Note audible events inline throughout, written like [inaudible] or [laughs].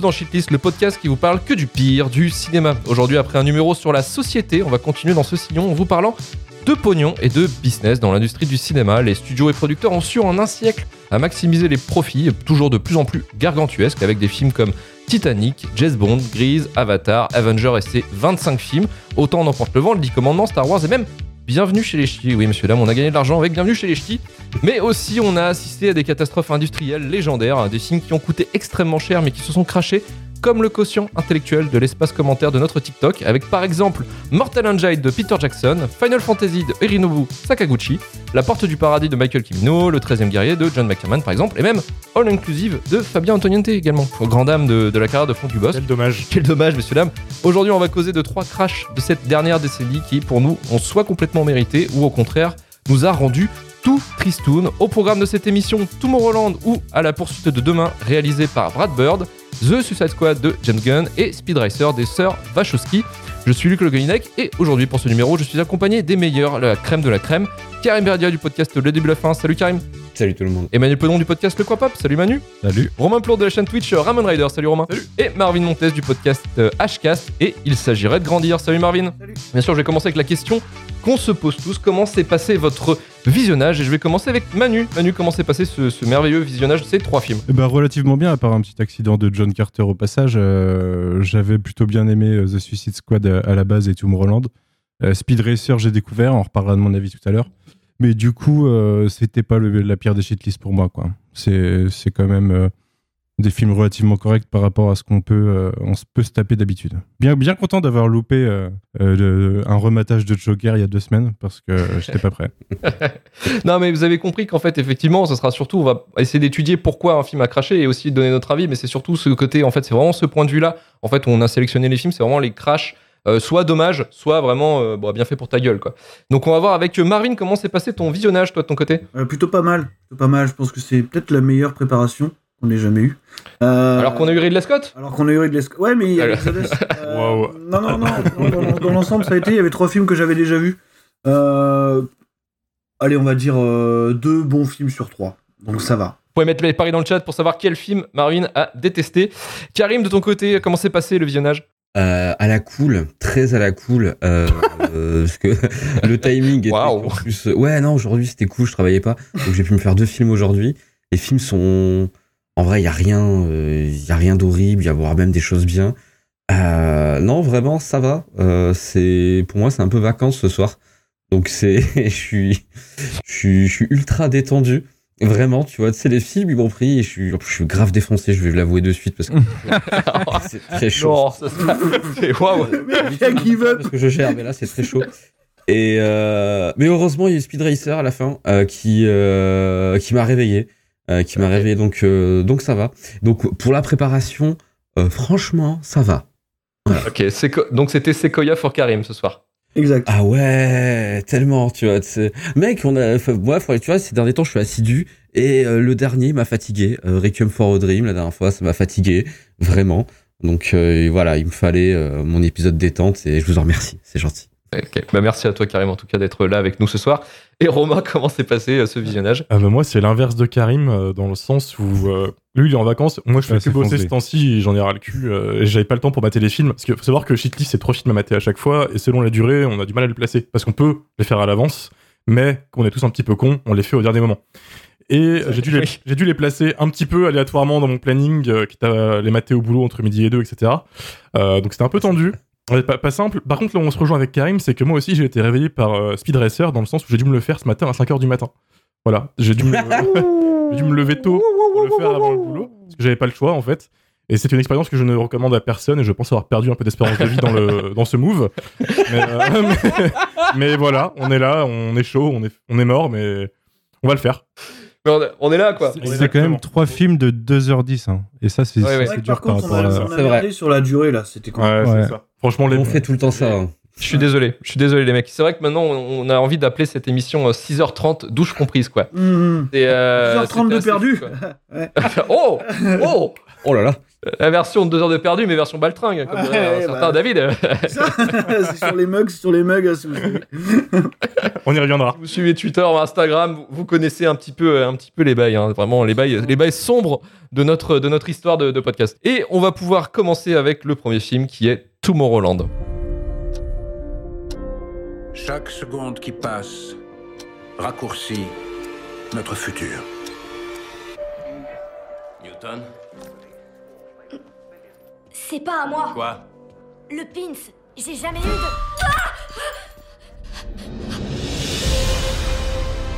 Dans Shitlist, le podcast qui vous parle que du pire du cinéma. Aujourd'hui, après un numéro sur la société, on va continuer dans ce sillon en vous parlant de pognon et de business dans l'industrie du cinéma. Les studios et producteurs ont su en un siècle à maximiser les profits, toujours de plus en plus gargantuesques, avec des films comme Titanic, James Bond, Grease, Avatar, Avenger et ses 25 films. Autant on emporte le vent, le 10 commandements, Star Wars et même Bienvenue chez les ch'tis. Oui, monsieur, dame, on a gagné de l'argent avec Bienvenue chez les ch'tis. Mais aussi, on a assisté à des catastrophes industrielles légendaires, des films qui ont coûté extrêmement cher mais qui se sont crachés comme le quotient intellectuel de l'espace commentaire de notre TikTok, avec par exemple Mortal Engine de Peter Jackson, Final Fantasy de Erinobu Sakaguchi, La Porte du Paradis de Michael Kimino, Le 13e guerrier de John McTiernan par exemple, et même All Inclusive de Fabien Antoniente également, au grand dame de, de la carrière de Franck Dubos. Quel dommage. Quel dommage, messieurs, dames. Aujourd'hui, on va causer de trois crashs de cette dernière décennie qui, pour nous, ont soit complètement mérité ou au contraire, nous a rendu tout tristoun. Au programme de cette émission, Tomorrowland ou À la poursuite de demain, réalisé par Brad Bird, The Suicide Squad de James Gunn et Speed Racer des sœurs Wachowski. Je suis Luc Le Gueninek et aujourd'hui pour ce numéro, je suis accompagné des meilleurs, la crème de la crème, Karim Berdia du podcast Le Début la Fin. Salut Karim. Salut tout le monde. Emmanuel Pedon du podcast Le Quoi Pop. Salut Manu. Salut. Romain Plour de la chaîne Twitch Ramon Rider. Salut Romain. Salut. Et Marvin Montes du podcast euh, Hcast et il s'agirait de grandir. Salut Marvin. Salut. Bien sûr, je vais commencer avec la question qu'on se pose tous. Comment s'est passé votre visionnage? Et je vais commencer avec Manu. Manu, comment s'est passé ce, ce merveilleux visionnage de ces trois films? Eh ben, relativement bien, à part un petit accident de John Carter au passage. euh, J'avais plutôt bien aimé euh, The Suicide Squad à, la base et Tomorrowland. Euh, Speed Racer, j'ai découvert, on en reparlera de mon avis tout à l'heure. Mais du coup, euh, c'était pas le- la pire des shitlists pour moi. quoi. C'est c'est quand même euh, des films relativement corrects par rapport à ce qu'on peut, euh, on se peut se taper d'habitude. Bien, bien content d'avoir loupé euh, euh, le- un rematage de Joker il y a deux semaines parce que [laughs] j'étais pas prêt. [laughs] Non, mais vous avez compris qu'en fait, effectivement, ce sera surtout, on va essayer d'étudier pourquoi un film a craché et aussi donner notre avis, mais c'est surtout ce côté, en fait, c'est vraiment ce point de vue-là. En fait, où on a sélectionné les films, c'est vraiment les crashs, euh, soit dommage, soit vraiment euh, bon, bien fait pour ta gueule, quoi. Donc, on va voir avec euh, Marvin comment s'est passé ton visionnage, toi, de ton côté? Euh, plutôt pas mal, plutôt pas mal. Je pense que c'est peut-être la meilleure préparation qu'on ait jamais eue. Euh, Alors qu'on a eu Ridley Scott? Alors qu'on a eu Ridley Scott. Ouais, mais il y. Euh, [laughs] Waouh. Non, non, non. non, dans dans l'ensemble, ça a été. Il y avait trois films que j'avais déjà vus. Euh, Allez, on va dire euh, deux bons films sur trois. Donc ça va. Vous pouvez mettre les paris dans le chat pour savoir quel film Marvin a détesté. Karim, de ton côté, comment s'est passé le visionnage? Euh, à la cool, très à la cool, euh, euh, [laughs] parce que le timing était en plus. Ouais, non, aujourd'hui c'était cool, je travaillais pas, donc j'ai pu me faire deux films aujourd'hui. Les films sont, en vrai, il y a rien, euh, il y a rien d'horrible, il y a voire même des choses bien. Euh, non, vraiment, ça va. Euh, c'est, pour moi, c'est un peu vacances ce soir, donc c'est, [laughs] je suis, je suis, je suis ultra détendu. Vraiment, tu vois, tu sais, les films, ils m'ont pris et je suis, je suis grave défoncé, je vais l'avouer de suite parce que [laughs] c'est très chaud. Non, ça c'est waouh. Parce que je gère, mais là c'est très chaud. Et euh, mais heureusement, il y a eu Speed Racer à la fin euh, qui euh, qui m'a réveillé, euh, qui m'a réveillé. Donc euh, donc ça va. Donc pour la préparation, euh, franchement, ça va. Ok, donc c'était Sequoia for Karim ce soir. Exact. Ah ouais, tellement, tu vois. tu sais. Mec, on a, moi, tu vois, ces derniers temps, je suis assidu et euh, le dernier m'a fatigué. Euh, Requiem for a Dream, la dernière fois, ça m'a fatigué, vraiment. Donc euh, voilà, il me fallait euh, mon épisode détente et je vous en remercie, c'est gentil. Bah merci à toi Karim en tout cas d'être là avec nous ce soir. Et Romain, [laughs] comment s'est passé euh, ce visionnage? Ah bah moi c'est l'inverse de Karim euh, dans le sens où euh, lui il est en vacances, moi je fais Ouais, que c'est bosser ce temps-ci et j'en ai ras le cul euh, et j'avais pas le temps pour mater les films parce qu'il faut savoir que Shitlist c'est trois films à mater à chaque fois et selon la durée on a du mal à les placer parce qu'on peut les faire à l'avance mais qu'on est tous un petit peu cons on les fait au dernier moment. Et [laughs] j'ai dû, les, Oui. j'ai dû les placer un petit peu aléatoirement dans mon planning, euh, quitte à les mater au boulot entre midi et deux, etc. Euh, donc c'était un peu tendu. Ouais, Pas, pas simple. Par contre, là où on se rejoint avec Karim, c'est que moi aussi j'ai été réveillé par euh, Speed Racer dans le sens où j'ai dû me le faire ce matin à 5h du matin. Voilà, j'ai dû, me [laughs] dû lever tôt pour le faire avant le boulot, parce que j'avais pas le choix en fait. Et c'est une expérience que je ne recommande à personne et je pense avoir perdu un peu d'espérance de vie dans, le, [laughs] dans ce move. Mais, euh, [laughs] mais, mais voilà, on est là, on est chaud, on est, on est mort, mais on va le faire. Mais on, est là quoi. C'est- quand même trois films de 2h10. hein. Et ça, c'est Ouais, dur par par contre, on rapport a, à C'est vrai. sur la durée là. C'était Ouais. c'est ça. Franchement, les On fait tout le temps ça. hein. Je suis désolé, je suis désolé les mecs. C'est vrai que maintenant on a envie d'appeler cette émission euh, 6h30 douche comprise quoi. Mhm. C'est, euh, 6h32 c'était assez perdu. fou, [laughs] [laughs] oh Oh Oh là là. La version de 2 heures de perdu, mais version baltringue, comme Ouais, un certain bah. David. [laughs] C'est sur les mugs, c'est sur les mugs. voulez. On y reviendra. Vous suivez Twitter ou Instagram, vous- vous connaissez un petit peu, un petit peu les bails, hein. vraiment les bails, les bails sombres de notre, de notre histoire de, de podcast. Et on va pouvoir commencer avec le premier film qui est Tomorrowland. Chaque seconde qui passe raccourcit notre futur. Newton? C'est pas à moi. Quoi? Le pins, j'ai jamais eu de.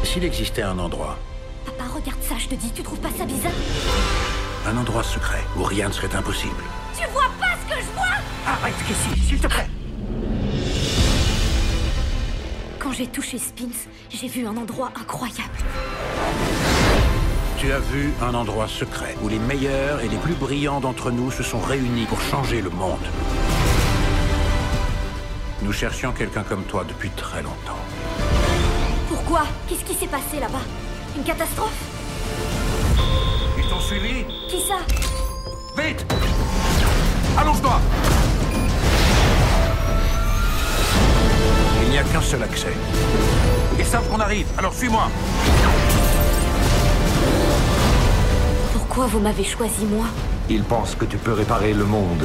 S'il existait un endroit, Papa, regarde ça, je te dis, tu trouves pas ça bizarre? Un endroit secret où rien ne serait impossible. Tu vois Arrête, Casey, s'il te plaît. Quand j'ai touché Spins, j'ai vu un endroit incroyable. Tu as vu un endroit secret où les meilleurs et les plus brillants d'entre nous se sont réunis pour changer le monde. Nous cherchions quelqu'un comme toi depuis très longtemps. Pourquoi? Qu'est-ce qui s'est passé là-bas? Une catastrophe? Ils t'ont suivi? Qui ça? Vite Allonge-toi Il n'y a qu'un seul accès. Ils savent qu'on arrive, alors suis-moi Pourquoi vous m'avez choisi moi Il pense que tu peux réparer le monde.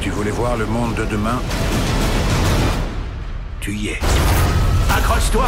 Tu voulais voir le monde de demain? Tu y es. Accroche-toi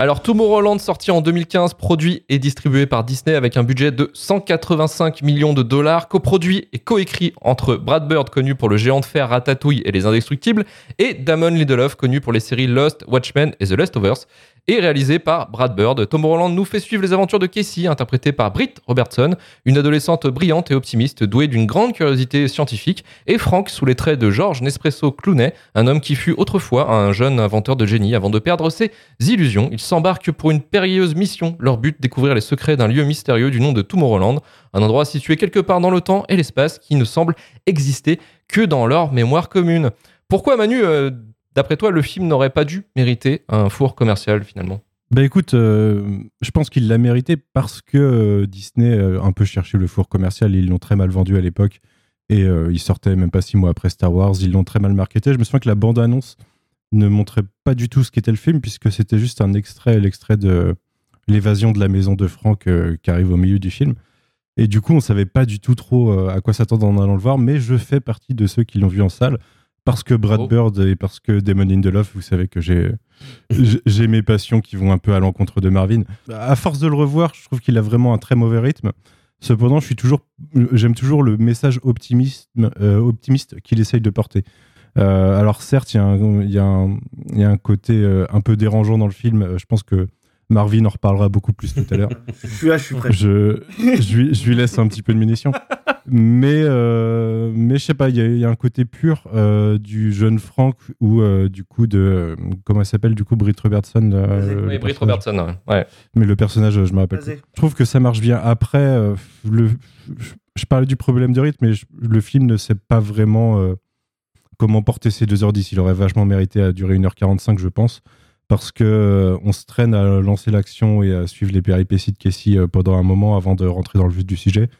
Alors Tomorrowland sorti en 2015, produit et distribué par Disney avec un budget de 185 millions de dollars, coproduit et coécrit entre Brad Bird connu pour le géant de fer Ratatouille et les Indestructibles et Damon Lindelof connu pour les séries Lost, Watchmen et The Leftovers et réalisé par Brad Bird. Tomorrowland nous fait suivre les aventures de Casey interprétée par Britt Robertson, une adolescente brillante et optimiste douée d'une grande curiosité scientifique et Frank sous les traits de George Nespresso Clooney, un homme qui fut autrefois un jeune inventeur de génie avant de perdre ses illusions. Ils s'embarquent pour une périlleuse mission. Leur but, découvrir les secrets d'un lieu mystérieux du nom de Tomorrowland, un endroit situé quelque part dans le temps et l'espace qui ne semble exister que dans leur mémoire commune. Pourquoi Manu, euh, d'après toi, le film n'aurait pas dû mériter un four commercial finalement? Bah écoute, euh, je pense qu'il l'a mérité parce que euh, Disney a un peu cherché le four commercial ils l'ont très mal vendu à l'époque. Et euh, il sortait même pas six mois après Star Wars, ils l'ont très mal marketé. Je me souviens que la bande-annonce ne montrait pas du tout ce qu'était le film puisque c'était juste un extrait, l'extrait de l'évasion de la maison de Franck euh, qui arrive au milieu du film. Et du coup, on savait pas du tout trop euh, à quoi s'attendre en allant le voir, mais je fais partie de ceux qui l'ont vu en salle parce que Brad Oh. Bird et parce que Damon Lindelof, vous savez que j'ai j'ai- mes passions qui vont un peu à l'encontre de Marvin. À force de le revoir, je trouve qu'il a vraiment un très mauvais rythme. Cependant, je suis toujours, j'aime toujours le message optimiste, euh, optimiste qu'il essaye de porter. Euh, alors certes, il y, a un- il y a un- il y a un côté euh, un peu dérangeant dans le film. Je pense que Marvin en reparlera beaucoup plus tout à l'heure. Je suis là, je suis prêt. je, je, lui, je lui laisse un petit peu de munitions. Mais, euh, mais je sais pas, il y, a- il y a un côté pur euh, du jeune Frank ou euh, du coup de. euh, comment elle s'appelle du coup Britt Robertson le Oui, Britt personnage. Robertson, ouais. ouais. Mais le personnage, je me rappelle. Plus. Je trouve que ça marche bien. Après, euh, le, je, je parlais du problème de rythme, mais je- le film ne sait pas vraiment euh, comment porter ces 2h10. Il aurait vachement mérité à durer 1h45, je pense. Parce que euh, on se traîne à lancer l'action et à suivre les péripéties de Casey euh, pendant un moment avant de rentrer dans le vif du sujet.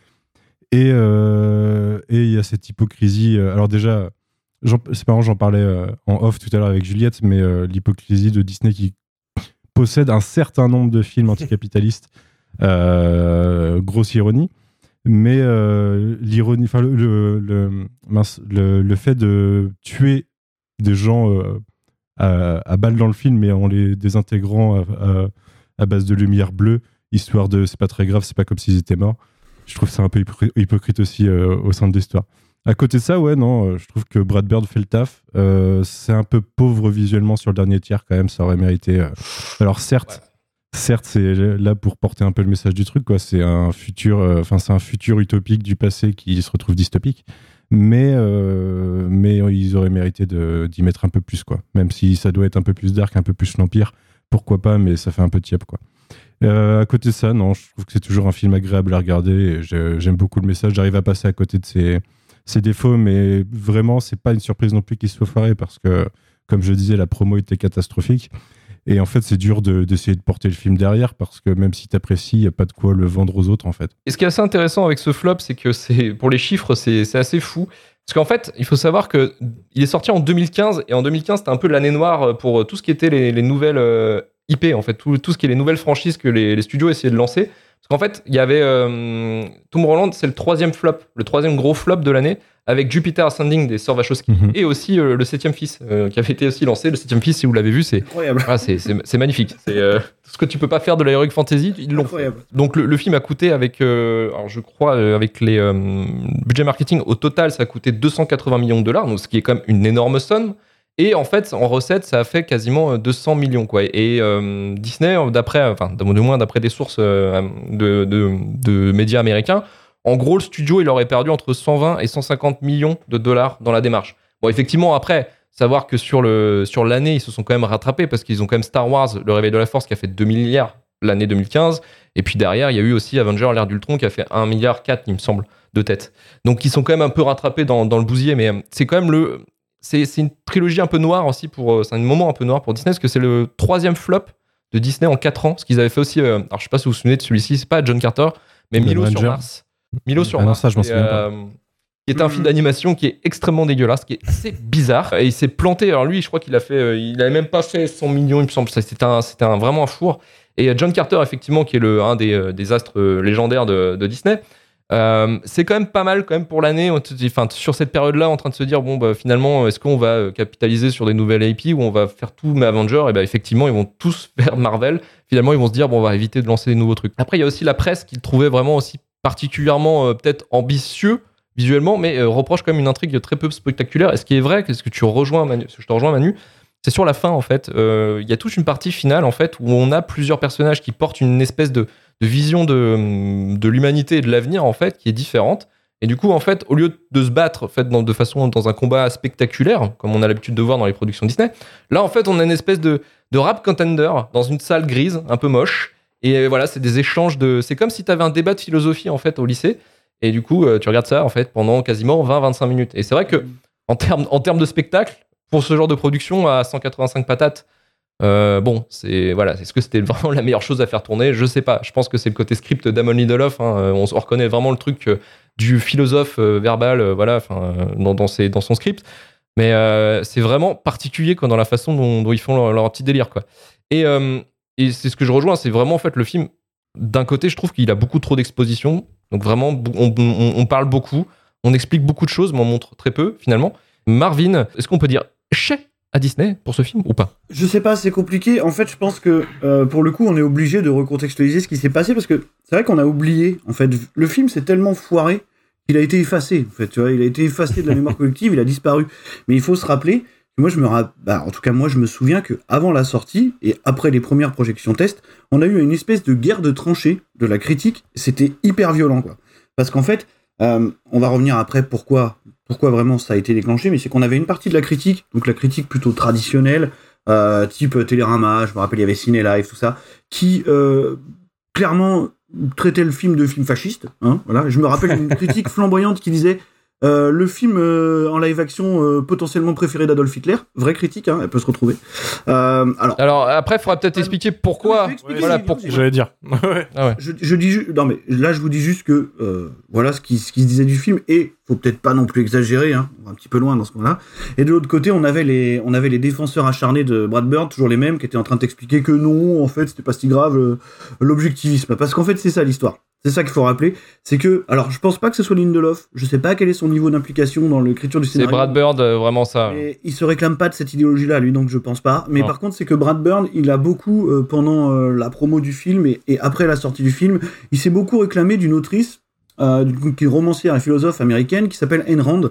Et euh, et il y a cette hypocrisie. euh, alors déjà, c'est marrant, j'en parlais euh, en off tout à l'heure avec Juliette, mais l'hypocrisie de Disney qui [coughs] possède un certain nombre de films anticapitalistes. Grosse ironie. Mais l'ironie, enfin le, le, le- fait de tuer des gens à, balles dans le film, mais en les désintégrant à base de lumière bleue, histoire de c'est pas très grave, c'est pas comme s'ils étaient morts. Je trouve ça un peu hypocri- hypocrite aussi euh, au sein de l'histoire. À côté de ça, ouais, non, euh, je trouve que Brad Bird fait le taf. Euh, c'est un peu pauvre visuellement sur le dernier tiers quand même, ça aurait mérité. euh. Alors certes, certes, c'est là pour porter un peu le message du truc, quoi. C'est un futur, enfin c'est un futur utopique du passé qui se retrouve dystopique. Mais, mais ils auraient mérité d'y mettre un peu plus, quoi. Même si ça doit être un peu plus dark, un peu plus l'Empire, pourquoi pas, mais ça fait un peu tiep, quoi. Euh, à côté de ça, non, je trouve que c'est toujours un film agréable à regarder. J'aime beaucoup le message. J'arrive à passer à côté de ses, défauts, mais vraiment, c'est pas une surprise non plus qu'il soit foiré parce que, comme je disais, la promo était catastrophique. Et en fait, c'est dur de- d'essayer de, porter le film derrière parce que même si t'apprécies, il n'y a pas de quoi le vendre aux autres en fait. Et ce qui est assez intéressant avec ce flop, c'est que pour les chiffres, c'est assez fou. Parce qu'en fait, il faut savoir que il est sorti en 2015 et en 2015, c'était un peu l'année noire pour tout ce qui était les, les nouvelles euh, IP, en fait, tout, tout ce qui est les nouvelles franchises que les, les studios essayaient de lancer. Parce qu'en fait, il y avait euh, Tomorrowland, c'est le troisième flop, le troisième gros flop de l'année, avec Jupiter Ascending des sœurs Wachowski Mhm. et aussi euh, le septième fils euh, qui avait été aussi lancé. Le septième fils, si vous l'avez vu, c'est Incroyable. ah, c'est magnifique. C'est euh, tout ce que tu peux pas faire de l'heroic fantasy, ils l'ont. Donc le, le film a coûté avec, alors je crois avec les budgets marketing au total, ça a coûté 280 millions de dollars, donc ce qui est quand même une énorme somme. Et en fait, en recette, ça a fait quasiment euh, 200 millions quoi. Et euh, Disney, d'après, enfin de moins d'après des sources euh, de, de- médias américains, en gros le studio il aurait perdu entre 120 et 150 millions de dollars dans la démarche. Bon effectivement après. Savoir que sur sur l'année, ils se sont quand même rattrapés parce qu'ils ont quand même Star Wars, le réveil de la force, qui a fait 2 milliards l'année 2015. Et puis derrière, il y a eu aussi Avenger, l'ère d'Ultron, qui a fait 1 milliard 4, il me semble, de tête. Donc ils sont quand même un peu rattrapés dans, dans le bousier, mais euh, c'est quand même le. C'est une trilogie un peu noire aussi pour. euh, C'est un moment un peu noir pour Disney, parce que c'est le troisième flop de Disney en 4 ans. Ce qu'ils avaient fait aussi. euh, alors je sais pas si vous vous souvenez de celui-ci, c'est pas John Carter, mais Milo sur. Mars. Milo sur Ah non, Mars. ça, je pas. euh, qui est un film d'animation qui est extrêmement dégueulasse, qui est assez bizarre. Et il s'est planté. Alors lui, je crois qu'il a fait, euh, il avait même pas fait 100 millions, il me semble. C'était un, c'était un, vraiment un four. Et John Carter, effectivement, qui est le, un des, des astres légendaires de, de Disney. Euh, c'est quand même pas mal quand même pour l'année. Enfin, sur cette période-là, en train de se dire bon, bah, finalement, est-ce qu'on va euh, capitaliser sur des nouvelles IP ou on va faire tout mais Avenger Et ben effectivement, ils vont tous [laughs] faire Marvel. Finalement, ils vont se dire bon, on va éviter de lancer des nouveaux trucs. Après, il y a aussi la presse qui le trouvait vraiment aussi particulièrement euh, peut-être ambitieux visuellement, mais reproche quand même une intrigue très peu spectaculaire. Et ce qui est vrai, qu'est-ce que tu rejoins, Manu, je te rejoins, Manu, c'est sur la fin en fait. Euh, Il y a toute une partie finale en fait où on a plusieurs personnages qui portent une espèce de, de vision de, de l'humanité et de l'avenir en fait qui est différente. Et du coup, en fait, au lieu de se battre en fait, dans, de façon dans un combat spectaculaire, comme on a l'habitude de voir dans les productions Disney, là, en fait, on a une espèce de, de rap contender dans une salle grise, un peu moche. Et euh, voilà, c'est des échanges de. C'est comme si tu avais un débat de philosophie en fait au lycée. Et du coup, euh, tu regardes ça en fait pendant quasiment 20-25 minutes. Et c'est vrai que en termes en termes de spectacle, pour ce genre de production à 185 patates, euh, bon, c'est voilà, est-ce que c'était [laughs] vraiment la meilleure chose à faire tourner? Je sais pas. Je pense que c'est le côté script d'Amon Lindelof. hein. Euh, On, reconnaît vraiment le truc euh, du philosophe verbal, voilà, dans, dans, ses- dans son script. Mais c'est vraiment particulier quoi, dans la façon dont, ils font leur, petit délire, quoi. Et, et c'est ce que je rejoins, c'est vraiment en fait le film. D'un côté, je trouve qu'il a beaucoup trop d'exposition. Donc vraiment, on- on parle beaucoup, on explique beaucoup de choses, mais on montre très peu finalement. Marvin, est-ce qu'on peut dire chais à Disney pour ce film ou pas? Je sais pas, c'est compliqué. En fait, je pense que euh, pour le coup, on est obligé de recontextualiser ce qui s'est passé parce que c'est vrai qu'on a oublié. En fait, le film s'est tellement foiré qu'il a été effacé. En fait, tu vois, il a été effacé de la mémoire collective, il a disparu. Mais il faut se rappeler. Moi, je me ra- bah, en tout cas, moi, je me souviens que avant la sortie et après les premières projections test, on a eu une espèce de guerre de tranchées de la critique. C'était hyper violent, quoi. Parce qu'en fait, euh, on va revenir après pourquoi, pourquoi vraiment ça a été déclenché, mais c'est qu'on avait une partie de la critique, donc la critique plutôt traditionnelle, euh, type Télérama, je me rappelle, il y avait Ciné Live, tout ça, qui euh, clairement traitait le film de film fasciste. Hein, voilà. Je me rappelle une critique [laughs] flamboyante qui disait euh, le film euh, en live action euh, potentiellement préféré d'Adolf Hitler. Vraie critique, hein, elle peut se retrouver. Euh, alors, Alors après, il faudra peut-être expliquer pourquoi. Voilà, pour- J'allais dire. Ouais. [laughs] Ah ouais. je, je dis ju- non mais là je vous dis juste que euh, voilà ce qui, ce qui se disait du film et faut peut-être pas non plus exagérer hein, on va un petit peu loin dans ce moment-là et de l'autre côté on avait les on avait les défenseurs acharnés de Brad Bird toujours les mêmes qui étaient en train de t'expliquer que non en fait c'était pas si grave euh, l'objectivisme parce qu'en fait c'est ça l'histoire c'est ça qu'il faut rappeler c'est que alors je pense pas que ce soit Lindelof je sais pas quel est son niveau d'implication dans l'écriture du C'est scénario Brad Bird, euh, vraiment ça. et il se réclame pas de cette idéologie-là, lui, donc je pense pas. Mais Non. par contre, c'est que Brad Bird, il a beaucoup, euh, pendant euh, la promo du film et, et après la sortie du film, il s'est beaucoup réclamé d'une autrice, d'une- qui est romancière et philosophe américaine, qui s'appelle Ayn Rand.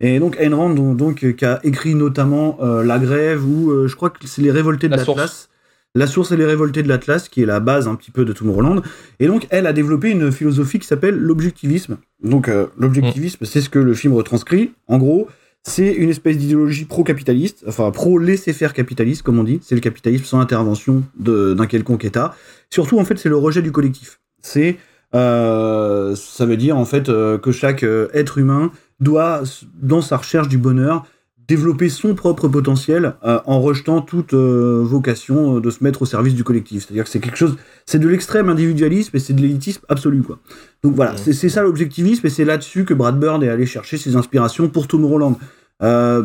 Et donc Ayn Rand, donc, qui a écrit notamment La Grève ou je crois que c'est Les Révoltés de La Source. l'Atlas. La source et les révoltés de l'Atlas, qui est la base un petit peu de Tomorrowland. Et donc, elle a développé une philosophie qui s'appelle l'objectivisme. Donc, euh, l'objectivisme, c'est ce que le film retranscrit. En gros, c'est une espèce d'idéologie pro-capitaliste, enfin pro-laisser-faire capitaliste, comme on dit. C'est le capitalisme sans intervention d'un quelconque État. Surtout, en fait, c'est le rejet du collectif. C'est, euh, ça veut dire en fait euh, que chaque être humain doit, dans sa recherche du bonheur, développer son propre potentiel euh, en rejetant toute euh, vocation euh, de se mettre au service du collectif. C'est-à-dire que c'est quelque chose, c'est de l'extrême individualisme et c'est de l'élitisme absolu, quoi. Donc voilà, c'est c'est ça l'objectivisme et c'est là-dessus que Brad Bird est allé chercher ses inspirations pour Tomorrowland. Euh,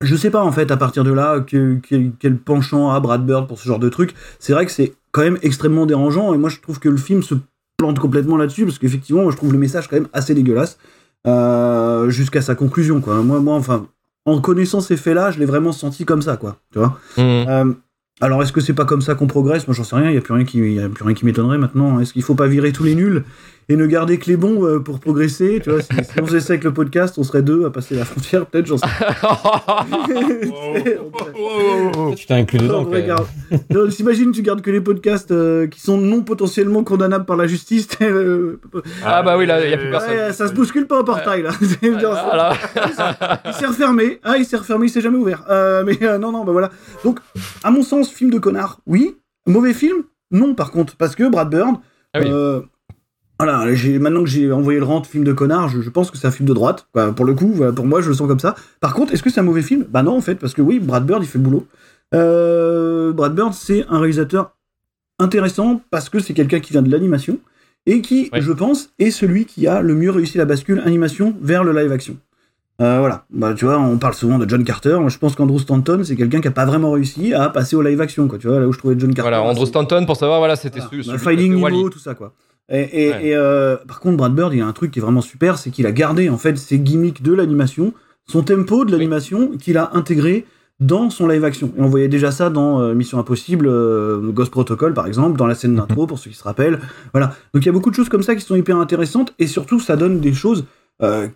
je sais pas en fait à partir de là que- que- quel penchant a Brad Bird pour ce genre de truc. C'est vrai que c'est quand même extrêmement dérangeant et moi je trouve que le film se plante complètement là-dessus parce qu'effectivement moi je trouve le message quand même assez dégueulasse euh, jusqu'à sa conclusion quoi. Moi moi enfin en connaissant ces faits-là je l'ai vraiment senti comme ça quoi. Tu vois. Mmh. Euh, alors est-ce que c'est pas comme ça qu'on progresse? Moi j'en sais rien. Il y a plus rien qui il y a plus rien qui m'étonnerait maintenant. Est-ce qu'il faut pas virer tous les nuls? Et ne garder que les bons euh, pour progresser Tu vois si, si on faisait ça avec le podcast on serait deux à passer la frontière peut-être j'en sais [laughs] Tu t'es inclus dedans. non, quand vrai, même. garde. Non, T'imagines, tu gardes que les podcasts euh, qui sont non potentiellement condamnables par la justice. euh, [laughs] Ah bah oui, là, y a plus personne. ouais, ça se bouscule pas au portail, là. [laughs] Ah, là. il s'est refermé. Ah, il s'est refermé, il s'est jamais ouvert. Euh, mais euh, non, non, bah voilà. Donc, à mon sens, film de connard, oui. Mauvais film Non, par contre. Parce que Brad Bird. Ah oui. Voilà, maintenant que j'ai envoyé le rent film de connard, je, je pense que c'est un film de droite. Quoi. Pour le coup, pour moi, je le sens comme ça. Par contre, est-ce que c'est un mauvais film? Bah non, en fait, parce que oui, Brad Bird, il fait le boulot. Euh, Brad Bird, c'est un réalisateur intéressant parce que c'est quelqu'un qui vient de l'animation et qui, Ouais. je pense, est celui qui a le mieux réussi la bascule animation vers le live action. Euh, voilà, bah, tu vois, on parle souvent de John Carter. Moi, je pense qu'Andrew Stanton, c'est quelqu'un qui a pas vraiment réussi à passer au live action, quoi. Tu vois, là où je trouvais John Carter. Voilà, Andrew Stanton, pour savoir, voilà, c'était voilà. Bah, Finding Nemo, tout ça, quoi. Et, et- Ouais. et, euh, par contre, Brad Bird, il y a un truc qui est vraiment super, c'est qu'il a gardé en fait ses gimmicks de l'animation, son tempo de l'animation, qu'il a intégré dans son live action. Et on voyait déjà ça dans euh, Mission Impossible, euh, Ghost Protocol par exemple, dans la scène d'intro pour ceux qui se rappellent. Voilà. Donc il y a beaucoup de choses comme ça qui sont hyper intéressantes et surtout ça donne des choses euh,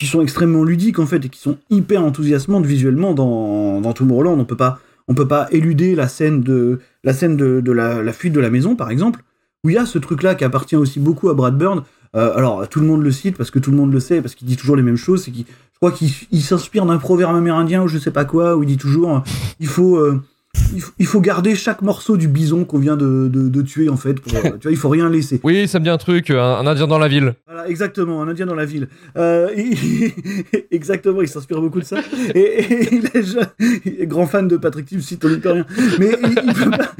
qui sont extrêmement ludiques en fait et qui sont hyper enthousiasmantes visuellement dans, dans Tomorrowland. On peut pas on peut pas éluder la scène de la scène de, de la, la fuite de la maison par exemple où il y a ce truc là qui appartient aussi beaucoup à Brad Bird. Euh, alors tout le monde le cite parce que tout le monde le sait parce qu'il dit toujours les mêmes choses. C'est qu'il je crois qu'il il s'inspire d'un proverbe amérindien ou je sais pas quoi où il dit toujours euh, il faut euh, il faut, garder chaque morceau du bison qu'on vient de, de, de tuer en fait. Pour, euh, tu vois, il faut rien laisser. Oui, ça me dit un truc, un, un Indien dans la ville. Voilà, exactement, un Indien dans la ville. Euh, il- [laughs] exactement, il s'inspire beaucoup de ça. Et, et il, est jeune- il est grand fan de Patrick Timsit, on n'y peut rien. Mais il, il peut pas.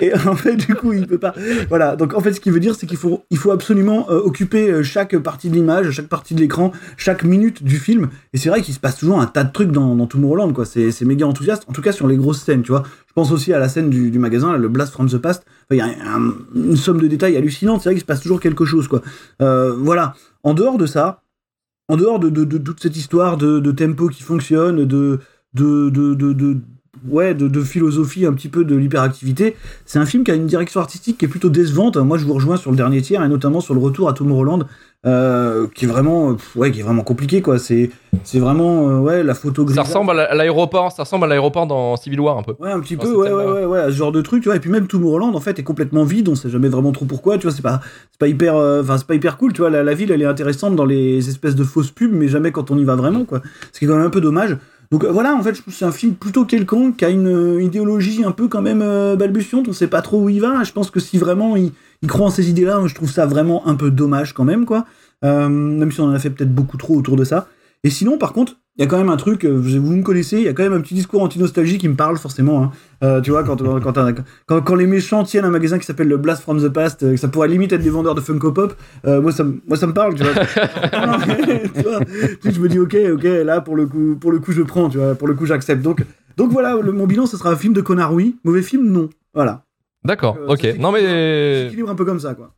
Et en fait, du coup, il peut pas. Voilà, donc en fait, ce qui veut dire, c'est qu'il faut, il faut absolument euh, occuper euh, chaque partie de l'image, chaque partie de l'écran, chaque minute du film. Et c'est vrai qu'il se passe toujours un tas de trucs dans, dans Tomorrowland, quoi. C'est méga enthousiaste, en tout cas sur les grosses scènes, tu vois. Je pense aussi à la scène du, magasin, là, le Blast from the Past. Il y a un- une somme de détails hallucinante. C'est vrai qu'il se passe toujours quelque chose, quoi. Euh, voilà. En dehors de ça, en dehors de, toute cette histoire de, tempo qui fonctionne, de, de, ouais, de, philosophie un petit peu de l'hyperactivité, c'est un film qui a une direction artistique qui est plutôt décevante. Moi, je vous rejoins sur le dernier tiers et notamment sur le retour à Tomorrowland, euh, qui est vraiment, pff, ouais, qui est vraiment compliqué, quoi. C'est, c'est vraiment, euh, ouais, la photo Ça ressemble à la- à l'aéroport, ça ressemble à l'aéroport dans Civil War un peu. Ouais, un petit peu, ouais, ouais, ouais, ouais, ce genre de truc, tu vois. Et puis même Tomorrowland, en fait, est complètement vide. On sait jamais vraiment trop pourquoi, tu vois. C'est pas, c'est pas hyper, euh, enfin, c'est pas hyper cool, tu vois. La, la ville, elle est intéressante dans les espèces de fausses pubs, mais jamais quand on y va vraiment, quoi. Ce qui est quand même un peu dommage. Donc voilà, en fait, je trouve c'est un film plutôt quelconque, qui a une euh, idéologie un peu quand même euh, balbutiante. On sait pas trop où il va. Je pense que si vraiment il, il croit en ces idées-là, je trouve ça vraiment un peu dommage quand même, quoi. Euh, même si on en a fait peut-être beaucoup trop autour de ça. Et sinon, par contre, il y a quand même un truc, euh, vous me connaissez, il y a quand même un petit discours anti-nostalgie qui me parle forcément. hein. Euh, tu vois, quand, quand, quand, quand, quand les méchants tiennent un magasin qui s'appelle le Blast from the Past, que ça pourrait limite être des vendeurs de Funko Pop, euh, moi, ça, me- moi ça me parle, tu vois. [laughs] Tu vois, tu je me dis, ok, ok, là pour le coup, pour le coup je prends, tu vois, pour le coup j'accepte. Donc, donc voilà, le- mon bilan, ce sera un film de connard, oui. Mauvais film, non. Voilà. D'accord, Euh, ok. Non mais, J'équilibre un peu comme ça, quoi.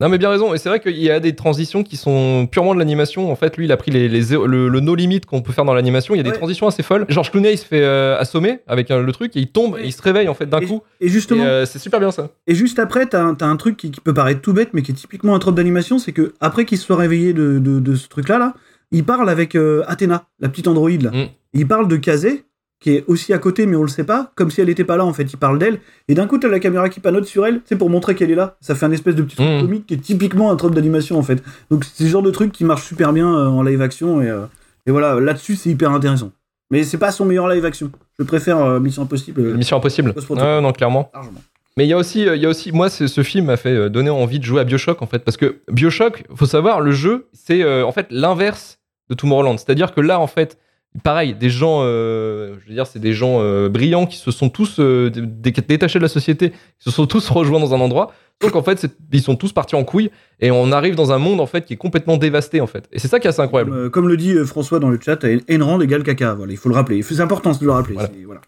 non mais bien raison. Et c'est vrai qu'il y a des transitions qui sont purement de l'animation. En fait, lui, il a pris les, les zé- le, le no limit qu'on peut faire dans l'animation. Il y a des transitions assez folles. George Clooney, il se fait euh, assommer avec euh, le truc et il tombe et il se réveille en fait d'un coup. Et justement, euh, c'est super bien ça. Et juste après, t'as un, truc qui, qui peut paraître tout bête, mais qui est typiquement un trope d'animation, c'est que après qu'il se soit réveillé de, de, de ce truc-là, là, il parle avec Athéna, la petite androïde. Là. Mm. Il parle de Kazé, qui est aussi à côté, mais on le sait pas, comme si elle était pas là, en fait. Il parle d'elle, et d'un coup, t'as la caméra qui panote sur elle, c'est pour montrer qu'elle est là. Ça fait un espèce de petit truc Mm. comique qui est typiquement un trope d'animation, en fait. Donc c'est le genre de truc qui marche super bien euh, en live action, et, euh, et voilà, là-dessus, c'est hyper intéressant. Mais c'est pas son meilleur live action. Je préfère euh, Mission Impossible Mission Impossible. Ouais, non, clairement. largement. Mais il y a aussi, il y a aussi, moi, ce, ce film m'a fait donner envie de jouer à Bioshock en fait, parce que Bioshock, faut savoir, le jeu, c'est euh, en fait l'inverse de Tomorrowland. C'est-à-dire que là, en fait, pareil, des gens, euh, je veux dire, c'est des gens euh, brillants qui se sont tous euh, dé- dé- détachés de la société, qui se sont tous rejoints dans un endroit. Donc en fait, ils sont tous partis en couille et on arrive dans un monde en fait qui est complètement dévasté en fait. Et c'est ça qui est assez incroyable. Comme, comme le dit François dans le chat, Enrand égale caca. Voilà, il faut le rappeler. C'est important de le rappeler. Voilà. c'est- voilà.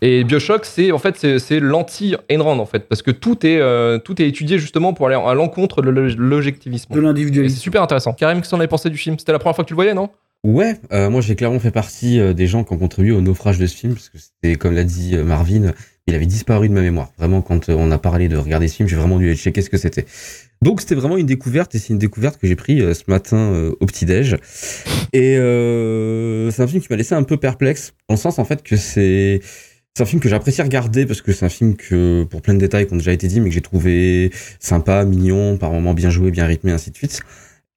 Et Bioshock, c'est en fait c'est l'anti Ayn Rand en fait, parce que tout est tout est étudié justement pour aller à l'encontre de l'obj- l'objectivisme. De Et c'est l'individualisme. super intéressant. Karim, qu'est-ce que t'en avais pensé du film? C'était la première fois que tu le voyais, non? Ouais, euh, moi j'ai clairement fait partie euh, des gens qui ont contribué au naufrage de ce film, parce que c'était, comme l'a dit euh, Marvin, il avait disparu de ma mémoire. Vraiment, quand euh, on a parlé de regarder ce film, j'ai vraiment dû aller checker ce que c'était. Donc c'était vraiment une découverte, et c'est une découverte que j'ai pris ce matin au petit-déj. Et c'est un film qui m'a laissé un peu perplexe, dans le sens en fait que c'est... C'est un film que j'apprécie regarder parce que c'est un film que, pour plein de détails qui ont déjà été dit, mais que j'ai trouvé sympa, mignon, par moments bien joué, bien rythmé, ainsi de suite.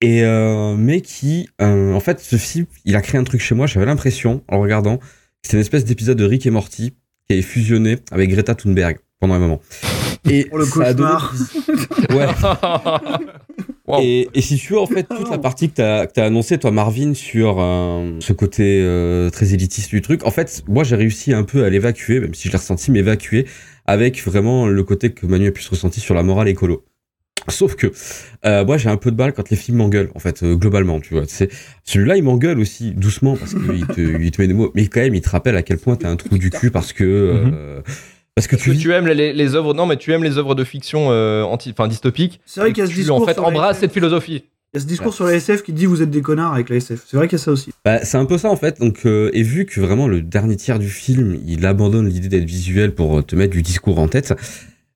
Et euh, mais qui, euh, en fait, ce film, il a créé un truc chez moi. J'avais l'impression, en le regardant, que c'était une espèce d'épisode de Rick et Morty qui avait fusionné avec Greta Thunberg pendant un moment. Et Oh, le ça a donné-. Ouais. [laughs] Wow. Et, et si tu veux, en fait, toute la partie que t'as que t'as annoncé, toi, Marvin, sur euh, ce côté euh, très élitiste du truc, en fait, moi, j'ai réussi un peu à l'évacuer, même si je l'ai ressenti, m'évacuer avec vraiment le côté que Manu a pu se ressentir sur la morale écolo. Sauf que euh, moi j'ai un peu de balle quand les films m'engueulent en fait euh, globalement tu vois c'est celui-là il m'engueule aussi doucement parce qu'il te il te met des mots mais quand même il te rappelle à quel point t'as un trou du cul parce que euh, parce que Parce tu que vis tu aimes les, les œuvres, non, mais tu aimes les œuvres de fiction euh, anti, enfin dystopiques. C'est vrai qu'il y a ce Tu, discours. en fait sur la embrasse SF. cette philosophie. Il y a ce discours sur la SF qui dit vous êtes des connards avec la SF. C'est vrai qu'il y a ça aussi. Bah, c'est un peu ça en fait. Donc, euh, et vu que vraiment le dernier tiers du film, il abandonne l'idée d'être visuel pour te mettre du discours en tête.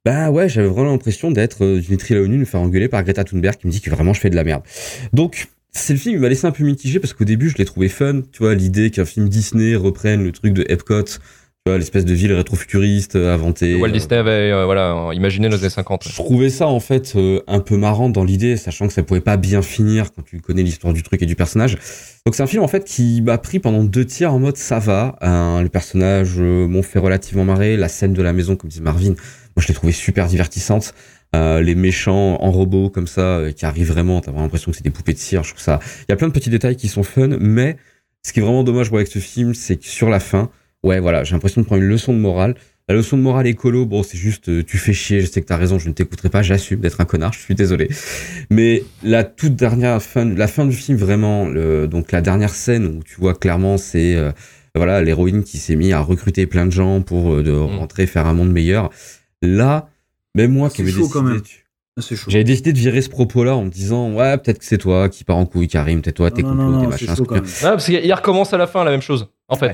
Bah ouais, j'avais vraiment l'impression d'être euh, à l'ONU, me faire engueuler par Greta Thunberg qui me dit que vraiment je fais de la merde. Donc, c'est le film, il m'a laissé un peu mitigé parce qu'au début, je l'ai trouvé fun. Tu vois, l'idée qu'un film Disney reprenne le truc de Epcot, tu vois, l'espèce de ville rétro-futuriste euh, inventée. Walt euh, Disney avait euh, voilà, imaginé nos années 50. je trouvais ça en fait euh, un peu marrant dans l'idée, sachant que ça pouvait pas bien finir quand tu connais l'histoire du truc et du personnage. Donc c'est un film en fait qui m'a pris pendant deux tiers en mode ça va. Hein, le personnage euh, m'ont fait relativement marrer. La scène de la maison, comme dit Marvin, moi je l'ai trouvé super divertissante. Euh, les méchants en robot comme ça euh, qui arrivent vraiment, t'as vraiment l'impression que c'est des poupées de cire. Je trouve ça. Il y a plein de petits détails qui sont fun, mais ce qui est vraiment dommage moi, avec ce film, c'est que sur la fin, ouais voilà, j'ai l'impression de prendre une leçon de morale. La leçon de morale écolo, bon, c'est juste, euh, tu fais chier, je sais que t'as raison, je ne t'écouterai pas, j'assume d'être un connard, je suis désolé. Mais la toute dernière fin, la fin du film, vraiment, le, donc la dernière scène où tu vois clairement, c'est, euh, voilà, l'héroïne qui s'est mis à recruter plein de gens pour euh, de Mm. rentrer, faire un monde meilleur. Là, même moi qui C'est avais décidé, Ah, C'est chaud. j'avais décidé de virer ce propos-là en me disant, ouais, peut-être que c'est toi qui pars en couille, Karim, peut-être toi, t'es complot, t'es machin. chaud. Ah, parce qu'il recommence à la fin la même chose. En fait, Ouais.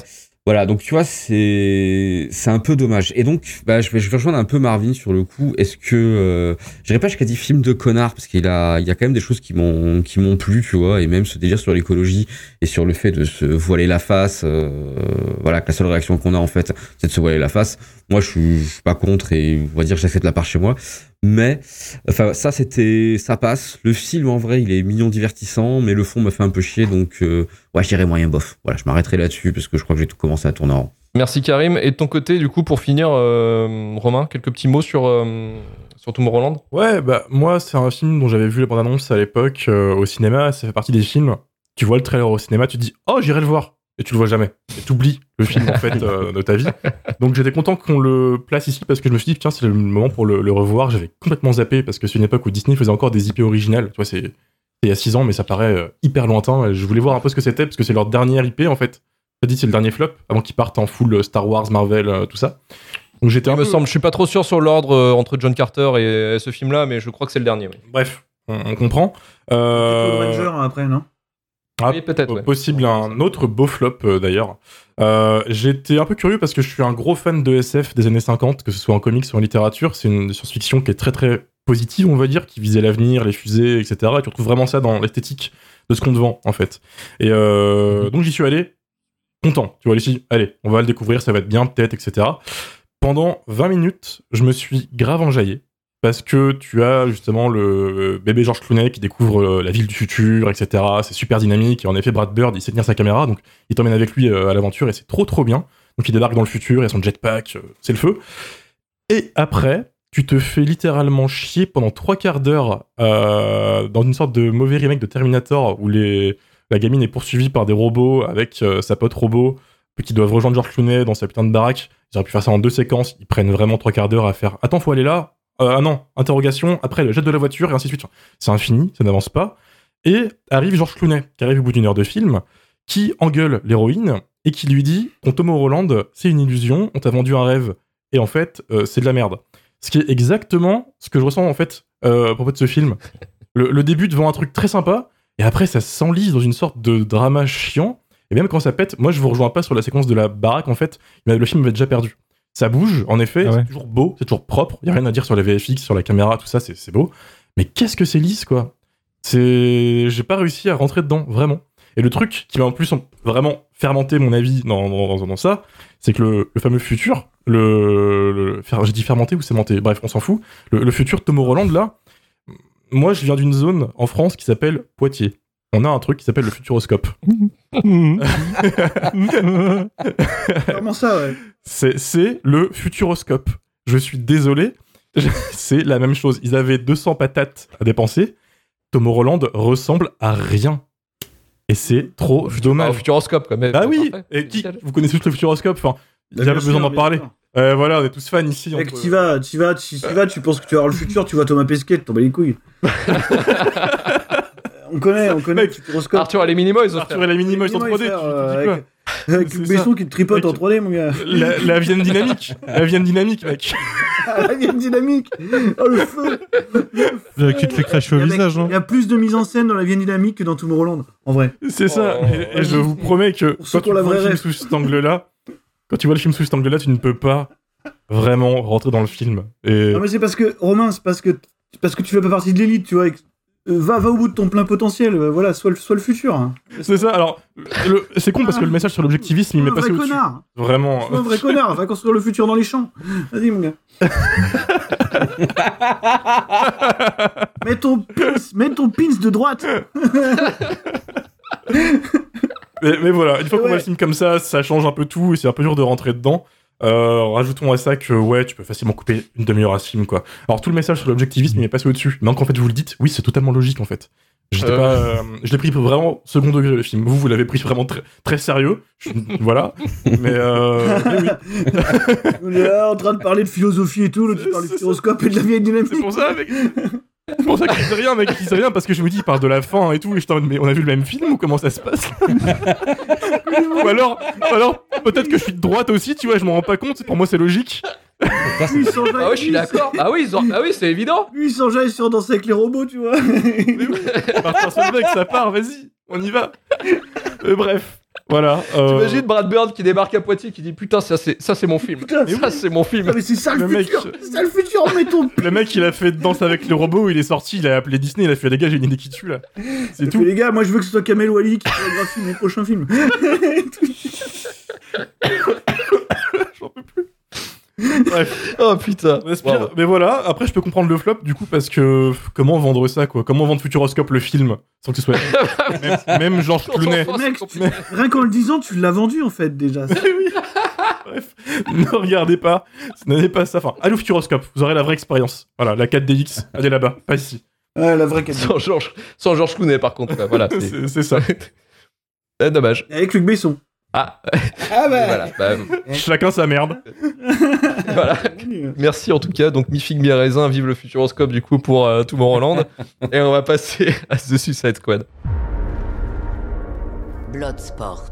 Voilà, donc tu vois, c'est c'est un peu dommage. Et donc, bah, je vais je vais rejoindre un peu Marvin sur le coup. Est-ce que euh, je dirais pas jusqu'à dire film de connard parce qu'il a il y a quand même des choses qui m'ont qui m'ont plu, tu vois, et même ce délire sur l'écologie et sur le fait de se voiler la face. euh, voilà, que la seule réaction qu'on a en fait, c'est de se voiler la face. Moi, je suis, je suis pas contre et on va dire que j'accepte la part chez moi. Mais enfin, ça c'était ça passe. Le film en vrai, il est mignon, divertissant, mais le fond m'a fait un peu chier, donc euh, ouais, j'irai moyen bof. Voilà, je m'arrêterai là-dessus parce que je crois que j'ai tout commencé à tourner en rond. merci Karim. Et de ton côté, du coup, pour finir, euh, Romain, quelques petits mots sur, euh, sur Tomorrowland? Ouais, bah moi c'est un film dont j'avais vu les bandes annonces à l'époque euh, au cinéma. Ça fait partie des films. Tu vois le trailer au cinéma, tu te dis oh j'irai le voir et tu le vois jamais. Et t'oublies le film en fait [laughs] euh, de ta vie. Donc j'étais content qu'on le place ici parce que je me suis dit tiens c'est le moment pour le, le revoir. J'avais complètement zappé parce que c'est une époque où Disney faisait encore des IP originales. Tu vois c'est c'est il y a 6 ans mais ça paraît euh, hyper lointain. Et je voulais voir un peu ce que c'était parce que c'est leur dernière IP en fait. Je dit c'est le dernier flop avant qu'ils partent en full euh, Star Wars, Marvel, euh, tout ça. Donc j'étais un Il me peu- semble, je suis pas trop sûr sur l'ordre euh, entre John Carter et, ce film-là, mais je crois que c'est le dernier. Oui, Bref, on, on comprend. Code Euh, Ranger après, non? Ah, Oui, peut-être. ouais. Possible un autre beau flop euh, d'ailleurs. Euh, J'étais un peu curieux parce que je suis un gros fan de SF des années 50, que ce soit en comics ou en littérature. C'est une science-fiction qui est très très positive, on va dire, qui visait l'avenir, les fusées, etc. Et tu retrouves vraiment ça dans l'esthétique de ce qu'on te vend en fait. Et euh, donc j'y suis allé content. Tu vois, ici, allez, on va le découvrir, ça va être bien peut-être, etc. Pendant 20 minutes, je me suis grave enjaillé parce que tu as justement le bébé George Clooney qui découvre euh, la ville du futur, etc. C'est super dynamique. Et en effet, Brad Bird, il sait tenir sa caméra, donc il t'emmène avec lui euh, à l'aventure et c'est trop trop bien. Donc il débarque dans le futur, il a son jetpack, euh, c'est le feu. Et après, tu te fais littéralement chier pendant trois quarts d'heure euh, dans une sorte de mauvais remake de Terminator où La gamine est poursuivie par des robots avec euh, sa pote robot, qui doivent rejoindre George Clooney dans sa putain de baraque. Ils auraient pu faire ça en deux séquences. Ils prennent vraiment trois quarts d'heure à faire. Attends, faut aller là. Euh, ah non, interrogation. Après, le jet de la voiture et ainsi de suite. C'est infini, ça n'avance pas. Et arrive George Clooney, qui arrive au bout d'une heure de film, qui engueule l'héroïne et qui lui dit Ton Tom Holland, c'est une illusion, on t'a vendu un rêve, et en fait, euh, c'est de la merde. Ce qui est exactement ce que je ressens en fait euh, à propos de ce film. Le, début devant un truc très sympa, et après ça s'enlise dans une sorte de drama chiant, et même quand ça pète, moi je vous rejoins pas sur la séquence de la baraque, en fait, le film m'avait déjà perdu. Ça bouge, en effet, Ah ouais. c'est toujours beau, c'est toujours propre, il y a rien à dire sur les VFX, sur la caméra, tout ça, c'est beau. Mais qu'est-ce que c'est lisse, quoi C'est... J'ai pas réussi à rentrer dedans, vraiment. Et le truc qui m'a en plus en- vraiment fermenté mon avis dans, dans, dans- dans ça, c'est que le, le fameux futur, le, j'ai dit fermenté ou sémenté, bref, on s'en fout. Le, le futur Tom Holland, là, moi je viens d'une zone en France qui s'appelle Poitiers. On a un truc qui s'appelle le futuroscope. [laughs] Vraiment ça, ouais? C'est, c'est le futuroscope. Je suis désolé, [laughs] c'est la même chose. Ils avaient 200 patates à dépenser. Tom Holland ressemble à rien. Et c'est trop Ah, dommage. au Futuroscope, quand même. Ah oui. Et qui. Vous connaissez tous le futuroscope Enfin, il n'y a pas besoin d'en bien parler. Euh, voilà, on est tous fans ici. Mec, t'y vas, t'y vas, tu penses que tu vas avoir le futur, tu vois Thomas Pesquet, t'en bats les couilles. [laughs] on connaît, on connaît. Arthur et les Minimoys, Arthur et la Minimoys en 3D. tu- tu frère, dis euh, quoi avec, [laughs] Besson qui te tripote en 3D, mon gars. la, la Vienne dynamique. La Vienne dynamique, mec. [laughs] La vieille dynamique. Oh, le feu. Qui te fait cracher au Il y a- visage. Hein. Il y a plus de mise en scène dans la vieille dynamique que dans Tomorrowland, en vrai. C'est ça. Oh. et, et je vous promets que quand tu vois le film sous cet angle-là, quand tu vois le film sous cet angle-là, tu ne peux pas vraiment rentrer dans le film. Et Non, mais c'est parce que, Romain, c'est parce que, parce que tu fais pas partie de l'élite, tu vois. et que- va, va au bout de ton plein potentiel, euh, voilà, sois le, sois le futur. hein. c'est ça. Alors, c'est con parce que le message sur l'objectivisme, il m'est un passé vrai au-dessus. connard. Vraiment. Sois un vrai connard, va construire le futur dans les champs. Vas-y, mon gars. [laughs] mets ton pins, mets ton pins de droite. Mais, mais voilà, une fois qu'on Ouais. film comme ça, ça change un peu tout et c'est un peu dur de rentrer dedans. Euh, rajoutons à ça que ouais, tu peux facilement couper une demi-heure à ce film quoi. Alors tout le message sur l'objectivisme il m'est passé au-dessus. Mais qu'en fait vous le dites, oui c'est totalement logique en fait. J'étais Euh. pas, euh, je l'ai pris vraiment second degré le film. Vous vous l'avez pris vraiment très très sérieux. Je- [laughs] voilà. Mais euh, mais oui. On est là en train de parler de philosophie et tout, là, tu parles du futuroscope et de la vieille dynamique. c'est pour ça mec. C'est pour ça que je dis rien mec, je dis rien parce que je me dis il parle de la fin et tout et je mais on a vu le même film ou comment ça se passe Ou alors, ou alors peut-être que je suis de droite aussi, tu vois, je m'en rends pas compte. Pour moi c'est logique. Il Ah ouais, je suis d'accord. Ah oui, ils ont- ah oui, c'est évident. Lui, il s'enjaille sur Danser avec les robots, tu vois. Sur le mec, ça part, vas-y, on y va. Euh, bref, voilà. euh, T'imagines Brad Bird qui débarque à Poitiers qui dit putain ça c'est ça c'est mon film. Putain, ça c'est mon film. Mais c'est ça le, Le mec- futur. C'est ça le futur, mets ton Le mec, il a fait Danse avec les robots, il est sorti, il a appelé Disney, il a fait les gars, j'ai une idée qui tue là. C'est Et tout. puis, les gars, moi je veux que ce soit Kamel Wally qui chorégraphie mon prochain film. [laughs] Bref, Oh putain. Mais voilà, après, je peux comprendre le flop du coup, parce que comment vendre ça quoi? Comment vendre Futuroscope le film sans que ce soit. [laughs] même, même Georges Clooney. Mec. Rien qu'en le disant, tu l'as vendu en fait déjà. [laughs] Bref, ne regardez pas, ce n'est pas ça. Enfin, allez au Futuroscope, vous aurez la vraie expérience. Voilà, la 4DX, [laughs] allez là-bas, pas ici. Ouais, la vraie. Sans Georges sans Georges Clooney par contre. Voilà. c'est ça. Eh, dommage. Avec Luc Besson. Ah Ah voilà. bah, [laughs] Chacun sa merde. [laughs] voilà. Merci en tout cas. Donc mi figue mi raisin, vive le Futuroscope du coup pour euh, Tomorrowland. [laughs] Et on va passer à The Suicide Squad. Bloodsport.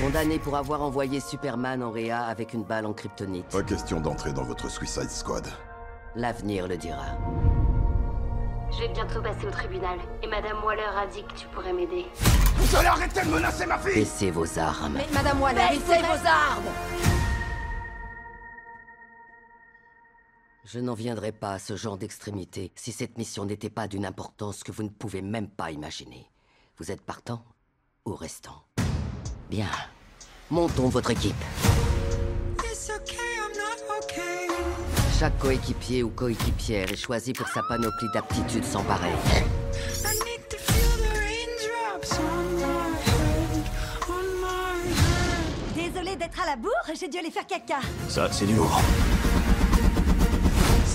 Condamné pour avoir envoyé Superman en réa avec une balle en kryptonite. Pas question d'entrer dans votre Suicide Squad. L'avenir le dira. Je vais bientôt passer au tribunal. Et Madame Waller a dit que tu pourrais m'aider. Vous allez arrêter de menacer ma fille Baissez vos armes. Madame Waller, Baissez vos armes Je n'en viendrai pas à ce genre d'extrémité si cette mission n'était pas d'une importance que vous ne pouvez même pas imaginer. Vous êtes partant ou restant? Bien. Montons votre équipe. Chaque coéquipier ou coéquipière est choisi pour sa panoplie d'aptitudes sans pareil. Désolée d'être à la bourre, j'ai dû aller faire caca. Ça, c'est du lourd.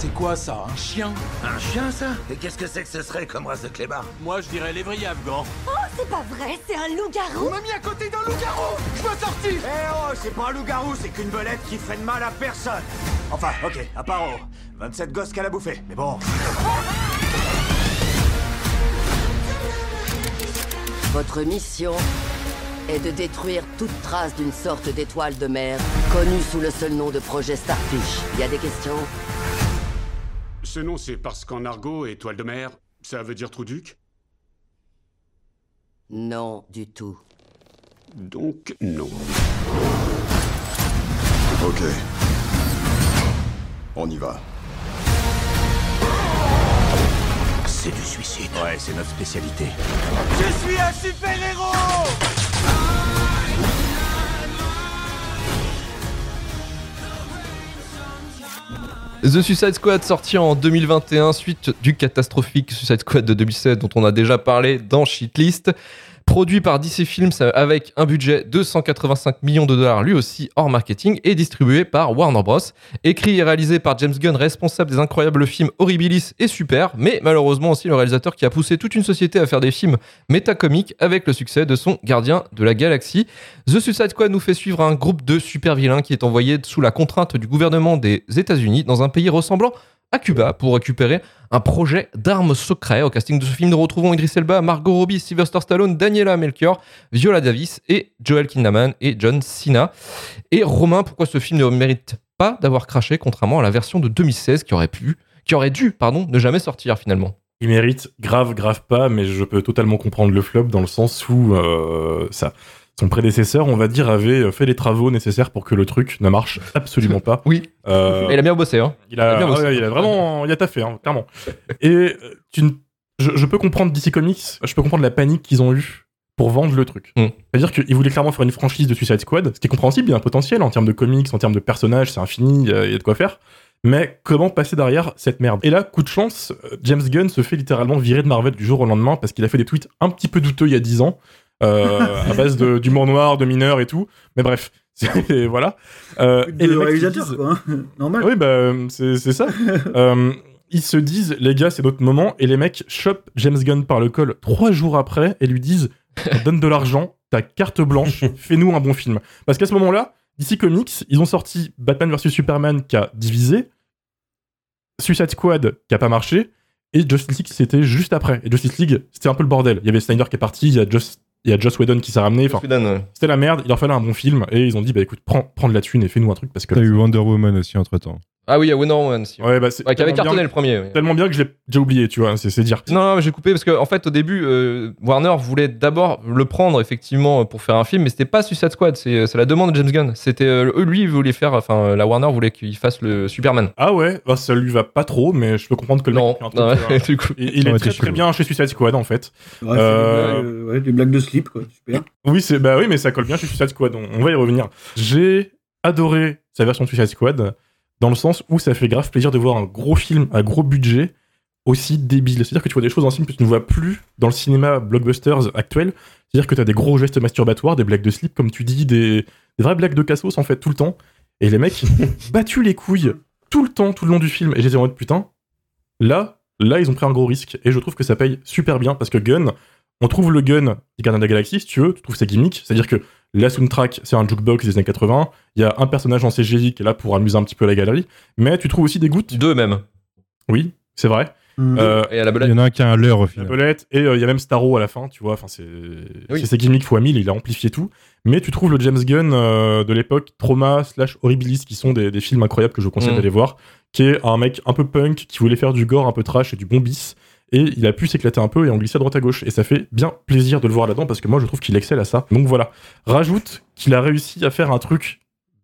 C'est quoi ça Un chien? Un chien, ça? Et qu'est-ce que c'est que ce serait comme race de clébard? Moi, je dirais lévrier afghan. Oh, c'est pas vrai, c'est un loup-garou. On m'a mis à côté d'un loup-garou! Je veux sortir! Eh oh, c'est pas un loup-garou, c'est qu'une belette qui fait de mal à personne. Enfin, ok, à part aux 27 gosses qu'elle a bouffé, mais bon... Votre mission est de détruire toute trace d'une sorte d'étoile de mer connue sous le seul nom de projet Starfish. Il y a des questions? Ce nom, c'est parce qu'en argot, étoile de mer, ça veut dire trou duc Non, du tout. Donc, non. Ok. On y va. C'est du suicide. Ouais, c'est notre spécialité. Je suis un super-héros The Suicide Squad sorti en 2021 suite du catastrophique Suicide Squad de 2007 dont on a déjà parlé dans Shitlist. Produit par DC Films avec un budget de 185 millions de dollars lui aussi hors marketing et distribué par Warner Bros. Écrit et réalisé par James Gunn responsable des incroyables films Horribilis et Super mais malheureusement aussi le réalisateur qui a poussé toute une société à faire des films métacomiques avec le succès de son Gardien de la Galaxie. The Suicide Squad nous fait suivre un groupe de super vilains qui est envoyé sous la contrainte du gouvernement des États-Unis dans un pays ressemblant à Cuba pour récupérer un projet d'armes secret. Au casting de ce film, nous retrouvons Idris Elba, Margot Robbie, Sylvester Stallone, Daniela Melchior, Viola Davis et Joel Kinnaman et John Cena. Et Romain, pourquoi ce film ne mérite pas d'avoir craché contrairement à la version de 2016 qui aurait pu, qui aurait dû, pardon, ne jamais sortir finalement? Il mérite grave, grave pas, mais je peux totalement comprendre le flop dans le sens où euh, ça, son prédécesseur, on va dire, avait fait les travaux nécessaires pour que le truc ne marche absolument pas. Oui. Euh, Et il a bien bossé, hein. il a, il a bien bossé. ouais, il a vraiment, il a taffé, hein, clairement. Et euh, tu, je, je peux comprendre DC Comics, je peux comprendre la panique qu'ils ont eue pour vendre le truc. Mm. C'est-à-dire qu'ils voulaient clairement faire une franchise de Suicide Squad, ce qui est compréhensible, il y a un potentiel en termes de comics, en termes de personnages, c'est infini, il y, a il y a de quoi faire. Mais comment passer derrière cette merde? Et là, coup de chance, euh, James Gunn se fait littéralement virer de Marvel du jour au lendemain parce qu'il a fait des tweets un petit peu douteux il y a 10 ans, euh, à base d'humour noir, de mineurs et tout. Mais bref, [laughs] c'est- voilà. Euh, et les de mecs, ils réalisateur, disent- quoi. hein. [laughs] Normal. oui, bah, c'est c'est ça. [laughs] Euh, ils se disent, les gars, c'est notre moment, et les mecs chopent James Gunn par le col trois jours après et lui disent, donne de l'argent, ta carte blanche, fais-nous un bon film. Parce qu'à ce moment-là, DC Comics, ils ont sorti Batman vs Superman qui a divisé, Suicide Squad qui a pas marché, et Justice League c'était juste après. Et Justice League, c'était un peu le bordel. Il y avait Snyder qui est parti, il y a Just, il y a Joss Whedon qui s'est ramené. Enfin, Sweden, ouais. c'était la merde, il leur fallait un bon film, et ils ont dit, bah écoute, prends, prends de la thune et fais-nous un truc parce que. T'as eu Wonder Woman aussi entre temps. Ah oui, il y a Wonder Woman aussi. Ouais, bah c'est. Ouais, qui avait cartonné bien- le premier. ouais. Tellement bien que je l'ai déjà oublié, tu vois, c'est dire. Non, non, mais j'ai coupé parce qu'en en fait, au début, euh, Warner voulait d'abord le prendre effectivement pour faire un film, mais c'était pas Suicide Squad, c'est c'est la demande de James Gunn. C'était euh, eux, lui, il voulait faire, enfin, la Warner voulait qu'il fasse le Superman. Ah ouais, bah, ça lui va pas trop, mais je peux comprendre que le Non, mec fait un truc, non, euh, [laughs] du coup. il, est très très bien chez Suicide Squad en fait. Ouais, c'est Euh, des, blagues, euh, ouais, des blagues de slip, quoi. Super. Oui, bah oui, mais ça colle bien chez Suicide Squad. On, on va y revenir. J'ai adoré sa version de Suicide Squad dans le sens où ça fait grave plaisir de voir un gros film à gros budget aussi débile. C'est-à-dire que tu vois des choses dans ce film que tu ne vois plus dans le cinéma blockbusters actuel. C'est-à-dire que tu as des gros gestes masturbatoires, des blagues de slip, comme tu dis, des, des vraies blagues de cassos en fait tout le temps. Et les mecs [laughs] battu les couilles tout le temps, tout le long du film. Et j'étais en mode putain, là, là ils ont pris un gros risque. Et je trouve que ça paye super bien parce que Gun, on trouve le gun des Gardiens de la Galaxie, si tu veux, tu trouves ses gimmicks. C'est-à-dire que la soundtrack, c'est un jukebox des années 80. Il y a un personnage en CGI qui est là pour amuser un petit peu la galerie. Mais tu trouves aussi des gouttes? Deux même. Oui, c'est vrai. Mm. Euh, Et à la Il y en a un qui a un leurre au la belette, et euh, il y a même Starro à la fin, tu vois. Enfin, c'est Oui. c'est ses gimmicks fois 1000, il a amplifié tout. Mais tu trouves le James Gunn euh, de l'époque, Trauma slash Horribilis, qui sont des, des films incroyables que je vous conseille Mm. d'aller voir, qui est un mec un peu punk, qui voulait faire du gore un peu trash et du bon bis. Et il a pu s'éclater un peu et en glisser à droite à gauche. Et ça fait bien plaisir de le voir là-dedans parce que moi je trouve qu'il excelle à ça. Donc voilà. Rajoute qu'il a réussi à faire un truc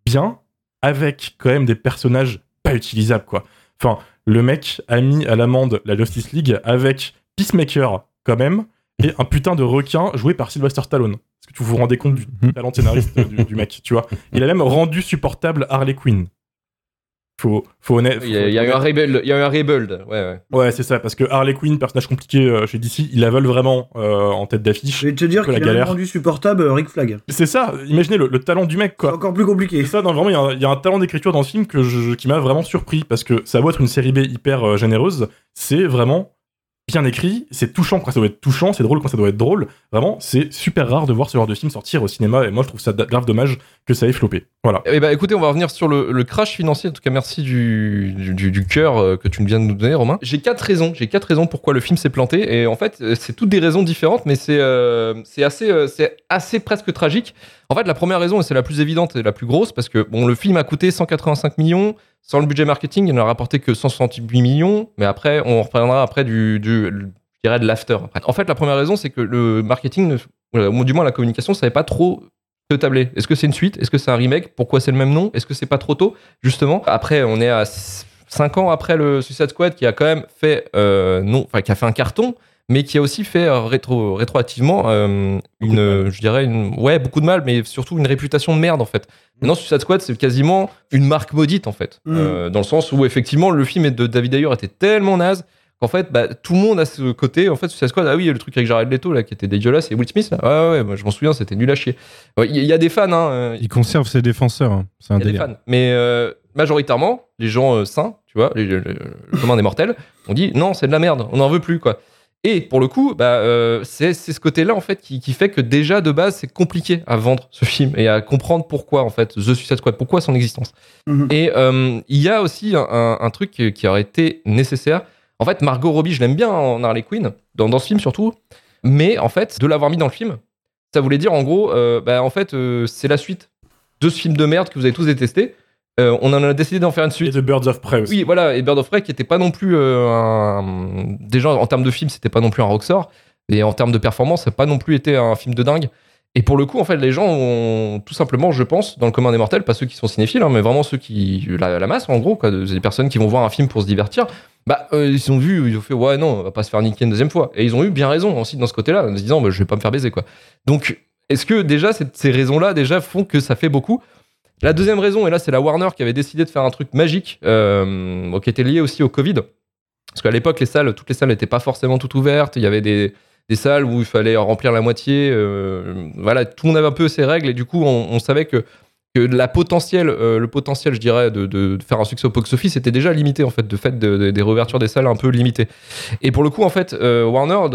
bien avec quand même des personnages pas utilisables quoi. Enfin, le mec a mis à l'amende la Justice League avec Peacemaker quand même et un putain de requin joué par Sylvester Stallone. Est-ce que tu vous rendez compte du Mhm. talent scénariste du, du mec, tu vois? Il a même rendu supportable Harley Quinn. Faut, faut honnête. Il y a, il y a eu un rebuild. Il y a eu un rebuild. Ouais, ouais. Ouais, c'est ça, parce que Harley Quinn, personnage compliqué euh, chez DC, ils la veulent vraiment euh, en tête d'affiche. Je vais te dire Que la qu'il a rendu supportable euh, Rick Flag. C'est ça, imaginez le, le talent du mec, quoi. Encore plus compliqué. C'est ça, non, vraiment, il y a un- il y, a un talent d'écriture dans ce film que je- qui m'a vraiment surpris, parce que ça doit être une série B hyper euh, généreuse, c'est vraiment bien écrit, c'est touchant quand ça doit être touchant, c'est drôle quand ça doit être drôle. Vraiment, c'est super rare de voir ce genre de film sortir au cinéma, et moi je trouve ça grave dommage que ça ait floppé. Voilà. Eh ben, écoutez, on va revenir sur le, crash financier. En tout cas, merci du, cœur euh, que tu viens de nous donner, Romain. J'ai quatre raisons. J'ai quatre raisons pourquoi le film s'est planté. Et en fait, euh, c'est toutes des raisons différentes, mais c'est euh, c'est assez, presque tragique. En fait, la première raison, et c'est la plus évidente et la plus grosse, parce que le film a coûté 185 millions. Sans le budget marketing, il n'en rapporté que 168 millions. Mais après, on reprendra après du, du je de l'after. En fait, la première raison, c'est que le marketing, ou du moins la communication, ne savait pas trop te tabler. Est-ce que c'est une suite? Est-ce que c'est un remake? Pourquoi c'est le même nom? Est-ce que c'est pas trop tôt? Justement, après, on est à 5 ans après le Suicide Squad qui a quand même fait euh, un carton, mais qui a aussi fait euh, rétro, rétroactivement euh, une, je dirais une, ouais, beaucoup de mal, mais surtout une réputation de merde en fait. Maintenant, Suicide Squad, c'est quasiment une marque maudite en fait, Mm. Euh, dans le sens où effectivement le film de David Ayer était tellement naze qu'en fait, bah, tout le monde a ce côté. En fait, Suicide Squad, ah oui, le truc avec Jared Leto là qui était dégueulasse et Will Smith là, ouais, ouais, moi, je m'en souviens, c'était nul à chier. Ouais, Il y, a des fans, hein, Il conserve ses défenseurs, hein. c'est un il y a des fans. Mais euh, majoritairement, les gens sains, tu vois, le commun des mortels, on dit non, c'est de la merde, on n'en veut plus, quoi. Et pour le coup, bah, euh, c'est ce côté-là, en fait, qui, qui fait que déjà, de base, c'est compliqué à vendre ce film et à comprendre pourquoi, en fait, The Suicide Squad, pourquoi son existence. Mhm. Et euh, il y a aussi un, truc qui qui aurait été nécessaire. En fait, Margot Robbie, je l'aime bien en Harley Quinn, dans, dans ce film surtout, mais en fait, de l'avoir mis dans le film, ça voulait dire en gros, euh, bah, en fait, c'est la suite de ce film de merde que vous avez tous détesté. Euh, on en a décidé d'en faire une Et suite. The Birds of Prey aussi. Oui, voilà, et Bird of Prey qui était pas non plus euh, un... Déjà, en termes de film, c'était pas non plus un rockstar. Et en termes de performance, ça n'a pas non plus été un film de dingue. Et pour le coup, en fait, les gens ont tout simplement, je pense, dans le commun des mortels, pas ceux qui sont cinéphiles, hein, mais vraiment ceux qui. La, la masse, en gros, quoi, des personnes qui vont voir un film pour se divertir, bah, euh, ils ont vu, ils ont fait, ouais, non, on va pas se faire niquer une deuxième fois. Et ils ont eu bien raison aussi dans ce côté-là, en se disant, bah, je vais pas me faire baiser, quoi. Donc, est-ce que déjà, cette- ces raisons-là, déjà, font que ça fait beaucoup? La deuxième raison, et là, c'est la Warner qui avait décidé de faire un truc magique, euh, qui était lié aussi au Covid. Parce qu'à l'époque, les salles, toutes les salles n'étaient pas forcément toutes ouvertes. Il y avait des, salles où il fallait remplir la moitié. euh, voilà, tout le monde avait un peu ses règles et du coup, on, savait que, que la potentiel, euh, le potentiel, je dirais, de, de- faire un succès au box-office était déjà limité en fait, de fait de- de- des réouvertures des salles un peu limitées. Et pour le coup, en fait, euh, Warner,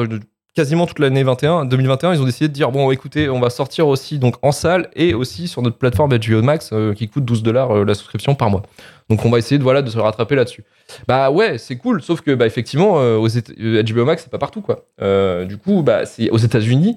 quasiment toute l'année 21, 2021, ils ont décidé de dire bon, écoutez, on va sortir aussi donc en salle et aussi sur notre plateforme HBO Max euh, qui coûte 12 dollars euh, la souscription par mois. Donc on va essayer de voilà de se rattraper là-dessus. Bah ouais, c'est cool, sauf que bah effectivement euh, aux Éta- euh, HBO Max c'est pas partout quoi. Du coup bah c'est aux États-Unis.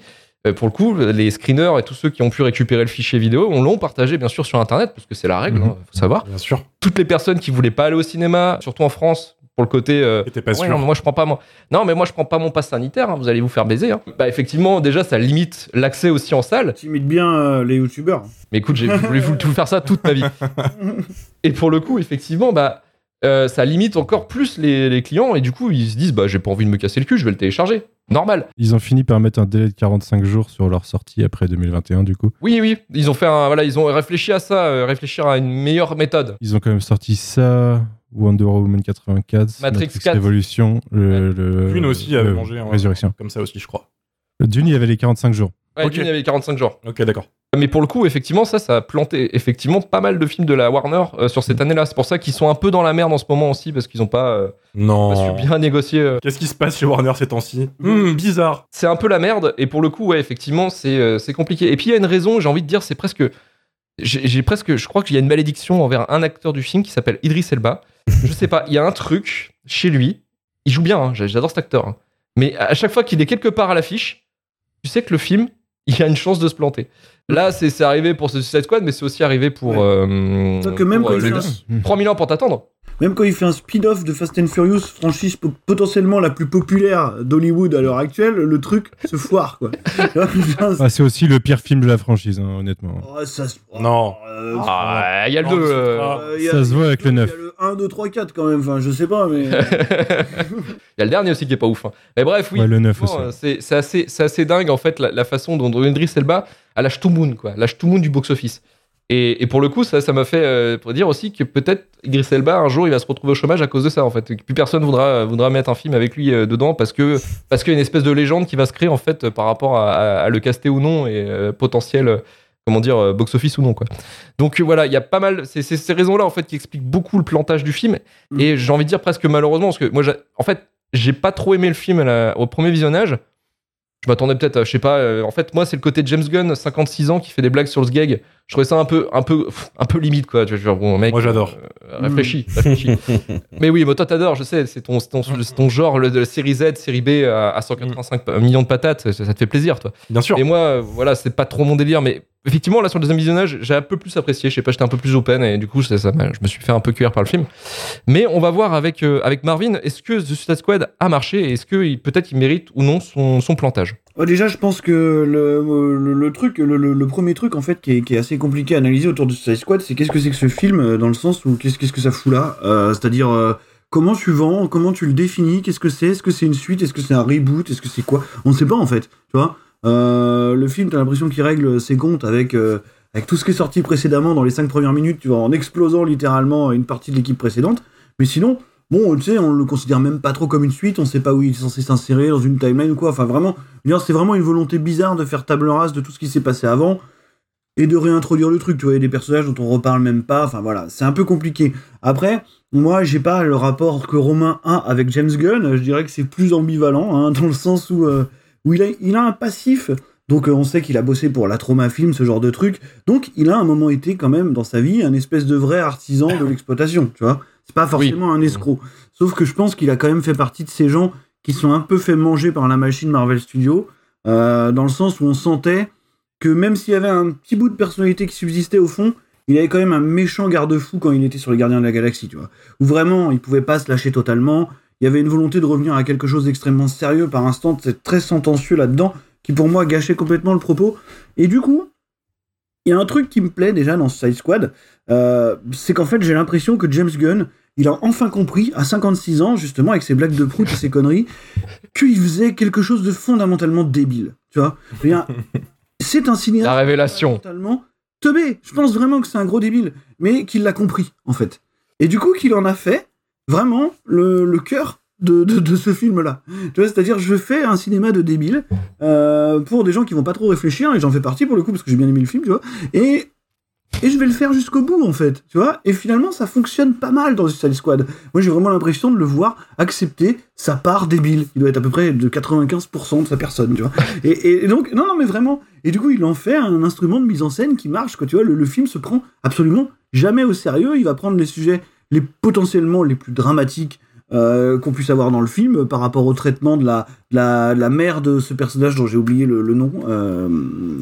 Pour le coup, les screeners et tous ceux qui ont pu récupérer le fichier vidéo, on l'ont partagé bien sûr sur Internet, parce que c'est la règle, Mhm. hein, faut savoir. Bien sûr. Toutes les personnes qui voulaient pas aller au cinéma, surtout en France, pour le côté euh, T'étais pas Ouais, sûr. non, mais moi je prends pas moi. Non, mais moi je prends pas mon pass sanitaire. hein, vous allez vous faire baiser. hein. Bah effectivement, déjà ça limite l'accès aussi en salle. T'imites bien euh, les youtubeurs. Mais écoute, j'ai voulu vous- tout faire ça toute ma vie. [laughs] Et pour le coup, effectivement, bah euh, ça limite encore plus les, les clients et du coup ils se disent bah j'ai pas envie de me casser le cul, je vais le télécharger. Normal. Ils ont fini par mettre un délai de 45 jours sur leur sortie après 2021, du coup. Oui, oui, ils ont fait un voilà, ils ont réfléchi à ça, euh, réfléchir à une meilleure méthode. Ils ont quand même sorti ça, Wonder Woman 84, Matrix 4. Révolution, le, le- Dune aussi avait mangé un- Résurrection. comme ça aussi, je crois. Dune, il y avait les 45 jours. Ouais. Dune, il y avait 45 jours. Ok, d'accord. Mais pour le coup, effectivement, ça, ça a planté effectivement pas mal de films de la Warner euh, sur cette année-là. C'est pour ça qu'ils sont un peu dans la merde en ce moment aussi parce qu'ils ont pas, euh, pas Non. su bien négocier. euh. Qu'est-ce qui se passe chez Warner ces temps-ci? Hmm, Bizarre. c'est un peu la merde et pour le coup ouais effectivement c'est euh, c'est compliqué et puis il y a une raison j'ai envie de dire c'est presque j'ai presque je crois qu'il y a une malédiction envers un acteur du film qui s'appelle Idris Elba. Je sais pas il y a un truc chez lui. Il joue bien hein, j'a- j'adore cet acteur hein. mais à chaque fois qu'il est quelque part à l'affiche tu sais que le film [laughs] il y a une chance de se planter. Là c'est arrivé pour ce Suicide Squad mais c'est aussi arrivé pour, Ouais. euh, C'est-à-dire que même pour, euh, il le- fait un- 3000 ans pour t'attendre Même quand il fait un speed-off de Fast and Furious, franchise po- potentiellement la plus populaire d'Hollywood à l'heure actuelle, le truc se foire, quoi. [laughs] Ah, c'est aussi le pire film de la franchise, hein, honnêtement. oh, ça se- Non. euh, ah il y a le Non, 2 c'est euh, Ça se voit avec le il y a 9. le 1, 2, 3, 4 quand même, enfin, je sais pas, mais. [laughs] il y a le dernier aussi qui est pas ouf hein. mais bref oui Ouais, le 9 Franchement, aussi. C'est c'est assez, c'est assez dingue en fait la, la façon dont Idris Elba a lâche tout moon quoi, lâche tout moon du box office. Et, et pour le coup, ça, ça m'a fait euh, pour dire aussi que peut-être Idris Elba un jour il va se retrouver au chômage à cause de ça en fait. Et que plus personne voudra voudra mettre un film avec lui euh, dedans parce que parce qu'il y a une espèce de légende qui va se créer en fait par rapport à, à- à le caster ou non et euh, potentiel euh, comment dire euh, box office ou non quoi. Donc voilà, il y a pas mal c'est ces raisons là en fait qui expliquent beaucoup le plantage du film Mm. et j'ai envie de dire presque malheureusement parce que moi en fait j'ai pas trop aimé le film au premier visionnage. Je m'attendais peut-être, à- je sais pas. en fait, moi, c'est le côté James Gunn, 56 ans, qui fait des blagues sur le sgeg. Je trouvais ça un peu, un peu, un peu limite, quoi. Tu vois, genre, bon, mec. Moi, j'adore. euh, réfléchis, réfléchis. [laughs] mais oui, mais toi, t'adores, je sais. C'est ton, ton, c'est ton genre le, de la série Z, série B à, à 185 millions de patates. Ça, ça te fait plaisir, toi. Bien sûr. Et moi, voilà, c'est pas trop mon délire, mais effectivement, là, sur le deuxième visionnage, j'ai un peu plus apprécié. Je sais pas, j'étais un peu plus open et du coup, ça, je me suis fait un peu cuire par le film. Mais on va voir avec, euh, avec Marvin, est-ce que The Suicide Squad a marché et est-ce que il- peut-être il mérite ou non son, son plantage? Ouais, déjà, je pense que le, truc, le, premier truc en fait qui est, assez compliqué à analyser autour de Suicide Squad, c'est qu'est-ce que c'est que ce film euh, dans le sens où qu'est-ce que ça fout là? Euh, C'est-à-dire euh, comment tu vends, comment tu le définis, qu'est-ce que c'est? Est-ce que c'est une suite? Est-ce que c'est un reboot? Est-ce que c'est quoi? On ne sait pas en fait, le film, t'as l'impression qu'il règle ses comptes avec avec tout ce qui est sorti précédemment dans les cinq premières minutes, tu vois, en explosant littéralement une partie de l'équipe précédente. Mais sinon, bon, tu sais, on le considère même pas trop comme une suite, on sait pas où il est censé s'insérer dans une timeline ou quoi. Enfin, vraiment, c'est vraiment une volonté bizarre de faire table rase de tout ce qui s'est passé avant et de réintroduire le truc. Tu vois, il y a des personnages dont on reparle même pas. Enfin, voilà, c'est un peu compliqué. Après, moi, j'ai pas le rapport que Romain a avec James Gunn. Je dirais que c'est plus ambivalent, hein, dans le sens où, euh, où il, a, un passif. Donc, euh, on sait qu'il a bossé pour la Trauma Film, ce genre de truc. Donc, il a un moment été, quand même, dans sa vie, un espèce de vrai artisan de l'exploitation, tu vois. C'est pas forcément un escroc. Sauf que je pense qu'il a quand même fait partie de ces gens qui sont un peu fait manger par la machine Marvel Studios, euh, dans le sens où on sentait que même s'il y avait un petit bout de personnalité qui subsistait au fond, il avait quand même un méchant garde-fou quand il était sur les Gardiens de la Galaxie, tu vois. Où vraiment, il pouvait pas se lâcher totalement. Il y avait une volonté de revenir à quelque chose d'extrêmement sérieux par instant, c'est très sentencieux là-dedans, qui pour moi gâchait complètement le propos. Et du coup, il y a un truc qui me plaît déjà dans Suicide Squad, euh, c'est qu'en fait j'ai l'impression que James Gunn, il a enfin compris, à 56 ans, justement, avec ses blagues de prout et ses conneries, qu'il faisait quelque chose de fondamentalement débile. Tu vois dire, C'est un cinéaste. La révélation. Totalement teubé. Je pense vraiment que c'est un gros débile, mais qu'il l'a compris, en fait. Et du coup, qu'il en a fait vraiment le, le cœur de, de, de ce film-là. Tu vois, c'est-à-dire, je fais un cinéma de débile euh, pour des gens qui vont pas trop réfléchir, et j'en fais partie pour le coup, parce que j'ai bien aimé le film, tu vois. Et et je vais le faire jusqu'au bout en fait, tu vois. Et finalement, ça fonctionne pas mal dans Suicide Squad. Moi, j'ai vraiment l'impression de le voir accepter sa part débile. Il doit être à peu près de 95% de sa personne, tu vois. Et, donc, non, non, mais vraiment. Et du coup, il en fait un instrument de mise en scène qui marche, quoi. Tu vois, le, le film se prend absolument jamais au sérieux. Il va prendre les sujets les potentiellement les plus dramatiques euh, qu'on puisse avoir dans le film par rapport au traitement de la, de la, de la mère de ce personnage dont j'ai oublié le, le nom. Euh,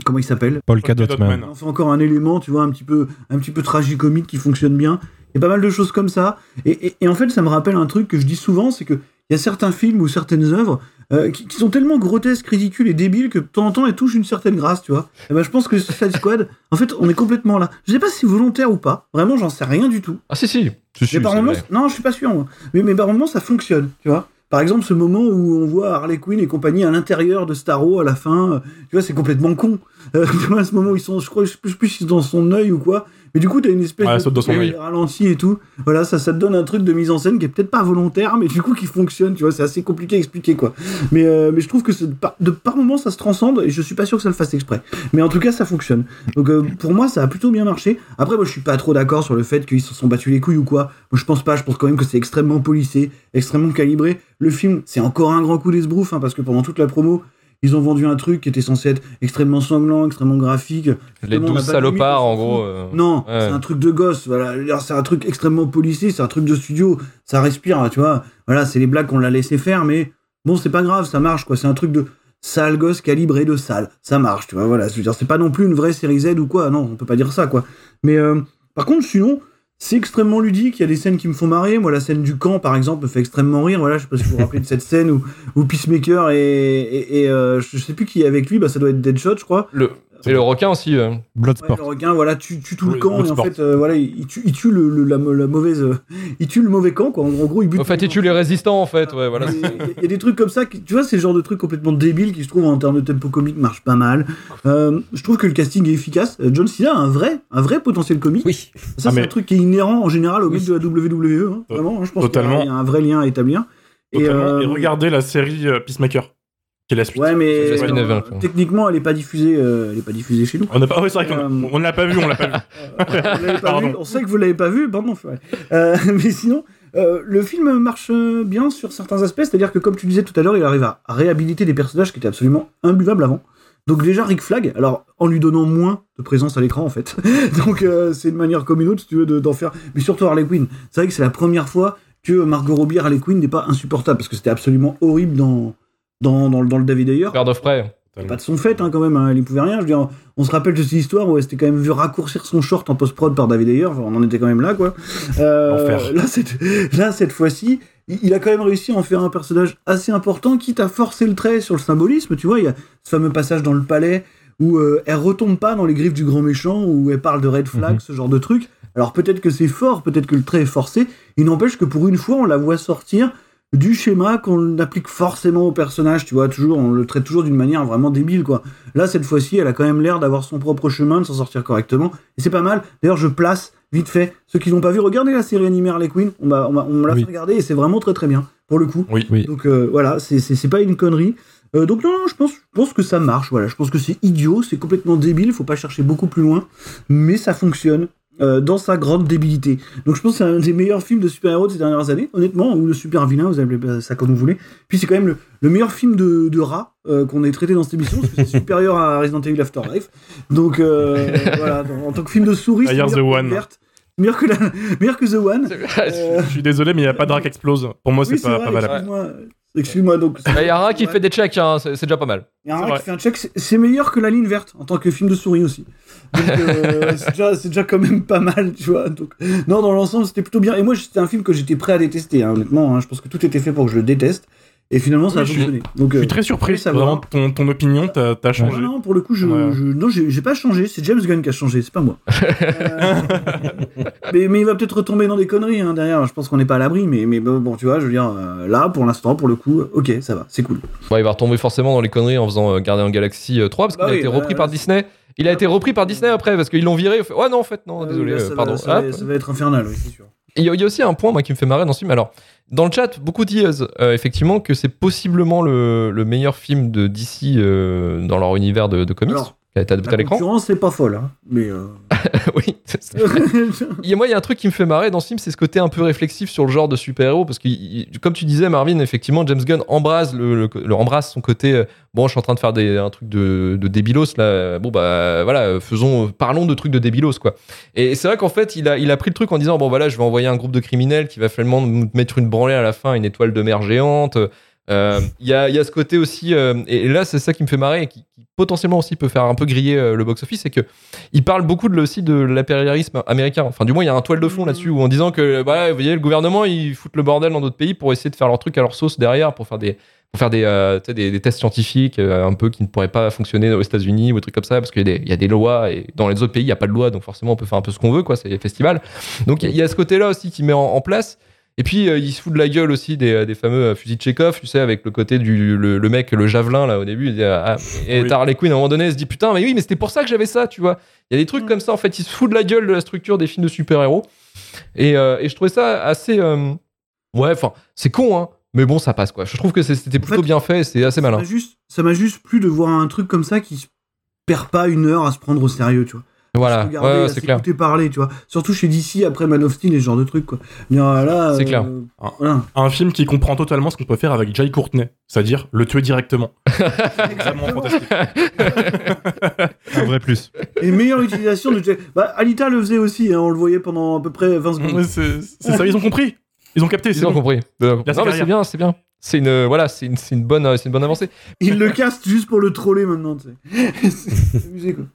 comment il s'appelle? Paul Cadotman. fait encore un élément, tu vois, un petit peu, un petit peu tragicomique qui fonctionne bien. Il y a pas mal de choses comme ça. Et, et- et en fait, ça me rappelle un truc que je dis souvent, c'est que il y a certains films ou certaines œuvres euh, qui, qui sont tellement grotesques, ridicules et débiles que de temps en temps, elles touchent une certaine grâce, tu vois. Et ben, je pense que Suicide [laughs] Squad, en fait, on est complètement là. Je sais pas si c'est volontaire ou pas. Vraiment, j'en sais rien du tout. Ah si si. Mais par moments, non, je suis pas sûr. moi. Mais, mais par moments, ça fonctionne, tu vois. Par exemple, ce moment où on voit Harley Quinn et compagnie à l'intérieur de Starro à la fin, euh, tu vois, c'est complètement con. Euh, [laughs] tu vois, à ce moment où ils sont, je crois, je sais plus je si c'est dans son œil ou quoi. Mais du coup, t'as une espèce Ouais, de ralenti et tout. Voilà, ça, ça te donne un truc de mise en scène qui est peut-être pas volontaire, mais du coup qui fonctionne. Tu vois, c'est assez compliqué à expliquer quoi. Mais, euh, mais je trouve que de par, de par moments ça se transcende et je suis pas sûr que ça le fasse exprès. Mais en tout cas, ça fonctionne. Donc euh, pour moi, ça a plutôt bien marché. Après, moi, je suis pas trop d'accord sur le fait qu'ils se sont battus les couilles ou quoi. Moi, je pense pas. Je pense quand même que c'est extrêmement policé, extrêmement calibré. Le film, c'est encore un grand coup d'esbrouf hein, parce que pendant toute la promo. Ils ont vendu un truc qui était censé être extrêmement sanglant, extrêmement graphique. Les douze salopards, en gros. euh, Non, ouais. c'est un truc de gosse. Voilà, c'est un truc extrêmement policé, c'est un truc de studio. Ça respire, tu vois. Voilà, c'est les blagues qu'on l'a laissé faire, mais bon, c'est pas grave, ça marche, quoi. C'est un truc de sale gosse calibré de sale. Ça marche, tu vois. Voilà, c'est pas non plus une vraie série Z ou quoi. Non, on peut pas dire ça, quoi. Mais euh, par contre, sinon, c'est extrêmement ludique. Il y a des scènes qui me font marrer. Moi, la scène du camp, par exemple, me fait extrêmement rire. Voilà, je sais pas si vous vous rappelez de cette scène où, où Peacemaker et, et, euh, je sais plus qui est avec lui. Bah, ça doit être Deadshot, je crois. Et le requin aussi. euh. Ouais, Bloodsport. le requin, voilà, tue, tue tout le camp et en fait, euh, voilà, il, tue, il tue le, le- la, la mauvaise, euh, il tue le mauvais camp quoi. En gros, il bute. En fait, il tue les résistants, en fait. Ouais, voilà. Il y, a- il y a des trucs comme ça, qui, tu vois, c'est le genre de trucs complètement débiles qui, je trouve, en termes de tempo comique, marchent pas mal. Euh, je trouve que le casting est efficace. John Cena a un vrai, un vrai potentiel comique. Oui. Ça, Ah, c'est mais- un truc qui est inhérent en général au Oui. de la WWE. hein, vraiment, hein, je pense qu'il y a- totalement. il y a un vrai lien à établir. Et, euh, Et regardez la série euh, Peacemaker, qui est la suite. Ouais, mais la spin-off, euh, peu. techniquement, elle est pas diffusée, euh, elle est pas diffusée chez nous. On n'a pas, ouais, c'est vrai qu'on Euh, on l'a pas vu, on l'a pas vu. [laughs] Vous l'avez pas vu, on sait que vous l'avez pas vu, pardon. ouais. Euh, [laughs] mais sinon, euh, le film marche euh, bien sur certains aspects, c'est-à-dire que comme tu disais tout à l'heure, il arrive à réhabiliter des personnages qui étaient absolument imbuvables avant. Donc déjà Rick Flag, alors en lui donnant moins de présence à l'écran en fait. [laughs] Donc euh, c'est une manière comme une autre si tu veux de- d'en faire. Mais surtout Harley Quinn. C'est vrai que c'est la première fois que Margot Robbie Harley Quinn n'est pas insupportable parce que c'était absolument horrible dans dans, dans, le- dans le David Ayer. Bird of Prey. Pas de son fait hein, quand même, hein, elle y pouvait rien. Je veux dire, on se rappelle de cette histoire où elle s'était quand même vu raccourcir son short en post-prod par David Ayer, Enfin, on en était quand même là quoi. Euh, là, cette, là, cette fois-ci, il il a quand même réussi à en faire un personnage assez important, quitte à forcer le trait sur le symbolisme. Tu vois, il y a ce fameux passage dans le palais où euh, elle retombe pas dans les griffes du grand méchant, où elle parle de red flag, Mhm. ce genre de truc. Alors peut-être que c'est fort, peut-être que le trait est forcé. Il n'empêche que pour une fois, on la voit sortir du schéma qu'on applique forcément au personnage, tu vois, toujours, on le traite toujours d'une manière vraiment débile, quoi. Là, cette fois-ci, elle a quand même l'air d'avoir son propre chemin, de s'en sortir correctement, et c'est pas mal. D'ailleurs, je place, vite fait, ceux qui l'ont pas vu, regardez la série animée Harley Quinn, on m'a, on m'a- on l'a Oui. fait regarder, et c'est vraiment très très bien, pour le coup. Oui. Oui. Donc euh, voilà, c'est, c'est, c'est pas une connerie. Euh, donc non, non, je pense, je pense que ça marche, voilà. Je pense que c'est idiot, c'est complètement débile, faut pas chercher beaucoup plus loin, mais ça fonctionne. Euh, dans sa grande débilité. Donc je pense que c'est un des meilleurs films de super-héros de ces dernières années, honnêtement, ou de super-vilain, vous appelez ça comme vous voulez. Puis c'est quand même le, le meilleur film de, de rat euh, qu'on ait traité dans cette émission, parce que c'est [laughs] supérieur à Resident Evil Afterlife. Donc euh, [laughs] voilà, en tant que film de souris, c'est The que One. Verte, meilleur que, la, [laughs] meilleur que The One. Euh, Je suis désolé, mais il n'y a pas de Drac Explose. Pour moi, c'est oui, pas, vrai, pas valable. Excuse-moi, donc. Il y a un rat qui Ouais. fait des checks, hein, c'est c'est déjà pas mal. Il y a un C'est rat vrai. qui fait un check, c'est- c'est meilleur que La Ligne Verte en tant que film de souris aussi. Donc euh, [laughs] c'est déjà, c'est déjà quand même pas mal, tu vois. Donc, non, dans l'ensemble, c'était plutôt bien. Et moi, c'était un film que j'étais prêt à détester, hein, honnêtement. hein. Je pense que tout était fait pour que je le déteste. Et finalement, ça Oui, a je fonctionné. Donc, Je euh, suis très surpris. ça va. Vraiment, ton, ton opinion, t'as t'as changé. non, non, pour le coup, je, Ouais. je- non, j'ai pas changé. C'est James Gunn qui a changé, c'est pas moi. [laughs] Euh, mais, mais il va peut-être retomber dans des conneries hein, derrière. Je pense qu'on n'est pas à l'abri, mais, mais bon, bon, tu vois, je veux dire, euh, là, pour l'instant, pour le coup, ok, ça va, c'est cool. Ouais, il va retomber forcément dans les conneries en faisant euh, Gardien en Galaxy euh, 3 parce qu'il Bah a oui, été bah, repris bah, par Disney. Il a été repris par Disney après parce qu'ils l'ont viré. Ouais, non, en fait, non, Euh, désolé, là, euh, ça va- pardon. ça, va, ça va être infernal, oui, c'est sûr. Et Il y, a- il y a aussi un point moi, qui me fait marrer dans ce film. Alors, dans le chat, beaucoup disent euh, effectivement que c'est possiblement le, le meilleur film de DC euh, dans leur univers de, de comics Alors, qui a été adapté à l'écran. concurrence, pas folle, hein, mais. euh, [laughs] oui. Et moi, il y a un truc qui me fait marrer dans ce film, c'est ce côté un peu réflexif sur le genre de super-héros. Parce que, comme tu disais, Marvin, effectivement, James Gunn embrasse, le, embrasse son côté. euh, bon, je suis en train de faire un truc de, de débilos là. Bon, bah voilà, faisons, parlons de trucs de débilos, quoi. Et c'est vrai qu'en fait, il a, il a pris le truc en disant bon, voilà, je vais envoyer un groupe de criminels qui va finalement mettre une branlée à la fin, une étoile de mer géante. Euh, Il y, a, y a ce côté aussi, euh, et là c'est ça qui me fait marrer potentiellement aussi peut faire un peu griller euh, le box-office, c'est que il parle beaucoup de, aussi de l'impérialisme américain. Enfin, du moins, il y a un toile de fond là-dessus où en disant que, bah, vous voyez, le gouvernement, ils foutent le bordel dans d'autres pays pour essayer de faire leur truc à leur sauce derrière, pour faire des, pour faire des, euh, des, des tests scientifiques euh, un peu qui ne pourraient pas fonctionner aux États-Unis ou des trucs comme ça, parce qu'il y, a des- il y a des lois et dans les autres pays, il n'y a pas de loi, donc forcément, on peut faire un peu ce qu'on veut, quoi. C'est les festivals. Donc, il y a- il y a ce côté-là aussi qui met en, en place. Et puis, euh, il se fout de la gueule aussi des, des fameux euh, fusils de Chekhov, tu sais, avec le côté du le, le mec, le javelin, là, au début. Il dit, ah, et Oui. Harley Quinn, à un moment donné, elle se dit, putain, mais oui, mais c'était pour ça que j'avais ça, tu vois. Il y a des trucs comme ça, en fait, il se fout de la gueule de la structure des films de super-héros. Et, euh, et je trouvais ça assez. euh, Ouais, enfin, c'est con, hein. Mais bon, ça passe, quoi. Je trouve que c'était plutôt fait, bien fait c'est assez ça malin. m'a juste, ça m'a juste plu de voir un truc comme ça qui perd pas une heure à se prendre au sérieux, tu vois. Voilà, ouais, ouais, c'est clair. parler, tu vois. Surtout chez DC après Man of Steel et ce genre de trucs, quoi. Mais, euh, là, C'est euh, clair. Voilà. Un film qui comprend totalement ce qu'on peut faire avec Jay Courtney, c'est-à-dire le tuer directement. [laughs] Vraiment fantastique. Un vrai plus. Et meilleure utilisation de Jack. Bah, Alita le faisait aussi, hein, on le voyait pendant à peu près 20 secondes. C'est ça, ils ont compris. Ils ont capté, Ils c'est ont bon. compris. Euh, c'est non, mais c'est derrière. bien, c'est bien. C'est une, voilà, c'est une, c'est une bonne, euh, c'est une bonne avancée. Il le caste juste pour le troller maintenant, tu sais. [laughs] C'est amusé, quoi.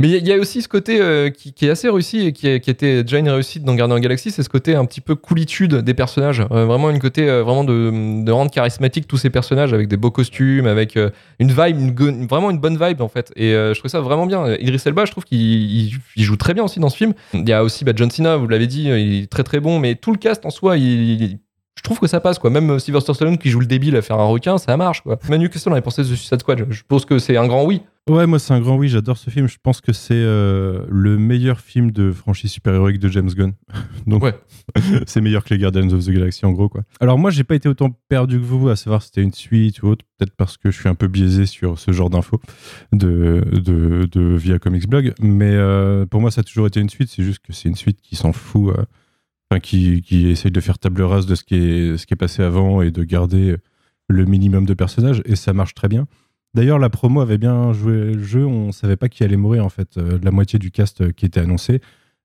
Mais il y, a- aussi ce côté euh, qui, est assez réussi et qui, était déjà une réussite dans Gardien Galaxy, c'est ce côté un petit peu coolitude des personnages. Euh, vraiment une côté euh, vraiment de, rendre charismatique tous ces personnages avec des beaux costumes, avec une vibe, vraiment une bonne vibe en fait. Et je trouve ça vraiment bien. Idris Elba, je trouve qu'il il- il joue très bien aussi dans ce film. Il y a aussi bah, John Cena, vous l'avez dit, il est très très bon, mais tout le cast en soi, je trouve que ça passe quoi. Même Sylvester Stallone qui joue le débile à faire un requin, ça marche quoi. Manu, qu'est-ce que t'en as pensé de Suicide Squad Je pense que c'est un grand oui. Ouais, moi c'est un grand oui, j'adore ce film. Je pense que c'est euh, le meilleur film de franchise super-héroïque de James Gunn. [laughs] Donc Ouais. [laughs] c'est meilleur que les Guardians of the Galaxy en gros quoi. Alors moi j'ai pas été autant perdu que vous à savoir si c'était une suite ou autre, peut-être parce que je suis un peu biaisé sur ce genre d'infos de, de, de via Comics Blog, mais euh, pour moi ça a toujours été une suite, c'est juste que c'est une suite qui s'en fout, euh, enfin qui, qui essaye de faire table rase de ce qui est, ce qui est passé avant et de garder le minimum de personnages et ça marche très bien. D'ailleurs, la promo avait bien joué le jeu. On savait pas qui allait mourir en fait. Euh, la moitié du cast euh, qui était annoncé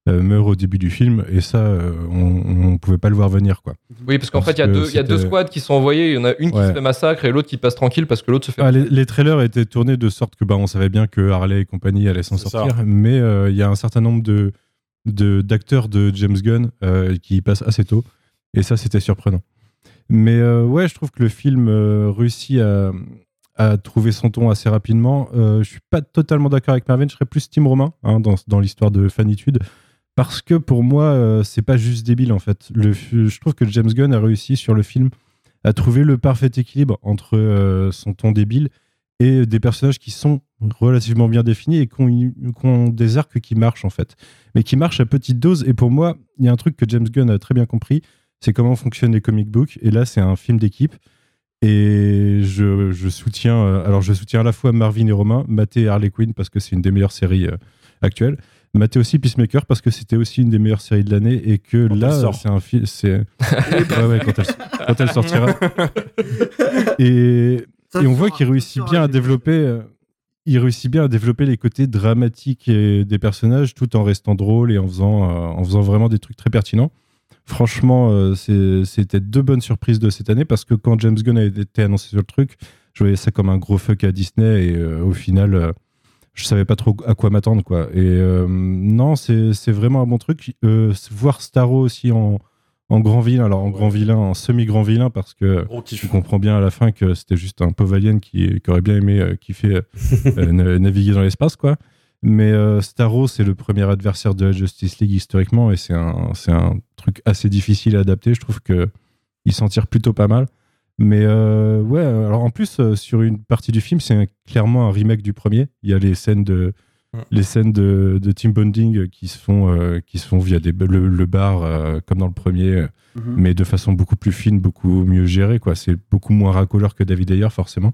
euh, meurt au début du film et ça, on, on pouvait pas le voir venir quoi. Oui, parce qu'en fait, il y, a deux- squads qui sont envoyés. Il y en a une qui Ouais. se fait massacre et l'autre qui passe tranquille parce que l'autre se fait. Ah, les, les trailers étaient tournés de sorte que bah, on savait bien que Harley et compagnie allaient s'en sortir, ça. mais euh, il y a un certain nombre de de- d'acteurs de, James Gunn euh, qui passent assez tôt et ça c'était surprenant. Mais euh, ouais, je trouve que le film euh, réussit à, à trouver son ton assez rapidement. Euh, je suis pas totalement d'accord avec Marvin, je serais plus Team Romain hein, dans, dans l'histoire de Fanitude. Parce que pour moi, euh, c'est pas juste débile en fait. Je trouve que James Gunn a réussi sur le film à trouver le parfait équilibre entre euh, son ton débile et des personnages qui sont relativement bien définis et qui ont, qui ont des arcs qui marchent en fait. Mais qui marchent à petite dose. Et pour moi, il y a un truc que James Gunn a très bien compris, c'est comment fonctionnent les comic books. Et là, c'est un film d'équipe. Et je, je soutiens, euh, alors je soutiens à la fois Marvin et Romain, Maté et Harley Quinn parce que c'est une des meilleures séries euh, actuelles. Maté aussi Peacemaker parce que c'était aussi une des meilleures séries de l'année et que Quand là, c'est un film, [laughs] ouais, ouais, quand elle, quand elle sortira. [laughs] Et, Ça et on voit qu'il réussit bien à génial. développer, euh, il réussit bien à développer les côtés dramatiques et des personnages tout en restant drôle et en faisant, euh, en faisant vraiment des trucs très pertinents. Franchement, euh, c'était deux bonnes surprises de cette année parce que quand James Gunn a été annoncé sur le truc, je voyais ça comme un gros fuck à Disney et euh, au final, euh, je savais pas trop à quoi m'attendre quoi. Et non, c'est vraiment un bon truc. Voir Starro aussi en, en grand vilain, alors en grand vilain, en semi-grand vilain parce que tu comprends bien à la fin que c'était juste un pauvre alien qui, qui aurait bien aimé euh, kiffer euh, [laughs] na- naviguer dans l'espace, quoi. Mais euh, Starro, c'est le premier adversaire de la Justice League historiquement et c'est un, c'est un truc assez difficile à adapter. Je trouve que il s'en tire plutôt pas mal. Mais euh, ouais, alors en plus, euh, sur une partie du film, c'est clairement un remake du premier. Il y a les scènes de, Mm. les scènes de, de team bonding qui se font, euh, qui se font via des, le, le bar, euh, comme dans le premier Mhm. mais de façon beaucoup plus fine, beaucoup mieux gérée. Quoi. C'est beaucoup moins racoleur que David Ayer, forcément.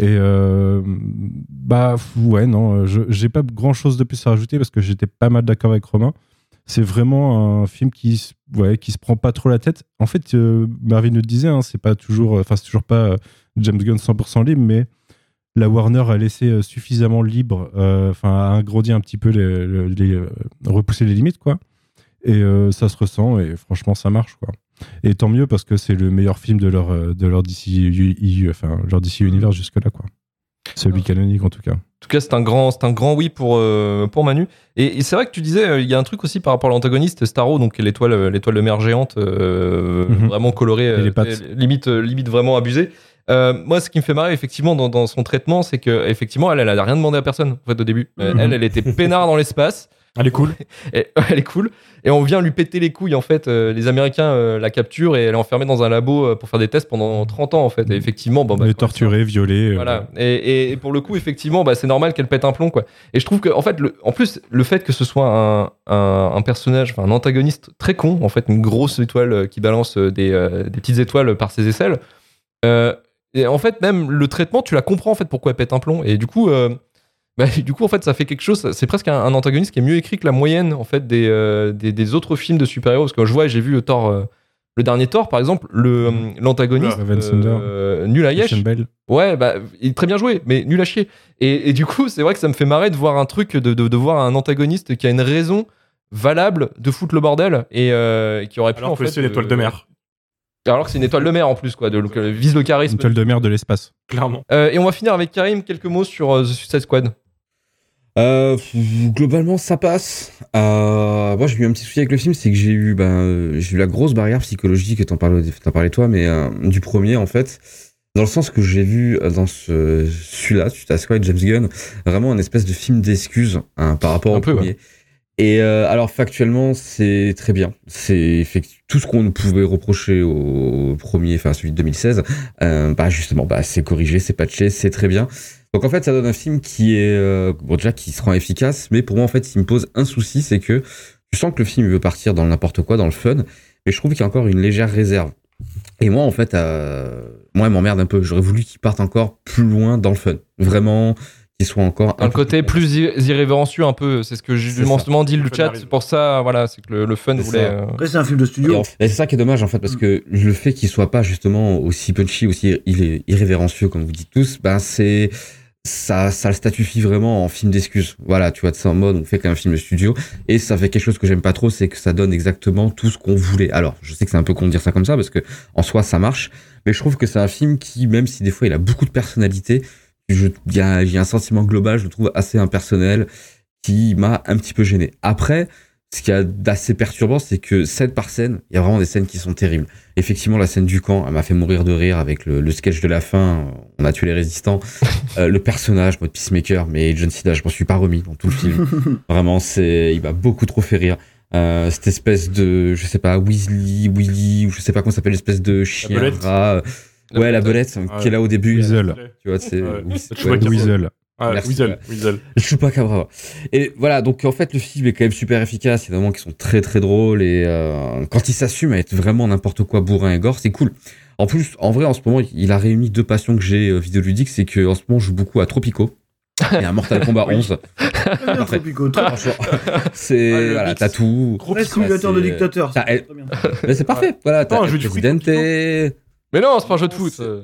Et euh, bah ouais, non, je- j'ai pas grand chose de plus à rajouter parce que j'étais pas mal d'accord avec Romain. C'est vraiment un film qui, ouais, qui se prend pas trop la tête. En fait, euh, Marvin le disait, hein, c'est pas toujours, enfin c'est toujours pas euh, James Gunn 100% libre, mais la Warner a laissé euh, suffisamment libre, euh, enfin a agrandi un petit peu les, les- euh, les limites quoi. Et euh, ça se ressent et franchement ça marche quoi. Et tant mieux parce que c'est le meilleur film de leur euh, de leur DC EU, enfin leur DC Universe jusque là quoi. Celui canonique en tout cas. En tout cas, c'est un grand, c'est un grand oui pour euh, pour Manu. Et, et c'est vrai que tu disais, euh, il y a un truc aussi par rapport à l'antagoniste Starro, donc l'étoile, l'étoile de mer géante, euh, Mhm. vraiment colorée, limite, limite vraiment abusée. Moi, ce qui me fait marrer effectivement dans, dans son traitement, c'est que effectivement, elle, elle a rien demandé à personne en fait au début. Mhm. Elle, elle était peinard dans l'espace. Elle est cool. [laughs] Et, elle est cool. Et on vient lui péter les couilles, en fait. euh, les Américains euh, la capturent et elle est enfermée dans un labo euh, pour faire des tests pendant 30 ans, en fait. Et effectivement, bon, bah, Mais quand- torturé, violé. euh, Voilà. Et, et- et pour le coup, effectivement, bah, c'est normal qu'elle pète un plomb, quoi. Et je trouve que, en fait, le, en plus, le fait que ce soit un, un, un personnage, enfin, un antagoniste très con, en fait, une grosse étoile qui balance des, euh, des petites étoiles par ses aisselles. euh, et en fait, même le traitement, tu la comprends, en fait, pourquoi elle pète un plomb. Et du coup, euh, bah, [laughs] du coup, en fait, ça fait quelque chose. C'est presque un, un antagoniste qui est mieux écrit que la moyenne, en fait, des, euh, des, des autres films de super-héros. Parce que je vois, j'ai vu Thor. euh, le dernier Thor, par exemple, le, euh, l'antagoniste, euh, nul à Yesh. Ouais, bah, il est très bien joué, mais nul à chier. Et, et du coup, c'est vrai que ça me fait marrer de voir un truc, de, de, de voir un antagoniste qui a une raison valable de foutre le bordel et euh, qui aurait pu Alors en que fait. c'est une étoile de mer. Alors que c'est une étoile de mer en plus, quoi, de, de- vise le Une charisme. étoile de mer de l'espace. Clairement. Euh, et on va finir avec Karim, quelques mots sur euh, The Suicide Squad. Euh, globalement, ça passe. Euh, moi, j'ai eu un petit souci avec le film, c'est que j'ai eu, ben, euh, j'ai eu la grosse barrière psychologique, t'en parlais, t'en parlais toi, mais euh, du premier en fait, dans le sens que j'ai vu euh, dans ce, celui-là, à Squad James Gunn, vraiment un espèce de film d'excuses hein, par rapport Un au peu, premier. Et euh, alors factuellement, c'est très bien. C'est tout ce qu'on pouvait reprocher au premier, enfin celui de 2016. euh, bah justement, bah c'est corrigé, c'est patché, c'est très bien. Donc en fait, ça donne un film qui est euh, bon déjà qui se rend efficace, mais pour moi en fait, il me pose un souci, c'est que je sens que le film veut partir dans n'importe quoi, dans le fun, mais je trouve qu'il y a encore une légère réserve. Et moi en fait, moi il m'emmerde un peu. J'aurais voulu qu'il parte encore plus loin dans le fun, vraiment, soit encore Un côté plus ir- irrévérencieux un peu, c'est ce que j'ai ça. justement dit le chat. C'est pour ça, voilà, c'est que le, le fun voulait. ça. euh, Après, c'est un film de studio. et c'est ça qui est dommage en fait parce que le fait qu'il soit pas justement aussi punchy, aussi irré- irrévérencieux comme vous dites tous, ben c'est ça, ça le statufie vraiment en film d'excuses. Voilà, tu vois, c'est en mode on fait qu'un film de studio et ça fait quelque chose que j'aime pas trop, c'est que ça donne exactement tout ce qu'on voulait. Alors, je sais que c'est un peu con de dire ça comme ça parce que en soi ça marche, mais je trouve que c'est un film qui, même si des fois il a beaucoup de personnalité, il y a, il y a un sentiment global, je le trouve assez impersonnel, qui m'a un petit peu gêné. Après, ce qu'il y a d'assez perturbant, c'est que scène par scène, il y a vraiment des scènes qui sont terribles. Effectivement, la scène du camp, elle m'a fait mourir de rire avec le, le sketch de la fin. On a tué les résistants. [laughs] Euh, le personnage, mode Peacemaker, mais John Cena, je m'en suis pas remis dans tout le film. [laughs] Vraiment, c'est, il m'a beaucoup trop fait rire. Euh, cette espèce de, je sais pas, Weasley, Willy, ou je sais pas comment s'appelle, l'espèce de chien rat. La Ouais, la belette. belette, qui est là au début. Weasel. Tu vois, c'est, Ouais. oui, C'est ouais. Weasel. Ah, Merci, Weasel, ouais. Weasel. Chupacabra. Et voilà, donc en fait le film est quand même super efficace, il y a des moments qui sont très très drôles et euh, quand il s'assume à être vraiment n'importe quoi bourrin et gore, c'est cool. En plus, en vrai, en ce moment, il a réuni deux passions que j'ai euh, vidéoludiques, c'est que en ce moment, je joue beaucoup à Tropico et à Mortal Kombat [laughs] 11. Très bien, Parfait. [laughs] Tropico, c'est Ah, voilà, t'as tout. Vrai simulateur de c'est- dictateur. c'est. Mais parfait. Voilà, t'as un jeu Mais non, c'est pas un jeu de foot. euh.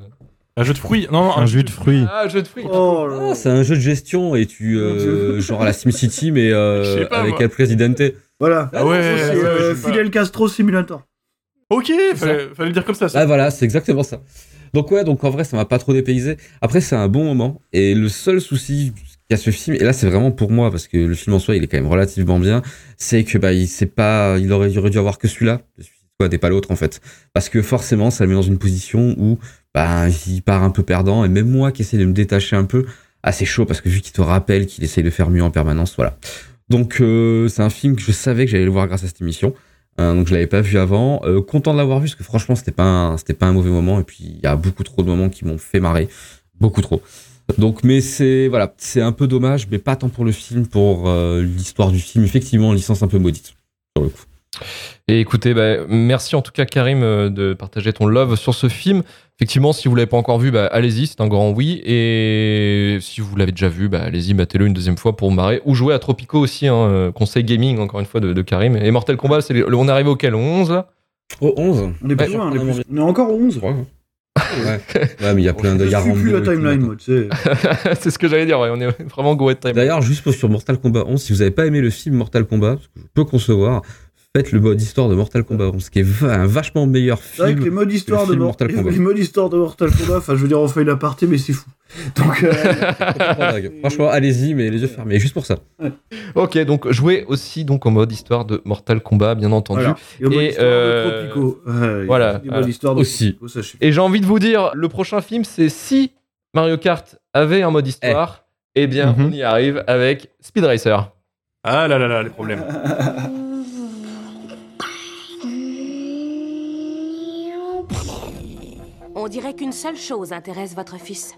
Un jeu de fruits. Non, non, Un jus de fruits. Ah, un jeu de fruits. Oh là Ah, là. c'est un jeu de gestion et tu euh, [laughs] genre à la SimCity mais euh, pas, avec. El Presidente. Voilà. Ah ouais, C'est ouais, euh. Fidel Castro Simulator. Ok, fallait, fallait le dire comme ça. ça. Ah voilà, c'est exactement ça. Donc ouais, donc en vrai, ça m'a pas trop dépaysé. Après, c'est un bon moment. Et le seul souci qu'il y a ce film, et là c'est vraiment pour moi, parce que le film en soi, il est quand même relativement bien, c'est que bah il pas, il aurait, il aurait dû avoir que celui-là, Squad et pas l'autre en fait. Parce que forcément, ça le met dans une position où bah il part un peu perdant. Et même moi qui essaie de me détacher un peu, ah c'est chaud parce que vu qu'il te rappelle qu'il essaye de faire mieux en permanence, voilà. Donc euh, c'est un film que je savais que j'allais le voir grâce à cette émission. Euh, donc je l'avais pas vu avant. Euh, content de l'avoir vu parce que franchement c'était pas pas un mauvais moment et puis il y a beaucoup trop de moments qui m'ont fait marrer, beaucoup trop. Donc mais c'est voilà, c'est un peu dommage, mais pas tant pour le film, pour l'histoire du film. Effectivement, licence un peu maudite sur le coup. Et écoutez, bah, merci en tout cas Karim euh, de partager ton love sur ce film. Effectivement, si vous l'avez pas encore vu, bah, allez-y, c'est un grand oui. Et si vous l'avez déjà vu, bah, allez-y, battez-le une deuxième fois pour marrer. Ou jouez à Tropico aussi, hein, euh, conseil gaming encore une fois de, de Karim. Et Mortal Kombat, c'est le- on est arrivé auquel Au 11 là? Au 11 On est plus Ouais, loin, on est, vraiment plus- on est encore au 11. je crois. Ouais. ouais, mais il y a plein de suis plus la timeline, moi, tu sais. [laughs] C'est ce que j'allais dire, ouais, on est vraiment go at time. D'ailleurs, juste pour- sur Mortal Kombat 11, si vous avez pas aimé le film Mortal Kombat, ce que je peux concevoir, faites le mode histoire de Mortal Kombat 11, qui est un vachement meilleur C'est vrai que film. les modes histoire le de film Mortal Kombat. [laughs] les modes histoire de Mortal Kombat, enfin je veux dire on fait une aparté mais c'est fou. Donc euh. [laughs] Franchement, allez-y, mais les yeux fermés, juste pour ça. ok, donc jouez aussi donc en mode histoire de Mortal Kombat, bien entendu. voilà. Et au mode Et, histoire euh, de Tropico. Ouais, voilà, de Aussi. Tropico, ça suffit. Et j'ai envie de vous dire, le prochain film, c'est si Mario Kart avait un mode histoire, eh, bien, Mhm. on y arrive avec Speed Racer. Ah là là là, les problèmes. [laughs] On dirait qu'une seule chose intéresse votre fils.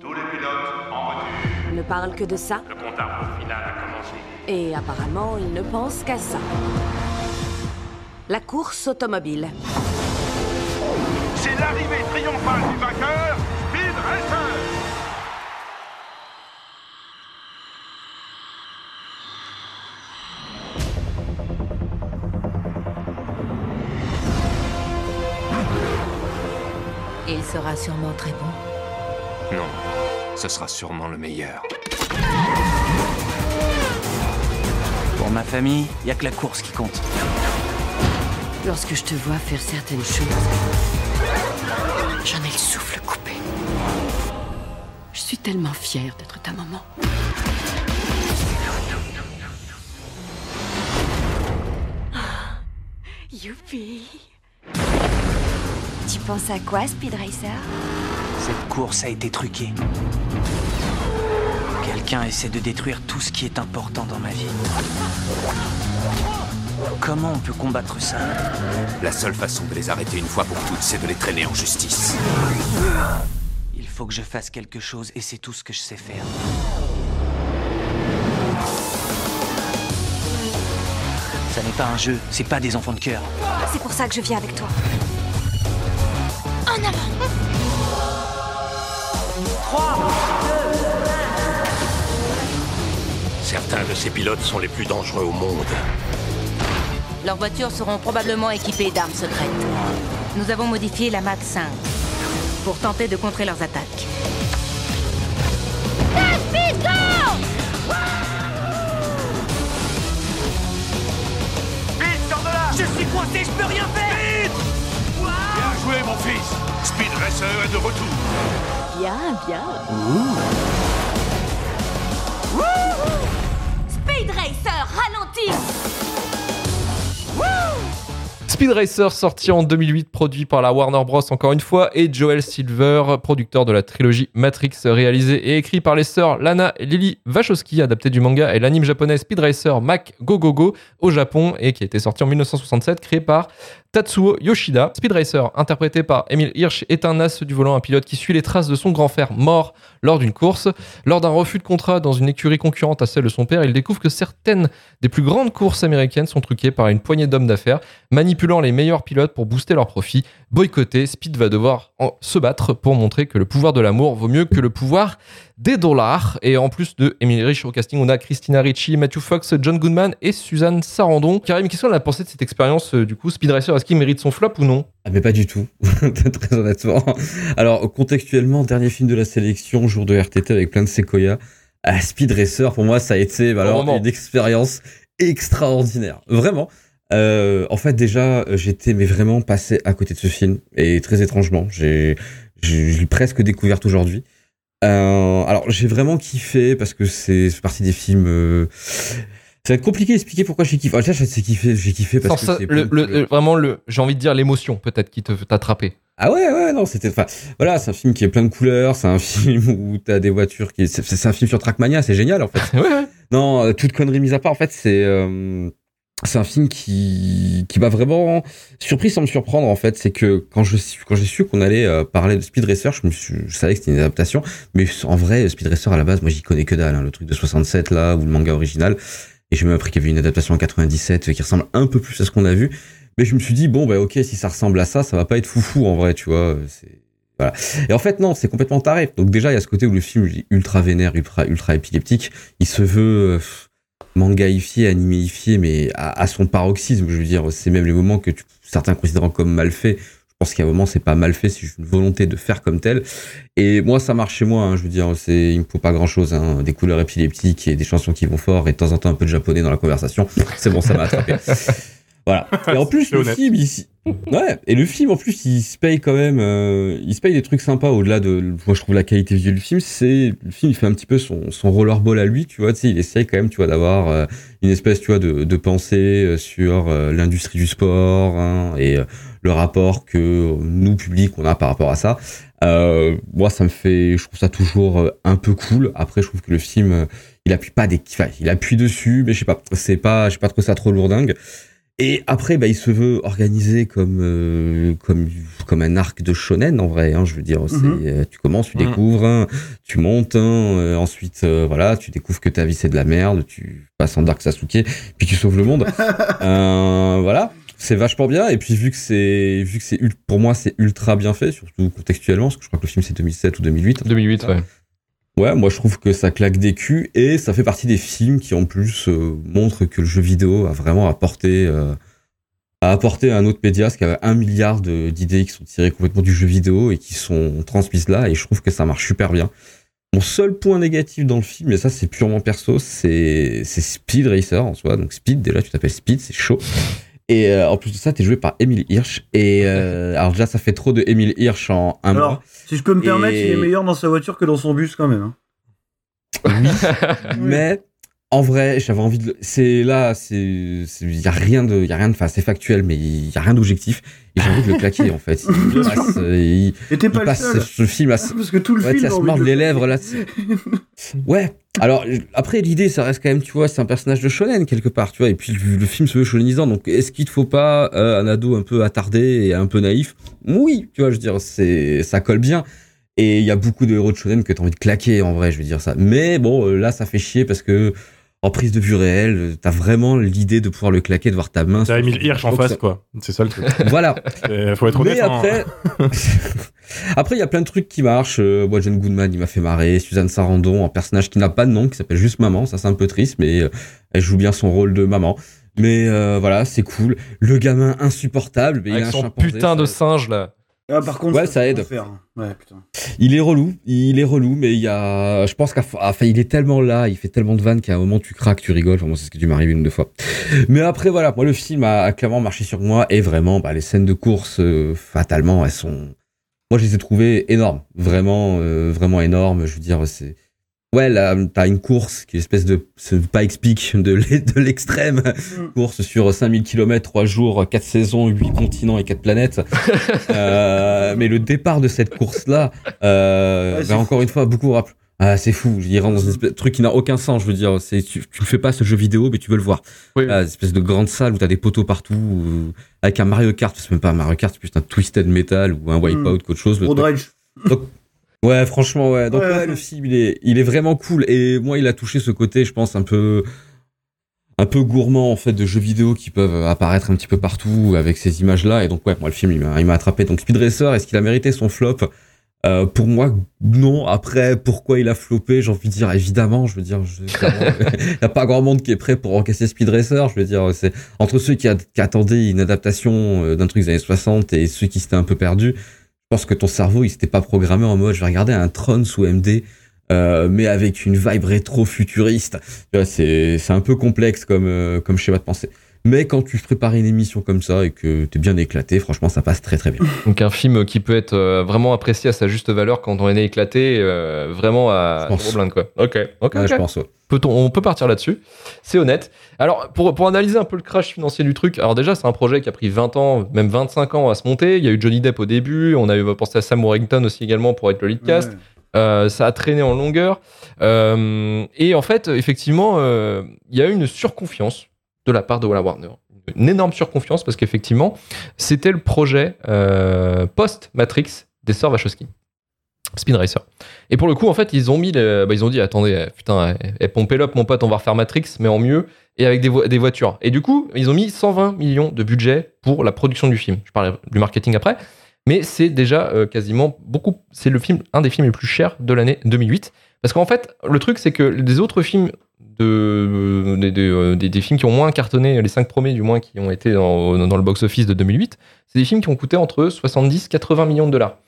Tous les pilotes en voiture. Ne parle que de ça, Le compte à final a commencé. et apparemment, il ne pense qu'à ça. La course automobile. C'est l'arrivée triomphale du vainqueur, Speed Racer sera sûrement très bon. Non, ce sera sûrement le meilleur. Pour ma famille, il n'y a que la course qui compte. Lorsque je te vois faire certaines choses, j'en ai le souffle coupé. Je suis tellement fière d'être ta maman. Ah, Youpi tu penses à quoi, Speed Racer? Cette course a été truquée. Quelqu'un essaie de détruire tout ce qui est important dans ma vie. Comment on peut combattre ça? La seule façon de les arrêter une fois pour toutes, c'est de les traîner en justice. Il faut que je fasse quelque chose et c'est tout ce que je sais faire. Ça n'est pas un jeu, c'est pas des enfants de cœur. C'est pour ça que je viens avec toi. En avant 3, Certains de ces pilotes sont les plus dangereux au monde. Leurs voitures seront probablement équipées d'armes secrètes. Nous avons modifié la Mach 5 pour tenter de contrer leurs attaques. Vite, sors de là Je suis coincé, je peux rien faire joué, mon fils. Speed Racer est de retour. Bien, bien. Speed Racer, ralentis Speed Racer sorti en 2008, produit par la Warner Bros. encore une fois, et Joel Silver, producteur de la trilogie Matrix, réalisé et écrit par les sœurs Lana et Lily Wachowski, adapté du manga et l'anime japonais Speed Racer Mac Go Go Go au Japon et qui a été sorti en 1967, créé par Tatsuo Yoshida. Speed Racer, interprété par Emile Hirsch, est un as du volant, un pilote qui suit les traces de son grand frère mort lors d'une course. Lors d'un refus de contrat dans une écurie concurrente à celle de son père, il découvre que certaines des plus grandes courses américaines sont truquées par une poignée d'hommes d'affaires, manipulant les meilleurs pilotes pour booster leurs profits. Boycotté, Speed va devoir en- se battre pour montrer que le pouvoir de l'amour vaut mieux que le pouvoir des dollars. Et en plus de Emily Rich au casting, on a Christina Ricci, Matthew Fox, John Goodman et Suzanne Sarandon. Karim, qu'est-ce qu'on a pensé de cette expérience euh, du coup Speed Racer, est-ce qu'il mérite son flop ou non? Ah mais pas du tout, [laughs] très honnêtement. Alors contextuellement, dernier film de la sélection, jour de RTT avec plein de séquoia. Ah, Speed Racer, pour moi, ça a été bah, alors, une expérience extraordinaire. Vraiment. Euh, en fait, déjà, j'étais mais vraiment passé à côté de ce film et très étrangement, j'ai j'ai presque découvert aujourd'hui. Euh, alors, j'ai vraiment kiffé parce que c'est partie des films. euh, ça va être compliqué d'expliquer pourquoi j'ai kiffé. Ah, déjà, j'ai kiffé, j'ai kiffé parce que le- le- euh, vraiment le, j'ai envie de dire l'émotion peut-être qui te t'a attrapé. Ah ouais, ouais, non, c'était. Enfin, voilà, c'est un film qui est plein de couleurs. C'est un [laughs] film où t'as des voitures qui. C'est c'est un film sur Trackmania, c'est génial en fait. [laughs] ouais, ouais. Non, euh, toute connerie mise à part, en fait, c'est. euh, c'est un film qui, qui m'a vraiment surpris sans me surprendre en fait. C'est que quand je quand j'ai su qu'on allait euh, parler de Speed Racer, je, me suis, je savais que c'était une adaptation, mais en vrai, Speed Racer à la base, moi j'y connais que dalle. hein, le truc de 67 là ou le manga original. Et j'ai même appris qu'il y avait une adaptation en 97 qui ressemble un peu plus à ce qu'on a vu. Mais je me suis dit bon bah ok si ça ressemble à ça, ça va pas être foufou en vrai, tu vois. C'est voilà. Et en fait non, c'est complètement taré. Donc déjà il y a ce côté où le film est ultra vénère, ultra ultra épileptique. Il se veut mangaïfié, animéifié, mais à, à son paroxysme. Je veux dire, c'est même les moments que tu- certains considèrent comme mal fait. Je pense qu'à un moment, c'est pas mal fait, c'est juste une volonté de faire comme tel. Et moi, ça marche chez moi. hein, je veux dire, c'est, il me faut pas grand chose. Hein, des couleurs épileptiques et des chansons qui vont fort et de temps en temps un peu de japonais dans la conversation. C'est bon, ça m'a attrapé. [laughs] Voilà. Et en plus, le film, il, ouais. Et le film, en plus, il se paye quand même, euh, il se paye des trucs sympas au-delà de, moi, je trouve la qualité visuelle du film. C'est, le film, il fait un petit peu son, son rollerball à lui, tu vois. Tu sais, il essaye quand même, tu vois, d'avoir euh, une espèce, tu vois, de, de pensée euh, sur l'industrie du sport hein, et le rapport que nous, public, on a par rapport à ça. Moi, ça me fait, je trouve ça toujours un peu cool. Après, je trouve que le film, il appuie pas des, enfin, il appuie dessus, mais je sais pas, c'est pas, j'ai pas trouvé ça trop lourdingue. Et après, bah, il se veut organisé comme euh, comme comme un arc de shonen en vrai. Hein, je veux dire, Mhm. euh, tu commences, tu Mhm. découvres, hein, tu montes, hein, euh, ensuite euh, voilà, tu découvres que ta vie c'est de la merde, tu passes en Dark Sasuke, puis tu sauves le monde. [laughs] Euh, voilà, c'est vachement bien. Et puis vu que c'est vu que c'est pour moi c'est ultra bien fait, surtout contextuellement, parce que je crois que le film c'est 2007 ou 2008. 2008, ouais. Ouais, moi je trouve que ça claque des culs et ça fait partie des films qui en plus euh, montrent que le jeu vidéo a vraiment apporté euh, a apporté à un autre média, parce qu'il y avait un milliard d'idées qui sont tirées complètement du jeu vidéo et qui sont transmises là et je trouve que ça marche super bien. Mon seul point négatif dans le film, et ça c'est purement perso, c'est Speed Racer en soi. Donc Speed, déjà tu t'appelles Speed, c'est chaud. Et euh, en plus de ça, t'es joué par Emile Hirsch. Et euh, alors déjà, ça fait trop de Emile Hirsch en un mois. Alors, si je peux me permettre, Et- il est meilleur dans sa voiture que dans son bus quand même. hein. [laughs] mais En vrai, j'avais envie de. C'est là, c'est, il y a rien de, y a rien de, enfin, c'est factuel, mais il y a rien d'objectif. Et j'ai envie de le claquer en fait. Il passe, euh, il, pas passe seul. ce film à, Parce que tout le ouais, film. tu sais, a à se de les le- lèvres là. Ouais. Alors après l'idée, ça reste quand même, tu vois, c'est un personnage de shonen quelque part, tu vois. Et puis le, le film se veut shonenisant, donc est-ce qu'il te faut pas euh, un ado un peu attardé et un peu naïf? Oui, tu vois, je veux dire, c'est, ça colle bien. Et il y a beaucoup de héros de shonen que t'as envie de claquer en vrai, je veux dire ça. Mais bon, là, ça fait chier parce que en prise de vue réelle, euh, t'as vraiment l'idée de pouvoir le claquer, de voir ta main. T'as sur- Emile Hirsch en face, ça- quoi. C'est ça le truc. [laughs] Voilà. Et faut être honnête. Mais hein. après, [laughs] après, il y a plein de trucs qui marchent. Euh, moi, John Goodman, il m'a fait marrer. Suzanne Sarandon, un personnage qui n'a pas de nom, qui s'appelle juste Maman. Ça, c'est un peu triste, mais euh, elle joue bien son rôle de maman. Mais euh, voilà, c'est cool. Le gamin insupportable, mais il Avec a un son putain de singe là. Ah, par contre, Ouais, ça aide. Ouais, putain. Il est relou, il est relou, mais il y a, je pense qu'à, enfin, il est tellement là, il fait tellement de vannes qu'à un moment tu craques, tu rigoles. Enfin, moi, c'est ce qui m'arrive une ou deux fois. Mais après, voilà, moi, le film a, a clairement marché sur moi et vraiment, bah, les scènes de course, euh, fatalement, elles sont, moi, je les ai trouvées énormes, vraiment, euh, vraiment énormes. Je veux dire, c'est, ouais, là, t'as une course qui est une espèce de, ce Pikes Peak de l'e- de l'extrême, course sur 5000 km, 3 jours, 4 saisons, 8 continents et 4 planètes. [laughs] Euh, mais le départ de cette course-là, euh, Ouais, bah, c'est encore une fois, beaucoup rappellent. Ah, c'est fou. Il rentre dans une espèce de truc qui n'a aucun sens. Je veux dire, c'est tu, ne fais pas ce jeu vidéo, mais tu veux le voir. Oui. Ah, une espèce de grande salle où t'as des poteaux partout, euh, avec un Mario Kart. C'est même pas un Mario Kart, c'est plus un Twisted Metal ou un Wipeout qu'autre chose. Road. Rage. Donc, ouais, franchement, ouais. Donc, Ouais, le film, il est, il est vraiment cool. Et moi, il a touché ce côté, je pense, un peu, un peu gourmand, en fait, de jeux vidéo qui peuvent apparaître un petit peu partout avec ces images-là. Et donc, ouais, moi, le film, il m'a il m'a attrapé. Donc, Speed Racer, est-ce qu'il a mérité son flop? Euh, pour moi, non. Après, pourquoi il a floppé? J'ai envie de dire, évidemment, je veux dire, je- [laughs] il n'y a pas grand monde qui est prêt pour encaisser Speed Racer. Je veux dire, c'est entre ceux qui, a- qui attendaient une adaptation euh, d'un truc des années 60 et ceux qui s'étaient un peu perdus. Pense que ton cerveau, il s'était pas programmé en mode, je vais regarder un Tron sous MD, euh, mais avec une vibe rétro-futuriste. C'est un peu complexe comme, euh, comme schéma de pensée. Mais quand tu prépares une émission comme ça et que t'es bien éclaté, franchement, ça passe très très bien. Donc un film qui peut être euh, vraiment apprécié à sa juste valeur quand on est éclaté, euh, vraiment à Je pense. gros blind, quoi. Ok, ok, Ouais, ok. je pense, ouais. Peut-on- on peut partir là-dessus, c'est honnête. Alors pour, pour analyser un peu le crash financier du truc, alors déjà c'est un projet qui a pris 20 ans, même 25 ans à se monter. Il y a eu Johnny Depp au début, on a eu pensé à Sam Worthington aussi également pour être le lead cast. Ouais. Euh, ça a traîné en longueur. Euh, et en fait, effectivement, euh, il y a eu une surconfiance de la part de Walla Warner. Une énorme surconfiance parce qu'effectivement, c'était le projet euh, post-Matrix des sœurs Wachowski. Speed Racer. Et pour le coup, en fait, ils ont mis, bah, ils ont dit, attendez, euh, putain, eh, eh, pompez l'up, mon pote, on va refaire Matrix, mais en mieux et avec des, vo- des voitures. Et du coup, ils ont mis 120 millions de budget pour la production du film. Je parle du marketing après, mais c'est déjà euh, quasiment beaucoup. C'est le film, un des films les plus chers de l'année 2008. Parce qu'en fait, le truc, c'est que des autres films, des, euh, des- films qui ont moins cartonné, les cinq premiers du moins qui ont été dans, dans le box-office de 2008, c'est des films qui ont coûté entre 70 80 millions de dollars.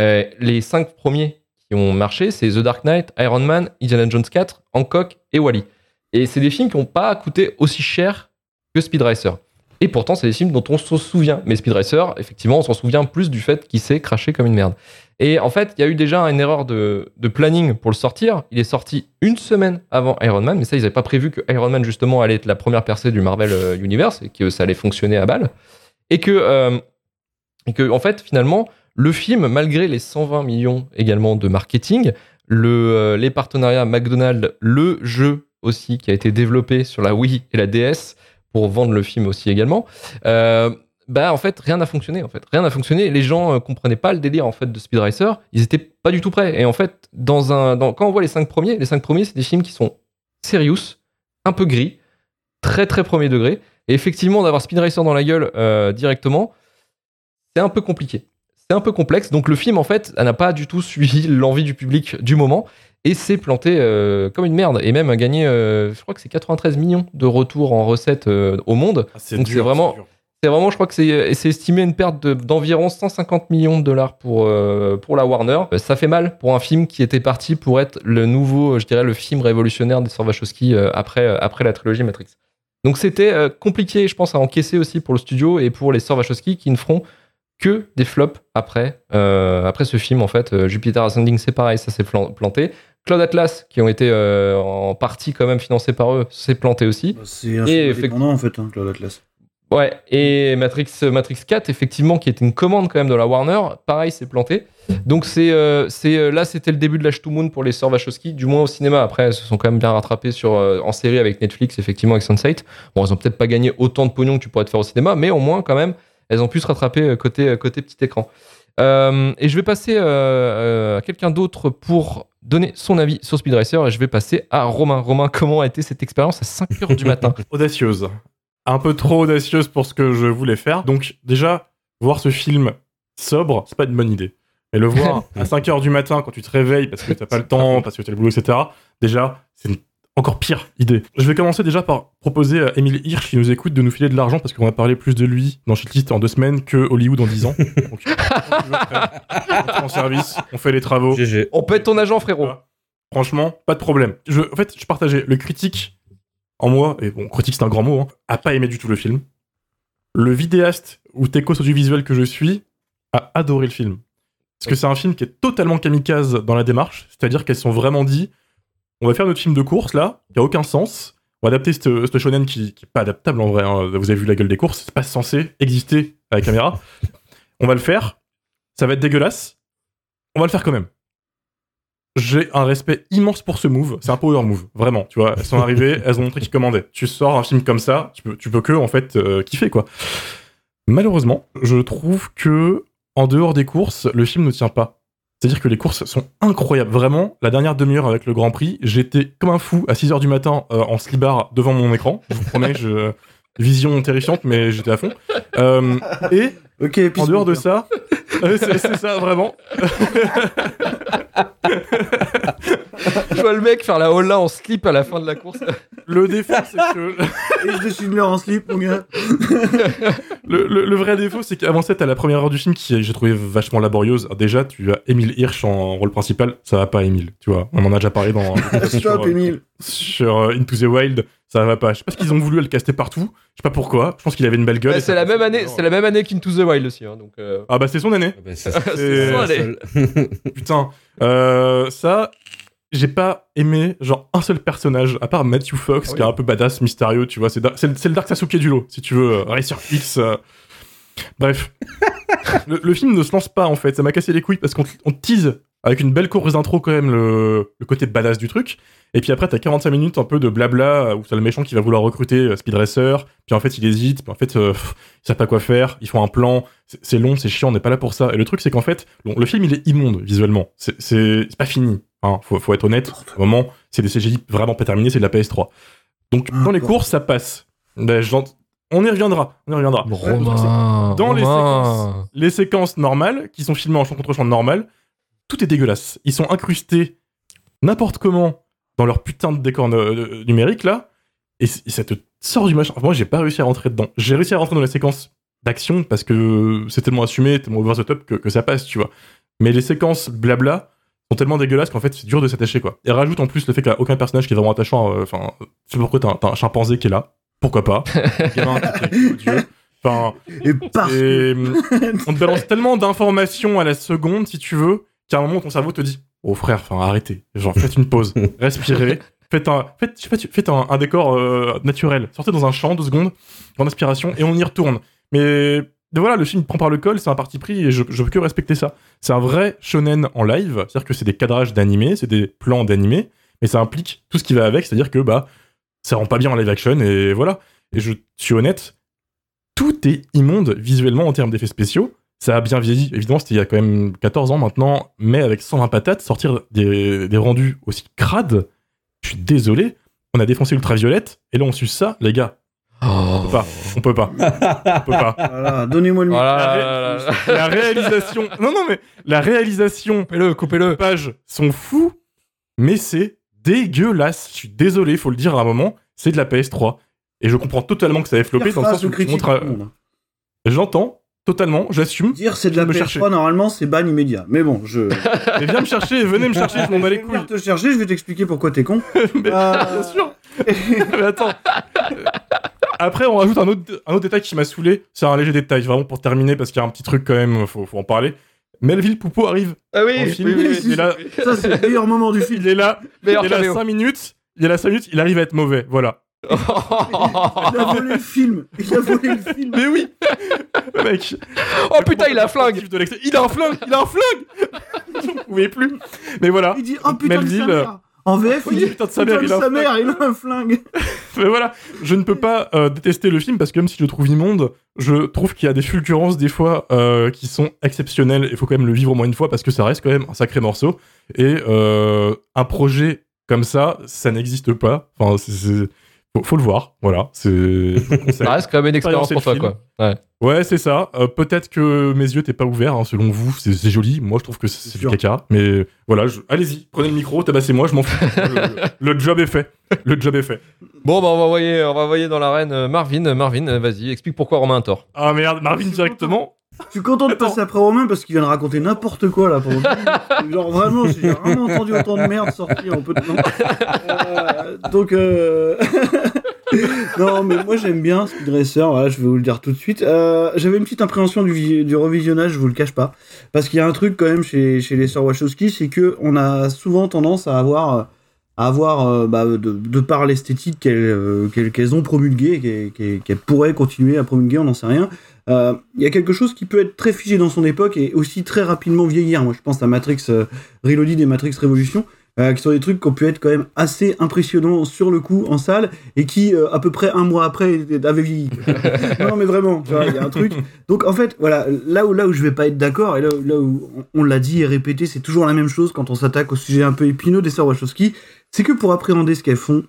Euh, les cinq premiers qui ont marché, c'est The Dark Knight, Iron Man, Indiana Jones 4, Hancock et Wally. Et c'est des films qui n'ont pas coûté aussi cher que Speed Racer. Et pourtant, c'est des films dont on se souvient. Mais Speed Racer, effectivement, on s'en souvient plus du fait qu'il s'est craché comme une merde. Et en fait, il y a eu déjà une erreur de, planning pour le sortir. Il est sorti une semaine avant Iron Man, mais ça, ils n'avaient pas prévu que Iron Man, justement, allait être la première percée du Marvel euh, Universe et que ça allait fonctionner à balle. Et que, euh, et que en fait, finalement, le film, malgré les 120 millions également de marketing, euh, les partenariats McDonald's, le jeu aussi qui a été développé sur la Wii et la DS pour vendre le film aussi également, bah en fait rien n'a fonctionné en fait. Rien n'a fonctionné. Les gens euh, comprenaient pas le délire en fait de Speed Racer. Ils étaient pas du tout prêts. Et en fait dans un dans, quand on voit les cinq premiers les cinq premiers c'est des films qui sont serious un peu gris très très premier degré. Et effectivement d'avoir Speed Racer dans la gueule euh, directement c'est un peu compliqué. C'est un peu complexe. Donc le film en fait n'a pas du tout suivi [laughs] l'envie du public du moment. Et s'est planté euh, comme une merde. Et même a gagné euh, je crois que c'est 93 millions de retours en recettes au monde. C'est donc c'est vraiment c'est vraiment, je crois que c'est estimé une perte de- d'environ 150 millions de dollars pour, euh, pour la Warner. Euh, Ça fait mal pour un film qui était parti pour être le nouveau, je dirais, le film révolutionnaire des sœurs Wachowski euh, après, après la trilogie Matrix. Donc c'était compliqué, je pense, à encaisser aussi pour le studio et pour les sœurs Wachowski qui ne feront que des flops après, euh, après ce film en fait. Euh, Jupiter Ascending c'est pareil, ça s'est plan- planté. Cloud Atlas, qui ont été euh, en partie quand même financés par eux, s'est planté aussi. C'est un Et film indépendant en fait, hein, Cloud Atlas. Ouais, et Matrix, Matrix 4, effectivement, qui était une commande quand même de la Warner, pareil, c'est planté. Donc c'est, euh, c'est euh, là, c'était le début de l'âge to Moon pour les sœurs Wachowski, du moins au cinéma. Après, elles se sont quand même bien rattrapées sur, euh, en série avec Netflix, effectivement, avec Sunset. Bon, elles ont peut-être pas gagné autant de pognon que tu pourrais te faire au cinéma, mais au moins, quand même, elles ont pu se rattraper côté, côté petit écran. Et je vais passer à quelqu'un d'autre pour donner son avis sur Speed Racer, et je vais passer à Romain. Romain, comment a été cette expérience à 5h du matin? [laughs] Audacieuse. Un peu trop audacieuse pour ce que je voulais faire. Donc, déjà, voir ce film sobre, c'est pas une bonne idée. Et le voir [laughs] à 5 heures du matin quand tu te réveilles parce que t'as pas le [laughs] temps, parce que t'as le boulot, etc. Déjà, c'est une encore pire idée. Je vais commencer déjà par proposer à Emile Hirsch qui nous écoute de nous filer de l'argent parce qu'on va parler plus de lui dans Shitlist en deux semaines que Hollywood en 10 ans. [laughs] Donc, on est en service, on fait les travaux. On peut être ton agent, frérot. Franchement, pas de problème. Je, en fait, je partageais le critique en moi, et bon, critique c'est un grand mot, hein, a pas aimé du tout le film. Le vidéaste ou techos audiovisuel que je suis a adoré le film. Parce que c'est un film qui est totalement kamikaze dans la démarche, c'est-à-dire qu'elles sont vraiment dit on va faire notre film de course là, qui a aucun sens. On va adapter ce shonen qui, qui est pas adaptable en vrai. hein. Vous avez vu la gueule des courses, c'est pas censé exister à la caméra. On va le faire, ça va être dégueulasse. On va le faire quand même. J'ai un respect immense pour ce move. C'est un power move, vraiment. Tu vois, elles sont arrivées, elles ont montré qu'ils commandaient. Tu sors un film comme ça, tu peux, tu peux que en fait euh, kiffer quoi. Malheureusement, je trouve que en dehors des courses, le film ne tient pas. C'est-à-dire que les courses sont incroyables. Vraiment, la dernière demi-heure avec le Grand Prix, j'étais comme un fou à 6h du matin euh, en slibard devant mon écran. Je vous promets, je... vision terrifiante, mais j'étais à fond. Euh, et en dehors de ça, c'est c'est ça vraiment. Je vois le mec faire la holla en slip à la fin de la course. Le défaut, c'est que. [laughs] Et je suis en slip, mon gars. Le, le- le vrai défaut, c'est qu'avant ça, t'as la première heure du film qui j'ai trouvé vachement laborieuse. Alors déjà, tu as Emile Hirsch en rôle principal, ça va pas, Emile. Tu vois, on en a déjà parlé dans. [laughs] Stop, euh, Emile. Sur euh, Into the Wild, ça va pas. Je sais pas ce qu'ils ont voulu le caster partout. Je sais pas pourquoi. Je pense qu'il avait une belle gueule. Et c'est la même année, c'est la même année qu'Into the Wild aussi. hein, donc, euh, Ah bah c'est son année. c'est [laughs] c'est son année. [laughs] Putain, euh, ça, j'ai pas aimé genre un seul personnage à part Matthew Fox Ah qui est un peu badass, mystérieux, tu vois. C'est da- le, le Dark Sasuke du lot, si tu veux. euh, Racer X. euh. Bref, [laughs] le, le film ne se lance pas en fait. Ça m'a cassé les couilles parce qu'on te- on te tease avec une belle course d'intro quand même le, le côté badass du truc. Et puis après, t'as 45 minutes un peu de blabla euh, où t'as le méchant qui va vouloir recruter euh, Speed Racer. Puis en fait, il hésite. Puis en fait, euh, ils savent pas quoi faire. Ils font un plan. C'est long, c'est chiant. On n'est pas là pour ça. Et le truc, c'est qu'en fait, bon, le film, il est immonde visuellement. C'est- pas fini. Hein, faut, faut être honnête. Au moment, c'est des CGI vraiment pas terminés. C'est de la PS3. Donc dans les courses, ça passe. Ben, on y reviendra. On y reviendra. Romain, Dans les séquences, les séquences normales, qui sont filmées en champ contre champ normal, tout est dégueulasse. Ils sont incrustés n'importe comment dans leur putain de décor euh, numérique là, et, ça te sort du machin. Moi, j'ai pas réussi à rentrer dedans. J'ai réussi à rentrer dans les séquences d'action parce que c'est tellement assumé, tellement over the top que, que ça passe, tu vois. Mais les séquences blabla sont tellement dégueulasses qu'en fait c'est dur de s'attacher quoi. Et rajoute en plus le fait qu'il n'y a aucun personnage qui est vraiment attachant. euh, Enfin, sais pas pourquoi t'as un, un chimpanzé qui est là. Pourquoi pas? Gamin. Enfin, Et et, on te balance tellement d'informations à la seconde, si tu veux, qu'à un moment, ton cerveau te dit Oh frère, enfin arrêtez. Genre, faites une pause, [laughs] respirez, faites un, faites, je sais pas, faites un, un décor euh, naturel. Sortez dans un champ, deux secondes, grande inspiration, et on y retourne. Mais voilà, le film prend par le col, c'est un parti pris, et je, je veux que respecter ça. C'est un vrai shonen en live, c'est-à-dire que c'est des cadrages d'animé, c'est des plans d'animé, mais ça implique tout ce qui va avec, c'est-à-dire que bah ça rend pas bien en live action, et voilà. Et je suis honnête, tout est immonde visuellement en termes d'effets spéciaux. Ça a bien vieilli, évidemment, c'était il y a quand même 14 ans maintenant, mais avec 120 patates, sortir des, des rendus aussi crades, je suis désolé, on a défoncé Ultraviolette, et là on suce ça, les gars. On peut pas, on peut pas, on peut pas. [laughs] Voilà, donnez-moi le micro. La, ré- la réalisation, non non mais la réalisation, coupez-le, coupez-le. Pages sont fous, mais c'est dégueulasse. Je suis désolé, faut le dire à un moment, c'est de la PS3, et je comprends totalement que ça ait floppé dans le sens où tu montres à- monde. J'entends totalement, j'assume. Dire c'est de la me PS3, chercher. normalement, c'est ban immédiat. Mais bon, je. [laughs] Mais viens me chercher, venez me chercher, je m'en bats les couilles. Je vais te chercher, je vais t'expliquer pourquoi t'es con. [laughs] Mais bien sûr. Mais attends. Après, on rajoute un autre, un autre détail qui m'a saoulé. C'est un léger détail, vraiment pour terminer, parce qu'il y a un petit truc quand même, faut, faut en parler. Melville Poupeau arrive. Ah oui, dans le film. oui, oui, oui, il est là, Ça, c'est le meilleur moment du [laughs] film. il est là, il est là caméo. 5 minutes. Il est là 5 minutes, il arrive à être mauvais. Voilà. Il a volé le film. Il a volé le film. Mais oui mec oh putain, il a un flingue de. Il a un flingue Il a un flingue J'en pouvais plus. Mais voilà. Il dit Oh putain de Melville, sa mère. En VF, Oui, il dit putain de sa mère, de il a un sa flingue. mère, il a un flingue. [laughs] Mais voilà, je ne peux pas euh, détester le film parce que même si je le trouve immonde, je trouve qu'il y a des fulgurances des fois euh, qui sont exceptionnelles. Il faut quand même le vivre au moins une fois parce que ça reste quand même un sacré morceau. Et euh, un projet comme ça, ça n'existe pas. Enfin, c'est, c'est- faut, faut le voir. Voilà, c'est. [laughs] Ça reste quand même une expérience pour toi, quoi. Ouais. Ouais, c'est ça. Euh, peut-être que mes yeux t'es pas ouverts, hein, selon vous, c'est, joli. Moi, je trouve que c'est, du caca. Mais voilà, je- allez-y, prenez le micro, tabassez-moi, je m'en fous. [laughs] le, le job est fait. Le job est fait. Bon, bah, on va envoyer, on va envoyer dans l'arène euh, Marvin. Marvin, euh, vas-y, explique pourquoi Romain a tort. Ah merde, Marvin directement. Je suis content de passer après Romain parce qu'il vient de raconter n'importe quoi là. Pour [laughs] Genre vraiment, j'ai jamais entendu autant de merde sortir en peu de temps. Euh, donc, euh... [laughs] non, mais moi j'aime bien Speed Racer, voilà, je vais vous le dire tout de suite. Euh, J'avais une petite appréhension du, du revisionnage, je vous le cache pas. Parce qu'il y a un truc quand même chez, chez les sœurs Wachowski, c'est que on a souvent tendance à avoir. à avoir, euh, bah, de, de par l'esthétique qu'elles euh, qu'elles- qu'elles ont promulguée, qu'elles pourraient continuer à promulguer, on n'en sait rien, euh, il y a quelque chose qui peut être très figé dans son époque et aussi très rapidement vieillir. Moi, je pense à Matrix euh, Reloaded et Matrix Revolution, euh, qui sont des trucs qui ont pu être quand même assez impressionnants sur le coup en salle et qui, euh, à peu près un mois après, avaient vieilli. [laughs] non, mais vraiment, il y a un truc. Donc, en fait, voilà, là où, là où je vais pas être d'accord et là, où- là où on, on l'a dit et répété, c'est toujours la même chose quand on s'attaque au sujet un peu épineux des sœurs Wachowski, c'est que pour appréhender ce qu'elles font,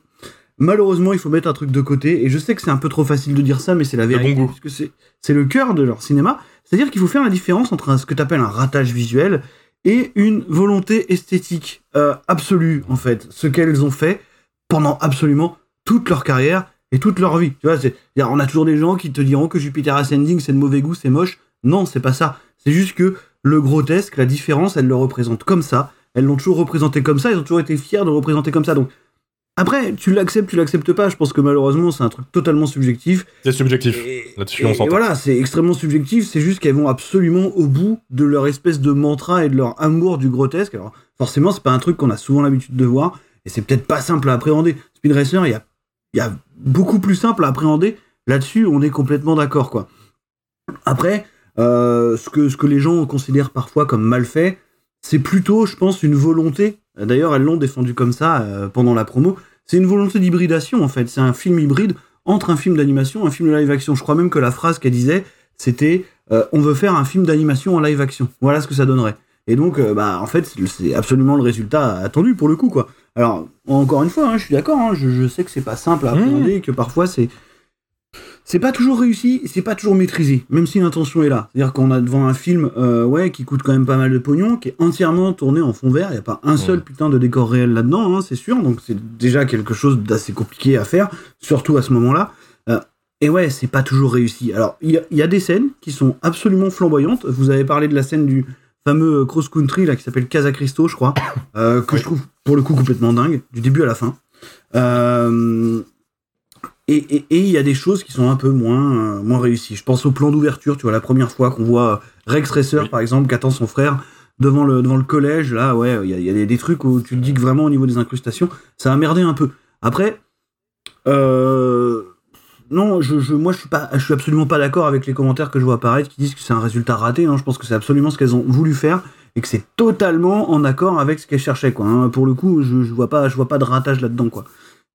malheureusement, il faut mettre un truc de côté. Et je sais que c'est un peu trop facile de dire ça, mais c'est la vérité. bon. Parce que c'est, le cœur de leur cinéma. C'est-à-dire qu'il faut faire la différence entre un- ce que tu appelles un ratage visuel et une volonté esthétique euh, absolue, en fait. Ce qu'elles ont fait pendant absolument toute leur carrière et toute leur vie. Tu vois, on a toujours des gens qui te diront que Jupiter Ascending, c'est de mauvais goût, c'est moche. Non, c'est pas ça. C'est juste que le grotesque, la différence, elles le représentent comme ça. Elles l'ont toujours représenté comme ça. Ils ont toujours été fiers de le représenter comme ça. Donc, après, tu l'acceptes, tu l'acceptes pas. Je pense que malheureusement, c'est un truc totalement subjectif. C'est subjectif. Là-dessus, on s'entend. voilà, c'est extrêmement subjectif. C'est juste qu'elles vont absolument au bout de leur espèce de mantra et de leur amour du grotesque. Alors, forcément, c'est pas un truc qu'on a souvent l'habitude de voir. Et c'est peut-être pas simple à appréhender. Speed Racer, il y a, y a beaucoup plus simple à appréhender. Là-dessus, on est complètement d'accord, quoi. Après, euh, ce, que, ce que les gens considèrent parfois comme mal fait, c'est plutôt, je pense, une volonté. D'ailleurs, elles l'ont défendu comme ça euh, pendant la promo. C'est une volonté d'hybridation, en fait. C'est un film hybride entre un film d'animation et un film de live action. Je crois même que la phrase qu'elle disait, c'était euh, on veut faire un film d'animation en live action. Voilà ce que ça donnerait. Et donc, euh, bah, en fait, c'est- absolument le résultat attendu pour le coup, quoi. Alors, encore une fois, hein, je suis d'accord, hein, je, je sais que c'est pas simple à appréhender, et que parfois c'est. C'est pas toujours réussi, c'est pas toujours maîtrisé, même si l'intention est là. C'est-à-dire qu'on a devant un film, euh, ouais, qui coûte quand même pas mal de pognon, qui est entièrement tourné en fond vert, il y a pas un seul putain de décor réel là-dedans, hein, c'est sûr, donc c'est déjà quelque chose d'assez compliqué à faire, surtout à ce moment-là. Euh, et ouais, c'est pas toujours réussi. Alors, il y, a- il y a des scènes qui sont absolument flamboyantes. Vous avez parlé de la scène du fameux euh, cross country là qui s'appelle Casa Cristo, je crois, [coughs] euh, que je trouve pour le coup complètement dingue, du début à la fin. Euh, et et- et il y a des choses qui sont un peu moins, euh, moins réussies. Je pense au plan d'ouverture, tu vois, la première fois qu'on voit Rex Racer, par exemple, qui attend son frère devant le, devant le collège, là, ouais, il y a, il y a des, des trucs où tu te dis que vraiment, au niveau des incrustations, ça a merdé un peu. Après, euh, non, je, je- moi, je suis, pas, je suis absolument pas d'accord avec les commentaires que je vois apparaître qui disent que c'est un résultat raté. Non, je pense que c'est absolument ce qu'elles ont voulu faire et que c'est totalement en accord avec ce qu'elles cherchaient, quoi. hein. Pour le coup, je, je vois pas, je vois pas de ratage là-dedans, quoi.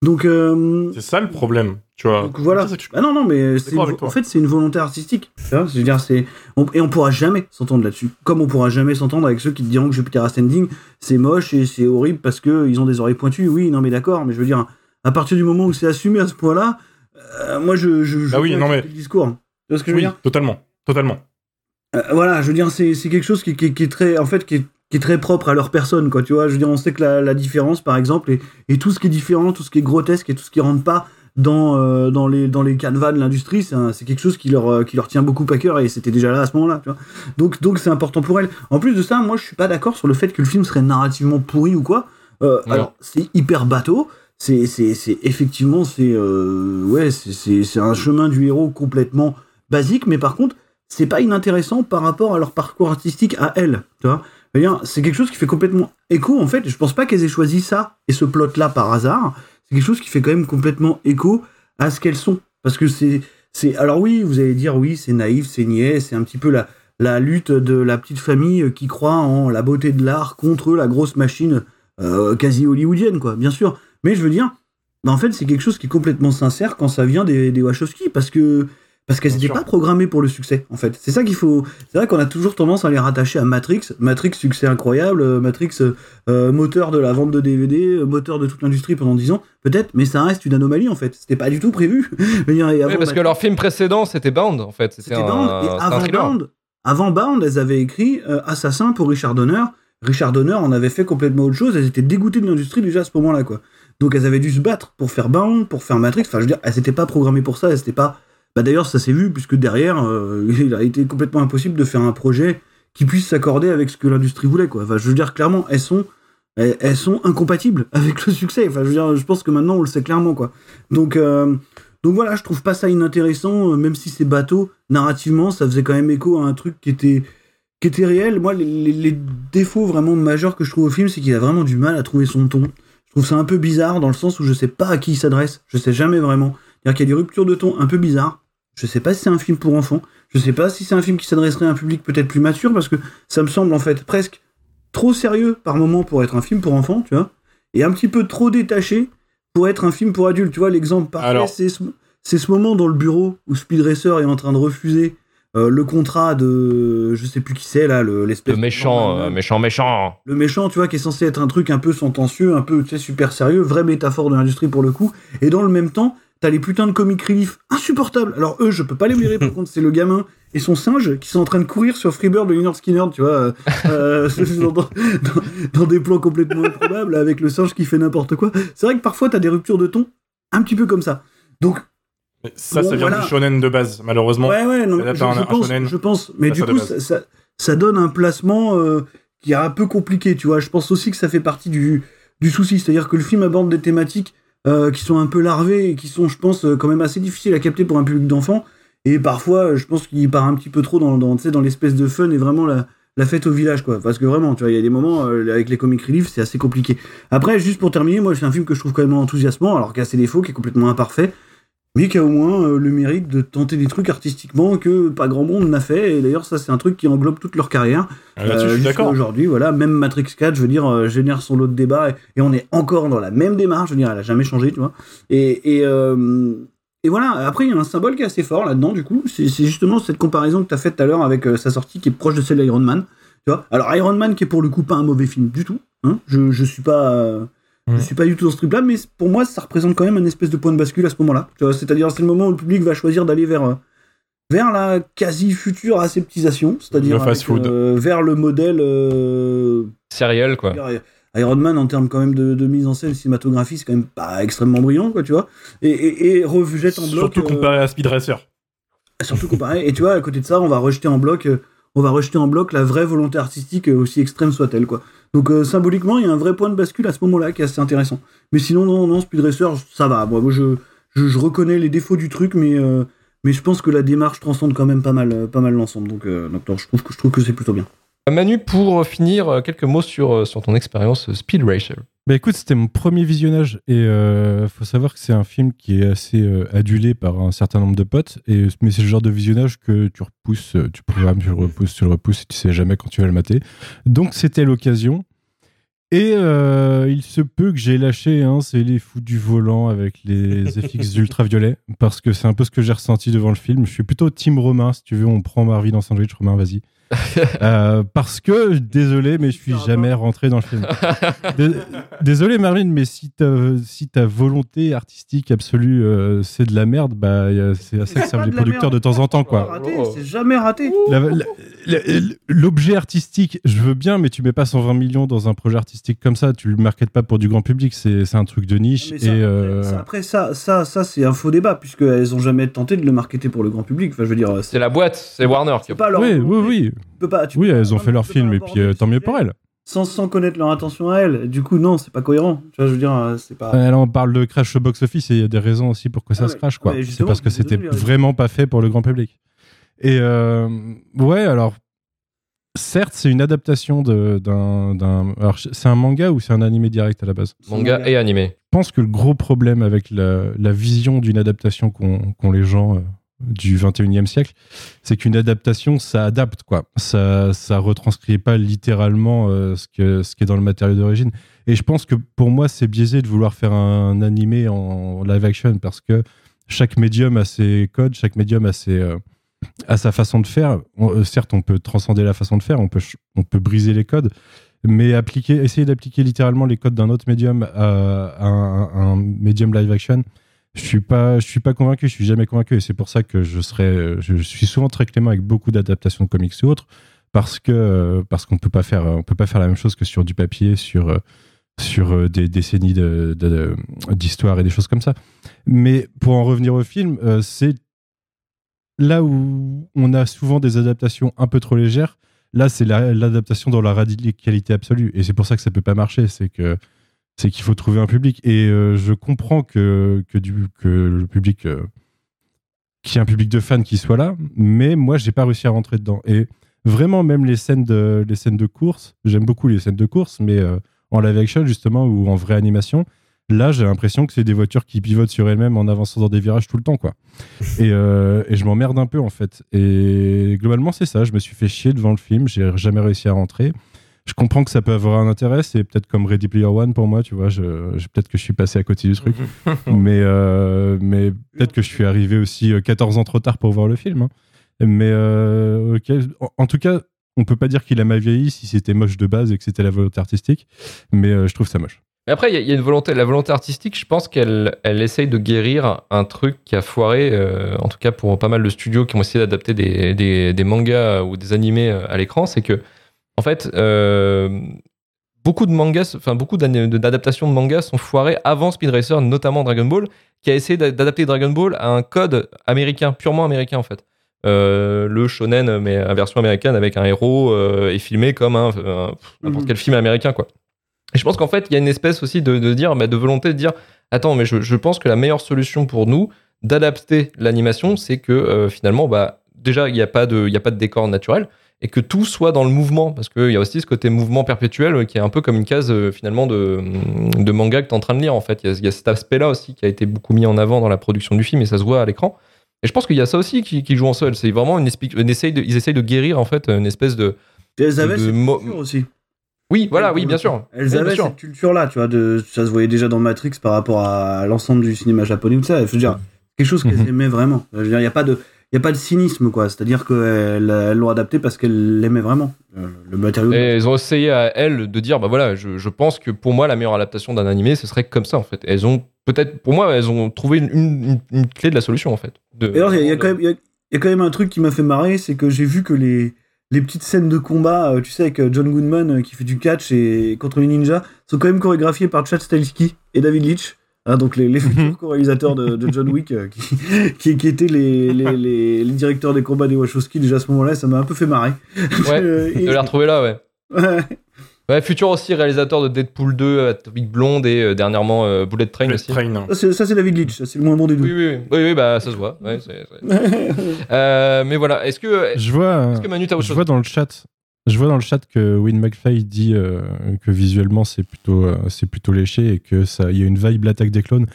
Donc, euh, C'est ça le problème, tu vois. donc voilà. Ah non, non, mais c'est une- en fait, c'est une volonté artistique. Tu vois, je veux dire, c'est on- et on pourra jamais s'entendre là-dessus. Comme on pourra jamais s'entendre avec ceux qui te diront que Jupiter Ascending c'est moche et c'est horrible parce que ils ont des oreilles pointues. Oui, non, mais d'accord. Mais je veux dire, à partir du moment où c'est assumé à ce point-là, euh, moi, je, je, je Ah oui, non, mais- le discours. Tu vois ce que je veux dire? totalement, totalement. Euh, voilà, je veux dire, c'est c'est quelque chose qui, qui- qui est très, en fait, qui est, qui est très propre à leur personne, quoi. Tu vois, je veux dire, on sait que la, la différence, par exemple, et, et tout ce qui est différent, tout ce qui est grotesque et tout ce qui rentre pas dans, euh, dans les dans les canevas de l'industrie, c'est quelque chose qui leur euh, qui leur tient beaucoup à cœur et c'était déjà là à ce moment-là. Tu vois. Donc donc c'est important pour elles. En plus de ça, moi, je suis pas d'accord sur le fait que le film serait narrativement pourri ou quoi. Euh. Alors, c'est hyper bateau. C'est effectivement c'est ouais c'est c'est c'est un chemin du héros complètement basique, mais par contre c'est pas inintéressant par rapport à leur parcours artistique à elles, tu vois. Dire, C'est quelque chose qui fait complètement écho, en fait. Je pense pas qu'elles aient choisi ça et ce plot-là par hasard. C'est quelque chose qui fait quand même complètement écho à ce qu'elles sont. Parce que c'est, alors oui, vous allez dire, oui, c'est naïf, c'est niais, c'est un petit peu la, la lutte de la petite famille qui croit en la beauté de l'art contre la grosse machine euh, quasi hollywoodienne, quoi, bien sûr. Mais je veux dire, bah, en fait, c'est quelque chose qui est complètement sincère quand ça vient des, des Wachowski, parce que parce qu'elles n'étaient pas programmées pour le succès, en fait. C'est ça qu'il faut. C'est vrai qu'on a toujours tendance à les rattacher à Matrix. Matrix, succès incroyable. euh, Matrix, euh, euh, moteur de la vente de DVD, moteur de toute l'industrie pendant 10 ans, peut-être, mais ça reste une anomalie, en fait. C'était pas du tout prévu. [laughs] Oui, parce que leur film précédent, c'était Bound, en fait. C'était un, Bound. Et avant. Bound, avant Bound, elles avaient écrit euh, Assassin pour Richard Donner. Richard Donner en avait fait complètement autre chose. Elles étaient dégoûtées de l'industrie déjà à ce moment-là, quoi. Donc elles avaient dû se battre pour faire Bound, pour faire Matrix. Enfin, je veux dire, elles n'étaient pas programmées pour ça. Elles étaient pas. Bah d'ailleurs, ça s'est vu puisque derrière, euh, [laughs] il a été complètement impossible de faire un projet qui puisse s'accorder avec ce que l'industrie voulait, quoi. Enfin, je veux dire clairement, elles sont. Elles, sont incompatibles [laughs] avec le succès. Enfin, je veux dire, je pense que maintenant on le sait clairement, quoi. Donc, euh, donc voilà, je trouve pas ça inintéressant, euh, même si c'est bateau. Narrativement, ça faisait quand même écho à un truc qui était, qui était réel. Moi, les, les- les défauts vraiment majeurs que je trouve au film, c'est qu'il a vraiment du mal à trouver son ton. Je trouve ça un peu bizarre dans le sens où je sais pas à qui il s'adresse. Je sais jamais vraiment. C'est-à-dire qu'il y a des ruptures de ton un peu bizarres. Je sais pas si c'est un film pour enfants. Je sais pas si c'est un film qui s'adresserait à un public peut-être plus mature parce que ça me semble en fait presque trop sérieux par moment pour être un film pour enfants, tu vois, et un petit peu trop détaché pour être un film pour adultes. Tu vois, l'exemple parfait, Alors. c'est ce, moment dans le bureau où Speed Racer est en train de refuser euh, le contrat de, je sais plus qui c'est là, le- l'espèce Le de méchant, euh, méchant, méchant. le méchant, tu vois, qui est censé être un truc un peu sentencieux, un peu, tu sais, super sérieux, vraie métaphore de l'industrie pour le coup. Et dans le même temps, t'as les putains de comic relief insupportables. Alors eux, je peux pas les [laughs] blairer, par contre, c'est le gamin et son singe qui sont en train de courir sur Freebird de Leonard Skinner, tu vois, euh, euh, [laughs] [laughs] dans, dans- dans des plans complètement improbables, avec le singe qui fait n'importe quoi. C'est vrai que parfois, t'as des ruptures de ton un petit peu comme ça. Donc, Mais ça, Bon, ça vient voilà. du shonen de base, malheureusement. Ouais, ouais, non, je, je un pense, shonen. je pense. Mais du coup, ça, ça donne un placement euh, qui est un peu compliqué, tu vois. Je pense aussi que ça fait partie du, du souci. C'est-à-dire que le film aborde des thématiques euh, qui sont un peu larvées et qui sont, je pense, euh, quand même assez difficiles à capter pour un public d'enfants. Et parfois, euh, je pense qu'il part un petit peu trop dans, l'espèce de fun et vraiment la, fête au village, quoi. Parce que vraiment, tu vois, il y a des moments avec les comic relief, c'est assez compliqué. Après, juste pour terminer, moi, c'est un film que je trouve quand même enthousiasmant, alors qu'il a ses défauts, qui est complètement imparfait mais qui a au moins euh, le mérite de tenter des trucs artistiquement que pas grand monde n'a fait. Et d'ailleurs, ça, c'est un truc qui englobe toute leur carrière. Ah, là-dessus, je suis jusqu'à d'accord. Aujourd'hui, voilà, même Matrix 4, je veux dire, euh, génère son lot de débats et, et on est encore dans la même démarche. Je veux dire, elle a jamais changé, tu vois. Et, et, euh, et voilà, après, il y a un symbole qui est assez fort là-dedans, du coup. C'est c'est justement cette comparaison que tu as faite tout à l'heure avec euh, sa sortie qui est proche de celle d'Iron Man. Tu vois Alors, Iron Man, qui est pour le coup pas un mauvais film du tout. Hein je, je suis pas. Euh, je suis pas du tout dans ce truc-là, mais pour moi, ça représente quand même un espèce de point de bascule à ce moment-là. Tu vois, C'est-à-dire, c'est le moment où le public va choisir d'aller vers, euh, vers la quasi-future aseptisation, c'est-à-dire euh, vers le modèle euh, Sériel, quoi. dire, Iron Man en termes quand même de, de mise en scène, cinématographie, c'est quand même pas extrêmement brillant, quoi, tu vois. Et, et, et rejette en bloc. Surtout euh, comparé à Speed Racer. surtout comparé. Et tu vois, à côté de ça, on va rejeter en bloc, euh, on va rejeter en bloc la vraie volonté artistique, euh, aussi extrême soit-elle, quoi. Donc euh, symboliquement, il y a un vrai point de bascule à ce moment-là qui est assez intéressant. Mais sinon, non, non, Speed Racer, ça va. Moi, je, je, reconnais les défauts du truc, mais euh, mais je pense que la démarche transcende quand même pas mal, euh, pas mal l'ensemble. Donc, je trouve que je trouve que c'est plutôt bien. Manu, pour finir, quelques mots sur, sur ton expérience Speed Racer. Bah écoute, c'était mon premier visionnage et euh, faut savoir que c'est un film qui est assez euh, adulé par un certain nombre de potes. Et, mais c'est le genre de visionnage que tu repousses, euh, tu programmes, tu le repousses, tu le repousses et tu sais jamais quand tu vas le mater. Donc c'était l'occasion. Et euh, il se peut que j'ai lâché, hein, c'est les fous du volant avec les [laughs] FX ultraviolets, parce que c'est un peu ce que j'ai ressenti devant le film. Je suis plutôt team Romain, si tu veux, on prend Marvin en sandwich, Romain, vas-y. [laughs] Euh, parce que, désolé, mais je suis jamais rentré dans le film. [laughs] Dés- Désolé Marvin, mais si ta, si ta volonté artistique absolue euh, c'est de la merde, bah c'est à ça que servent les producteurs de temps en temps, quoi. C'est jamais raté. L'objet artistique, je veux bien, mais tu mets pas 120 millions dans un projet artistique comme ça. Tu le marketes pas pour du grand public. C'est c'est un truc de niche. Mais et ça, euh, ça, après ça, ça, ça c'est un faux débat puisqu'elles ont jamais tenté de le marketer pour le grand public. Enfin, je veux dire, C'est la boîte, c'est Warner. qui a- pas leur oui, oui, oui. Tu peux pas, tu Oui, peux elles pas- ont fait leur film et puis euh, tant mieux pour elles. Sans, sans connaître leur intention à elles. Du coup, non, c'est pas cohérent. Tu vois, je veux dire, euh, c'est pas. Euh, Là, on parle de crash au box-office et il y a des raisons aussi pour que ça Ah se crache, quoi. Ouais, c'est parce que c'était vraiment pas fait pour le grand public. Et euh, ouais, alors certes, c'est une adaptation de- d'un. d'un- Alors, c'est un manga ou c'est un animé direct à la base? Manga et animé. Je pense que le gros problème avec la, la vision d'une adaptation qu'ont qu'ont les gens euh, du 21e siècle, c'est qu'une adaptation, ça adapte, quoi. Ça, ça retranscrit pas littéralement euh, ce, que, ce qui est dans le matériau d'origine. Et je pense que pour moi, c'est biaisé de vouloir faire un animé en live action parce que chaque médium a ses codes, chaque médium a, ses, euh, sa façon de faire. Euh, certes, on peut transcender la façon de faire, on peut, on peut briser les codes, mais appliquer, essayer d'appliquer littéralement les codes d'un autre médium à un médium live action, je suis pas, je suis pas convaincu, je suis jamais convaincu, et c'est pour ça que je serais, je suis souvent très clément avec beaucoup d'adaptations de comics ou autres, parce que parce qu'on peut pas faire, on peut pas faire la même chose que sur du papier, sur sur euh, des décennies d'histoire et des choses comme ça. Mais pour en revenir au film, euh, c'est là où on a souvent des adaptations un peu trop légères. Là, c'est la- l'adaptation dans la radicalité absolue. Et c'est pour ça que ça peut pas marcher. C'est que c'est qu'il faut trouver un public. Et euh, je comprends que, que, du, le public, euh, qu'il y ait un public de fans qui soit là, mais moi, j'ai pas réussi à rentrer dedans. Et vraiment, même les scènes de, les course, j'aime beaucoup les scènes de course, mais euh, en live action, justement, ou en vraie animation, là, j'ai l'impression que c'est des voitures qui pivotent sur elles-mêmes en avançant dans des virages tout le temps, quoi. Et, euh, et je m'emmerde un peu, en fait. Et globalement, c'est ça. Je me suis fait chier devant le film. J'ai jamais réussi à rentrer. Je comprends que ça peut avoir un intérêt. C'est peut-être comme Ready Player One pour moi, tu vois. Je, je- peut-être que je suis passé à côté du truc. [laughs] mais euh, mais peut-être que je suis arrivé aussi euh, 14 ans trop tard pour voir le film. hein. Mais euh. En, en tout cas, on peut pas dire qu'il a mal vieilli si c'était moche de base et que c'était la volonté artistique. Mais euh, je trouve ça moche. Mais après, il y, a- il y a une volonté, la volonté artistique, je pense qu'elle elle essaye de guérir un truc qui a foiré, euh, en tout cas pour pas mal de studios qui ont essayé d'adapter des, des- des mangas ou des animés euh, à l'écran, c'est que, en fait, euh, beaucoup de mangas, enfin beaucoup d'adaptations de mangas sont foirées avant Speed Racer, notamment Dragon Ball, qui a essayé d'a- d'adapter Dragon Ball à un code américain, purement américain en fait. Euh, le shonen, mais à version américaine avec un héros euh, est filmé comme un, n'importe Mhm. quel film américain quoi. Et je pense qu'en fait, il y a une espèce aussi de, de dire, bah, de volonté de dire, attends, mais je, je pense que la meilleure solution pour nous d'adapter l'animation, c'est que euh, finalement, bah, déjà, il n'y a, pas de- il y a pas de décor naturel et que tout soit dans le mouvement. Parce qu'il y a aussi ce côté mouvement perpétuel qui est un peu comme une case euh, finalement de, de manga que tu es en train de lire. En fait, il y a, il y a cet aspect-là aussi qui a été beaucoup mis en avant dans la production du film et ça se voit à l'écran. Et je pense qu'il y a ça aussi qui, qui joue en sol. C'est vraiment une, espèce- une essaye de, ils essayent de guérir en fait une espèce de. Elles avaient cette culture aussi. Oui, voilà, oui, bien sûr. Elles Oui, avaient sûr. cette culture-là, tu vois. De, ça se voyait déjà dans Matrix par rapport à l'ensemble du cinéma japonais ou ça. Je veux dire, quelque chose qu'elles Mhm. aimaient vraiment. Je veux dire, il n'y a pas de. Il y a pas de cynisme, quoi. C'est-à-dire qu'elles elles l'ont adapté parce qu'elles l'aimaient vraiment. Euh, Le matériau. Et elles ont essayé à elles de dire, bah voilà, je, je pense que pour moi, la meilleure adaptation d'un animé, ce serait comme ça, en fait. Elles ont, peut-être, pour moi, elles ont trouvé une, une- une clé de la solution, en fait. De- Et alors, il y, a- y quand même- il y a- il y a quand même un truc qui m'a fait marrer, c'est que j'ai vu que les, les petites scènes de combat, euh, tu sais, avec euh, John Goodman euh, qui fait du catch et contre les ninjas, sont quand même chorégraphiées par Chad Stahelski et David Leitch. Hein, donc les, les futurs co-réalisateurs de, de John Wick, euh, qui, qui, qui étaient les, les, [laughs] les, les directeurs des combats des Wachowski déjà à ce moment-là, ça m'a un peu fait marrer. Ouais, [laughs] Euh, et- de les retrouver là, ouais. Ouais. Ouais, futur aussi réalisateur de Deadpool 2, Atomic Blonde et euh, dernièrement euh, Bullet Train aussi. Ça, c'est- Ça, c'est David Leitch, c'est le moins bon des deux. Oui, oui, oui, oui, bah ça se voit. Ouais, c'est- c'est- [laughs] Euh, mais voilà, est-ce que. Je vois, Est-ce que Manu, t'as autre je chose vois dans le chat, je vois dans le chat que Win McFly dit euh, que visuellement c'est plutôt, euh, c'est plutôt léché et que ça, il y a une vibe l'attaque des clones.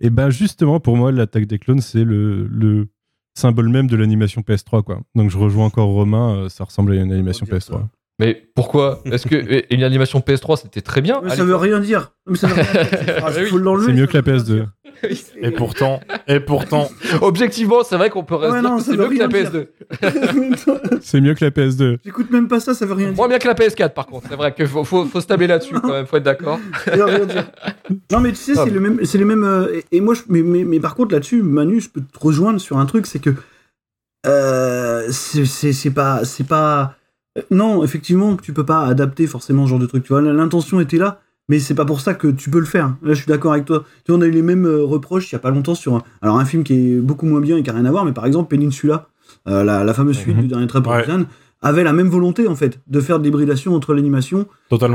Et ben justement pour moi l'attaque des clones c'est le, le symbole même de l'animation PS3 quoi. Donc je rejoins encore Romain, euh, ça ressemble à une animation PS3. Mais pourquoi Est-ce que [laughs] et une animation PS3, c'était très bien Mais ça veut rien dire. Mais ça veut rien dire, cette phrase, [laughs] Oui. faut l'enlever, C'est mieux que la veut rien PS2. Et pourtant, et pourtant, [laughs] Objectivement, c'est vrai qu'on peut Ouais, non, que ça c'est mieux que la rien PS2. C'est mieux que la PS2. J'écoute même pas ça, ça veut rien dire. Moins bien que la PS4, par contre. C'est vrai qu'il faut, faut, faut se tabler là-dessus, quand même, faut être d'accord. Ça veut rien dire. Non, mais tu sais, Ah. c'est le même, c'est les mêmes. euh, et, et moi, je, mais, mais, mais par contre, là-dessus, Manu, je peux te rejoindre sur un truc, c'est que euh, c'est pas, c'est pas. Euh, Non, effectivement, tu peux pas adapter forcément ce genre de truc. Tu vois, l'intention était là, mais c'est pas pour ça que tu peux le faire. Là, je suis d'accord avec toi. Tu vois, on a eu les mêmes euh, reproches il y a pas longtemps sur un, alors un film qui est beaucoup moins bien et qui a rien à voir, mais par exemple Peninsula, euh, la, la fameuse suite du dernier trait pour Ouais. Avait la même volonté en fait de faire de l'hybridation entre l'animation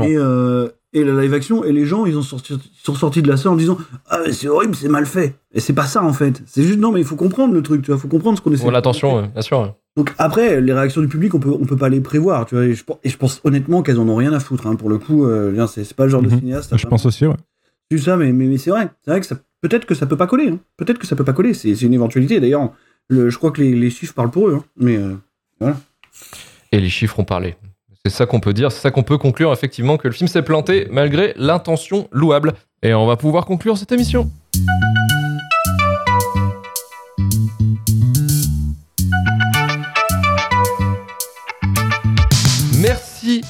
et, euh, et la live action et les gens ils ont sorti, sont sortis de la salle en disant ah c'est horrible c'est mal fait et c'est pas ça en fait c'est juste non mais il faut comprendre le truc tu vois faut comprendre ce qu'on essaie de l'attention, bien sûr. Donc après, les réactions du public, on peut, on peut pas les prévoir, tu vois. Et je, pense- et je pense honnêtement qu'elles en ont rien à foutre. hein. Pour le coup, euh, bien, c'est pas le genre de Mhm. cinéaste. Je pense aussi, ouais. C'est ça, mais, mais, mais c'est vrai. C'est vrai que ça, peut-être que ça peut pas coller. hein. Peut-être que ça peut pas coller. C'est une éventualité. D'ailleurs, le- je crois que les, les chiffres parlent pour eux. hein. Mais euh, voilà. Et les chiffres ont parlé. C'est ça qu'on peut dire, c'est ça qu'on peut conclure effectivement que le film s'est planté malgré l'intention louable. Et on va pouvoir conclure cette émission.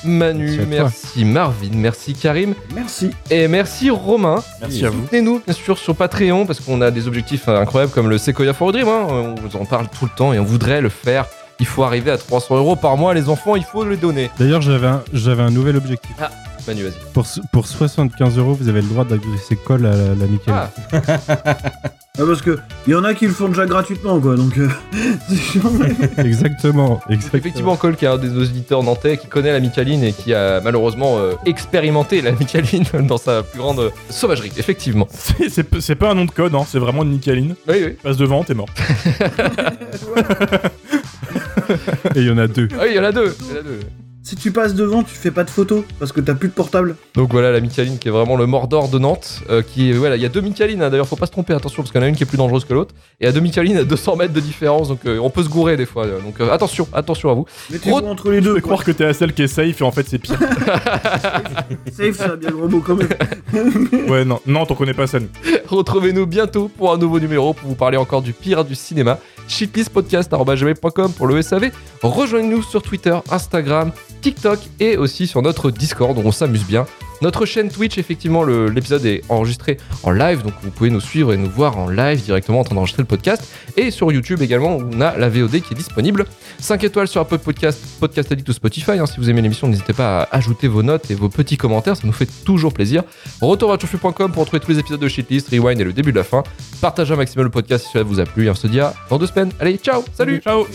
Manu, Merci Marvin, merci Karim Merci. et merci Romain. Merci à vous. Soutenez-nous bien sûr sur Patreon parce qu'on a des objectifs euh, incroyables comme le Sequoia for a Dream. hein. On vous en parle tout le temps et on voudrait le faire. Il faut arriver à 300 euros par mois, les enfants, il faut les donner. D'ailleurs, j'avais un, j'avais un nouvel objectif. Ah, Manu, vas-y. Pour, pour 75 euros, vous avez le droit d'agresser Cole à la, la Michael. Ah, [laughs] Ah, parce que il y en a qui le font déjà gratuitement, quoi. Donc, euh, [laughs] c'est chiant. Exactement, exactement. effectivement, Cole, qui est un des auditeurs nantais, qui connaît la Micaline et qui a malheureusement euh, expérimenté la Micaline [laughs] dans sa plus grande euh, sauvagerie. Effectivement. C'est- pas un nom de code, hein, c'est vraiment une Nicaline. Oui, oui. Passe devant, t'es mort. Et il y en a deux. Ah oui, il y en a deux. il y en a deux. Si tu passes devant, tu fais pas de photos parce que t'as plus de portable. Donc voilà la Micaline qui est vraiment le Mordor de Nantes. euh, qui est, voilà, il y a deux Micalines hein, d'ailleurs, faut pas se tromper, attention parce qu'il y en a une qui est plus dangereuse que l'autre. Et il y a deux Micalines à 200 mètres de différence, donc euh, on peut se gourer des fois. euh, donc euh, attention, attention à vous. Mettez-vous entre les Je deux. vais croire que t'es la seule qui est safe et en fait c'est pire. [laughs] Safe, ça a bien le gros mot quand même. [laughs] ouais, non, non, t'en connais pas ça. nous. Retrouvez-nous bientôt pour un nouveau numéro pour vous parler encore du pire du cinéma. shitlistpodcast.com pour le SAV. Rejoignez-nous sur Twitter, Instagram, TikTok et aussi sur notre Discord où on s'amuse bien. Notre chaîne Twitch, effectivement, l'épisode est enregistré en live, donc vous pouvez nous suivre et nous voir en live directement en train d'enregistrer le podcast. Et sur YouTube également, on a la VOD qui est disponible. 5 étoiles sur Apple Podcast, Podcast Addict ou Spotify. hein. Si vous aimez l'émission, n'hésitez pas à ajouter vos notes et vos petits commentaires, ça nous fait toujours plaisir. Retour à turfu.com pour retrouver tous les épisodes de Shitlist, Rewind et le début de la fin. Partagez un maximum le podcast si cela vous a plu et on se dit à dans deux semaines. Allez, ciao, salut Ciao